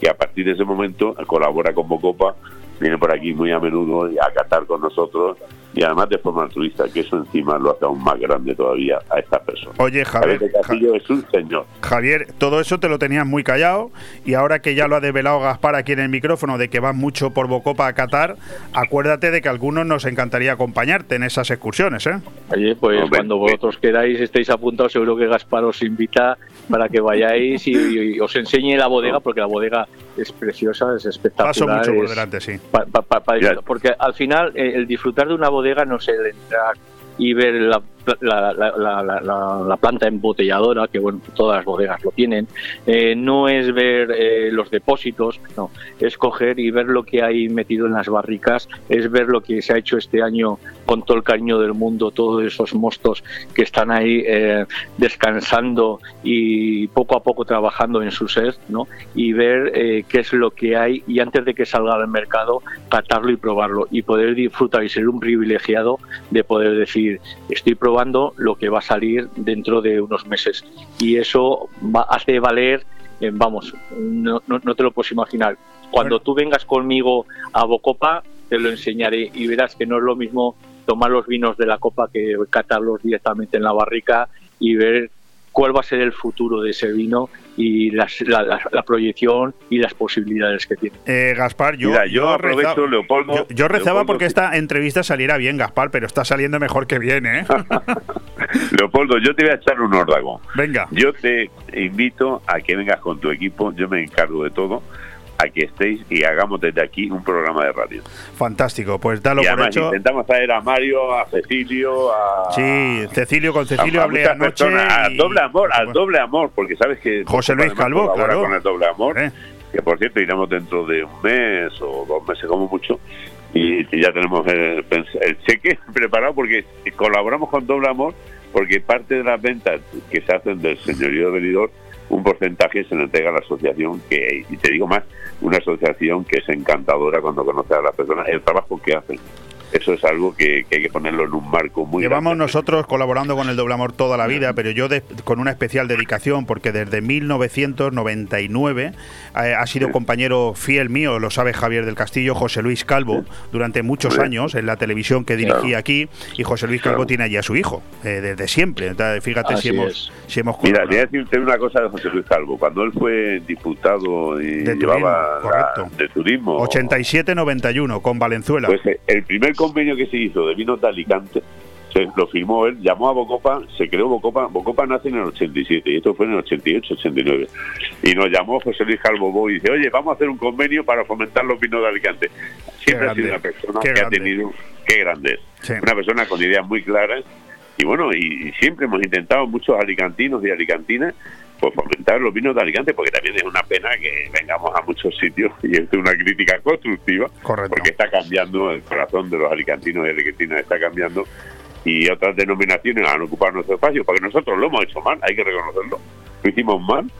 S15: que a partir de ese momento colabora con Bocopa, viene por aquí muy a menudo a catar con nosotros y además de forma altruista, que eso encima lo hace aún más grande todavía a esta persona.
S1: Oye,
S15: Javier
S1: Javier,
S15: de Castillo es un señor.
S1: Javier, todo eso te lo tenías muy callado y ahora que ya lo ha develado Gaspar aquí en el micrófono de que vas mucho por Bocopa a Qatar, acuérdate de que a algunos nos encantaría acompañarte en esas excursiones, ¿eh?
S16: Oye, pues cuando vosotros queráis, estéis apuntados, seguro que Gaspar os invita para que vayáis y, y os enseñe la bodega, porque la bodega es preciosa, es espectacular.
S1: Paso mucho por
S16: es-
S1: delante, sí.
S16: pa- pa- pa- pa disfrutar. porque al final eh, el disfrutar de una bodega no es el entrar y ver la, la- la- la- la- la- la planta embotelladora, que bueno, todas las bodegas lo tienen, eh, no es ver eh, los depósitos, no, es coger y ver lo que hay metido en las barricas, es ver lo que se ha hecho este año con todo el cariño del mundo, todos esos mostos que están ahí eh, descansando y poco a poco trabajando en su sed, ¿no? Y ver eh, qué es lo que hay y antes de que salga al mercado, catarlo y probarlo y poder disfrutar y ser un privilegiado de poder decir, estoy probando lo que va a salir dentro de unos meses. Y eso va, hace valer, eh, vamos, no, no, te lo puedes imaginar. Cuando tú vengas conmigo a Bocopa, te lo enseñaré y verás que no es lo mismo tomar los vinos de la copa que catarlos directamente en la barrica y ver cuál va a ser el futuro de ese vino y las- la, la- la proyección y las posibilidades que tiene.
S1: Eh, Gaspar, yo,
S15: Mira, yo aprovecho,
S1: rezaba,
S15: Leopoldo,
S1: yo, yo rezaba
S15: Leopoldo,
S1: porque
S15: que-
S1: esta entrevista saliera bien, Gaspar, pero está saliendo mejor que bien, ¿eh?
S15: Leopoldo, yo te voy a echar un órdago.
S1: Venga.
S15: Yo te invito a que vengas con tu equipo, yo me encargo de todo, a que estéis y hagamos desde aquí un programa de radio.
S1: Fantástico, pues dalo
S15: y
S1: por
S15: además
S1: hecho.
S15: intentamos traer a Mario, a Cecilio, a...
S1: Sí, Cecilio, con Cecilio
S15: a-
S1: hablé
S15: muchas
S1: anoche.
S15: personas, al doble amor, al doble amor, porque sabes que
S1: José Luis Calvo, claro.
S15: con el doble amor, que por cierto iremos dentro de un mes o dos meses como mucho y ya tenemos el, el cheque preparado porque colaboramos con doble amor porque parte de las ventas que se hacen del señorío de Benidorm, un porcentaje se le entrega a la asociación, que, y te digo más, una asociación que es encantadora cuando conoce a las personas, el trabajo que hacen eso es algo que, hay que ponerlo en un marco muy
S1: Llevamos nosotros colaborando con el Doble Amor toda la vida, pero yo con una especial dedicación, porque desde 1999 eh, ha sido compañero fiel mío, lo sabe Javier del Castillo, José Luis Calvo, durante muchos años en la televisión que dirigí aquí, y José Luis Calvo tiene allí a su hijo, eh, desde siempre. fíjate si hemos, si hemos
S15: Mira, voy a decirte una cosa de José Luis Calvo. Cuando él fue diputado y de llevaba
S1: turismo, de turismo 87-91 con Valenzuela.
S15: Pues eh, el primer convenio que se hizo de vinos de Alicante se lo firmó él, llamó a Bocopa, se creó Bocopa, Bocopa nace en el 87 y esto fue en el 88, 89. Y nos llamó José Luis Calvo y dice, oye, vamos a hacer un convenio para fomentar los vinos de Alicante. Siempre ha sido una persona que ha tenido, qué grande. Es, una persona con ideas muy claras. Y bueno, y, siempre hemos intentado muchos alicantinos y alicantinas pues fomentar los vinos de Alicante, porque también es una pena que vengamos a muchos sitios y es una crítica constructiva, porque está cambiando el corazón de los alicantinos y alicantinas, está cambiando y otras denominaciones han ocupado nuestro espacio, porque nosotros lo hemos hecho mal, hay que reconocerlo, lo hicimos mal,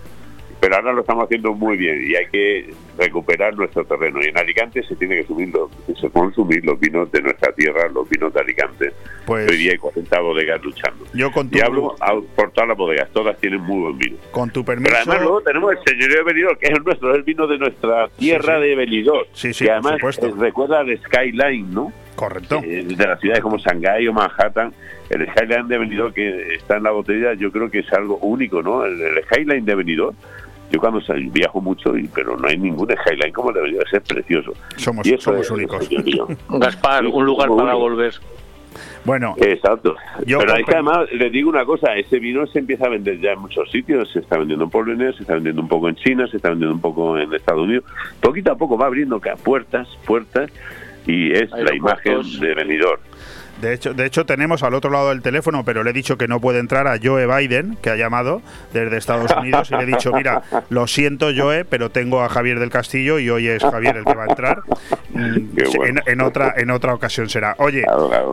S15: pero ahora lo estamos haciendo muy bien y hay que recuperar nuestro terreno. Y en Alicante se tiene que, subir los, se consumir los vinos de nuestra tierra, los vinos de Alicante.
S1: Pues,
S15: Hoy día hay 40 bodegas luchando.
S1: Yo con tu,
S15: y hablo por todas las bodegas, todas tienen muy buen vino.
S1: Con tu permiso.
S15: Pero además luego tenemos el señorío de Benidorm, que es el nuestro, es el vino de nuestra tierra de Benidorm.
S1: Sí, sí,
S15: que además recuerda al Skyline, ¿no?
S1: Correcto.
S15: Eh, de las ciudades como Shanghái o Manhattan, el Skyline de Benidorm que está en la botella, yo creo que es algo único, ¿no? El, el Skyline de Benidorm yo cuando viajo mucho, y, pero no hay ningún Highline como debería ser precioso.
S1: Somos,
S15: somos
S1: únicos.
S16: Gaspar, un lugar para volver.
S1: Bueno,
S15: exacto. pero hay que además, les digo una cosa, ese vino se empieza a vender ya en muchos sitios, se está vendiendo en Polonia, se está vendiendo un poco en China, se está vendiendo un poco en Estados Unidos. Poquito a poco va abriendo puertas, puertas, y es la imagen de venidor.
S1: De hecho, de hecho, tenemos al otro lado del teléfono, pero le he dicho que no puede entrar a Joe Biden, que ha llamado desde Estados Unidos, y le he dicho, mira, lo siento Joe, pero tengo a Javier del Castillo y hoy es Javier el que va a entrar. Mm, en, otra en otra ocasión será. Oye,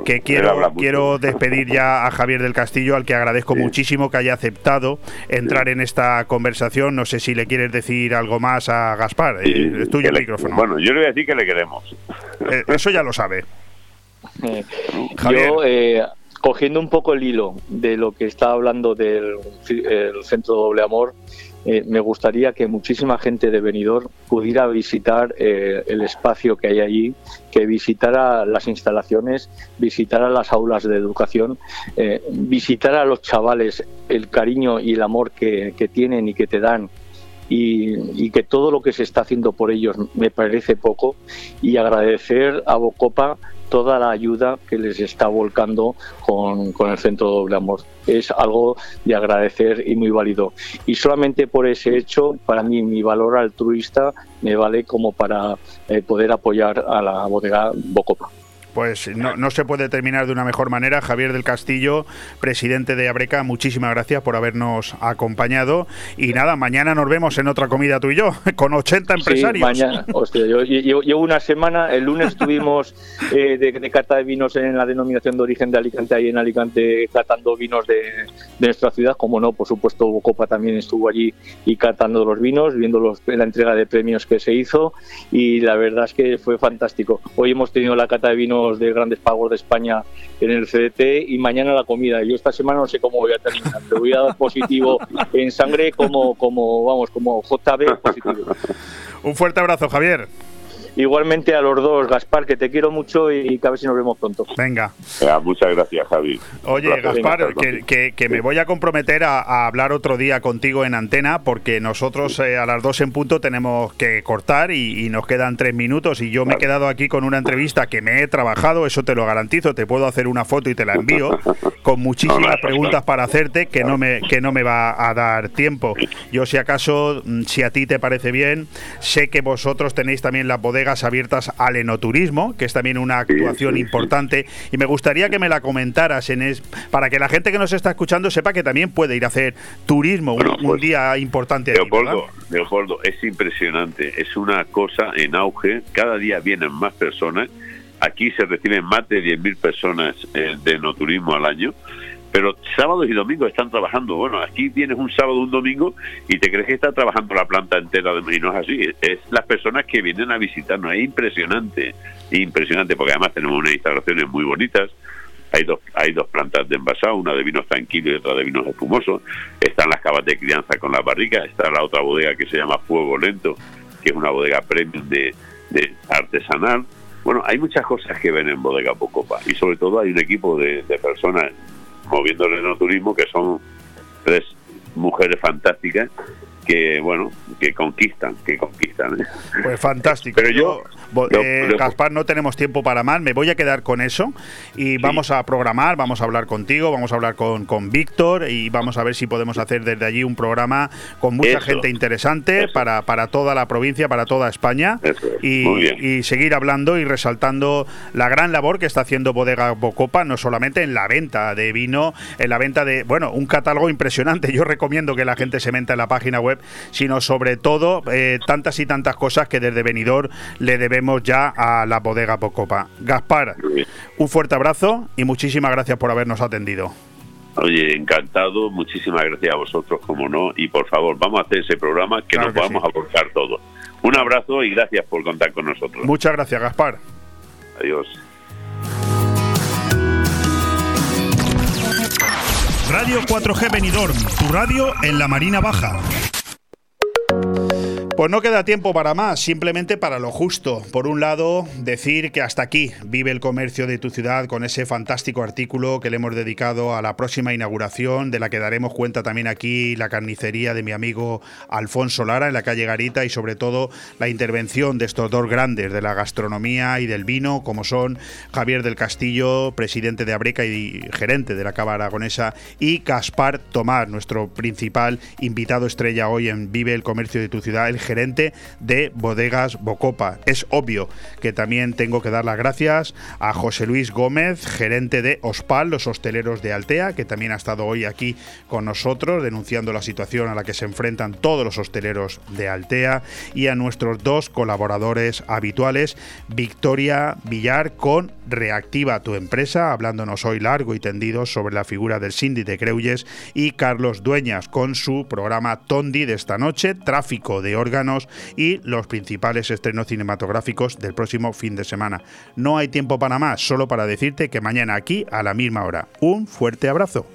S1: que quiero quiero despedir ya a Javier del Castillo, al que agradezco muchísimo que haya aceptado entrar en esta conversación. No sé si le quieres decir algo más a Gaspar. Eh, es tuyo el micrófono.
S15: Bueno, yo le voy a decir que le queremos.
S1: Eh, eso ya lo sabe.
S16: Yo, eh, cogiendo un poco el hilo de lo que está hablando del Centro Doble Amor, eh, me gustaría que muchísima gente de Benidorm pudiera visitar eh, el espacio que hay allí, que visitara las instalaciones, visitara las aulas de educación, visitara a los chavales el cariño y el amor que, tienen y que te dan y, que todo lo que se está haciendo por ellos me parece poco y agradecer a Bocopa toda la ayuda que les está volcando con, con el Centro Doble Amor. Es algo de agradecer y muy válido. Y solamente por ese hecho, para mí, mi valor altruista me vale como para eh, poder apoyar a la bodega Bocopa
S1: pues no, no, se puede terminar de una mejor manera. Javier del Castillo, presidente de Abreca, muchísimas gracias por habernos acompañado. Y nada, mañana nos vemos en otra comida tú y yo, con 80 empresarios.
S16: mañana, hostia, yo, llevo una semana, el lunes estuvimos eh, de, cata de vinos en la denominación de origen de Alicante, ahí en Alicante, catando vinos de, nuestra ciudad, como no, por supuesto, Copa también estuvo allí y catando los vinos, viendo los, la entrega de premios que se hizo, y la verdad es que fue fantástico. Hoy hemos tenido la cata de de grandes pagos de España en el CDT y mañana la comida. Yo esta semana no sé cómo voy a terminar. Te voy a dar positivo en sangre como, como vamos, como JB positivo.
S1: Un fuerte abrazo, Javier.
S16: Igualmente a los dos, Gaspar, que te quiero mucho y que a ver si nos vemos pronto.
S1: Venga.
S15: muchas gracias, Javi.
S1: Oye, Gaspar, que, me voy a comprometer a, hablar otro día contigo en antena porque nosotros eh, a las dos en punto tenemos que cortar y, nos quedan tres minutos y yo me he quedado aquí con una entrevista que me he trabajado, eso te lo garantizo, te puedo hacer una foto y te la envío con muchísimas preguntas para hacerte que no me que no me va a dar tiempo. Yo si acaso, mm, si a ti te parece bien, sé que vosotros tenéis también la bodega abiertas al enoturismo, que es también una actuación importante. Y me gustaría que me la comentaras en es, para que la gente que nos está escuchando sepa que también puede ir a hacer turismo un, pues, día importante.
S15: Leopoldo, Leopoldo, es impresionante, es una cosa en auge, cada día vienen más personas. Aquí se reciben más de 10.000 personas eh, de enoturismo al año pero sábados y domingos están trabajando. Bueno, aquí tienes un sábado, un domingo y te crees que está trabajando la planta entera de y no es así. Es las personas que vienen a visitarnos. Es impresionante, impresionante, porque además tenemos unas instalaciones muy bonitas. Hay dos, hay dos plantas de envasado, una de vinos tranquilos y otra de vinos espumosos. Están las cavas de crianza con la barrica. Está la otra bodega que se llama Fuego Lento, que es una bodega premium de, de artesanal. Bueno, hay muchas cosas que ven en Bodega Pocopa y sobre todo hay un equipo de, de personas moviendo el enoturismo, que son tres mujeres fantásticas que bueno que conquistan que conquistan.
S1: Pues fantástico. Pero yo, eh, Gaspar no tenemos tiempo para más. Me voy a quedar con eso y vamos a programar vamos a hablar contigo vamos a hablar con, con Víctor y vamos a ver si podemos hacer desde allí un programa con mucha gente interesante para, para toda la provincia para toda España. Y, y, seguir hablando y resaltando la gran labor que está haciendo Bodega Bocopa no solamente en la venta de vino en la venta de bueno un catálogo impresionante. Yo recomiendo que la gente se meta en la página web sino sobre todo eh, tantas y tantas cosas que desde Benidorm le debemos ya a la bodega Pocopa. Gaspar, un fuerte abrazo y muchísimas gracias por habernos atendido.
S15: Oye, encantado, muchísimas gracias a vosotros, como no, y por favor, vamos a hacer ese programa que nos podamos aportar todos. Un abrazo y gracias por contar con nosotros.
S1: Muchas gracias, Gaspar.
S15: Adiós.
S1: Radio 4G Benidorm, tu radio en la Marina Baja. Pues no queda tiempo para más, simplemente para lo justo. Por un lado, decir que hasta aquí vive el comercio de tu ciudad con ese fantástico artículo que le hemos dedicado a la próxima inauguración, de la que daremos cuenta también aquí la carnicería de mi amigo Alfonso Lara en la calle Garita y sobre todo la intervención de estos dos grandes de la gastronomía y del vino, como son Javier del Castillo, presidente de Abreca y gerente de la Cava Aragonesa, y Caspar Tomás, nuestro principal invitado estrella hoy en Vive el comercio de tu ciudad, gerente de Bodegas Bocopa. Es obvio que también tengo que dar las gracias a José Luis Gómez, gerente de Ospal, los hosteleros de Altea, que también ha estado hoy aquí con nosotros denunciando la situación a la que se enfrentan todos los hosteleros de Altea, y a nuestros dos colaboradores habituales, Victoria Villar con Reactiva tu empresa, hablándonos hoy largo y tendido sobre la figura del Cindy de Creuyes, y Carlos Dueñas con su programa Tondi de esta noche, Tráfico de y los principales estrenos cinematográficos del próximo fin de semana. No hay tiempo para más, solo para decirte que mañana aquí a la misma hora. Un fuerte abrazo.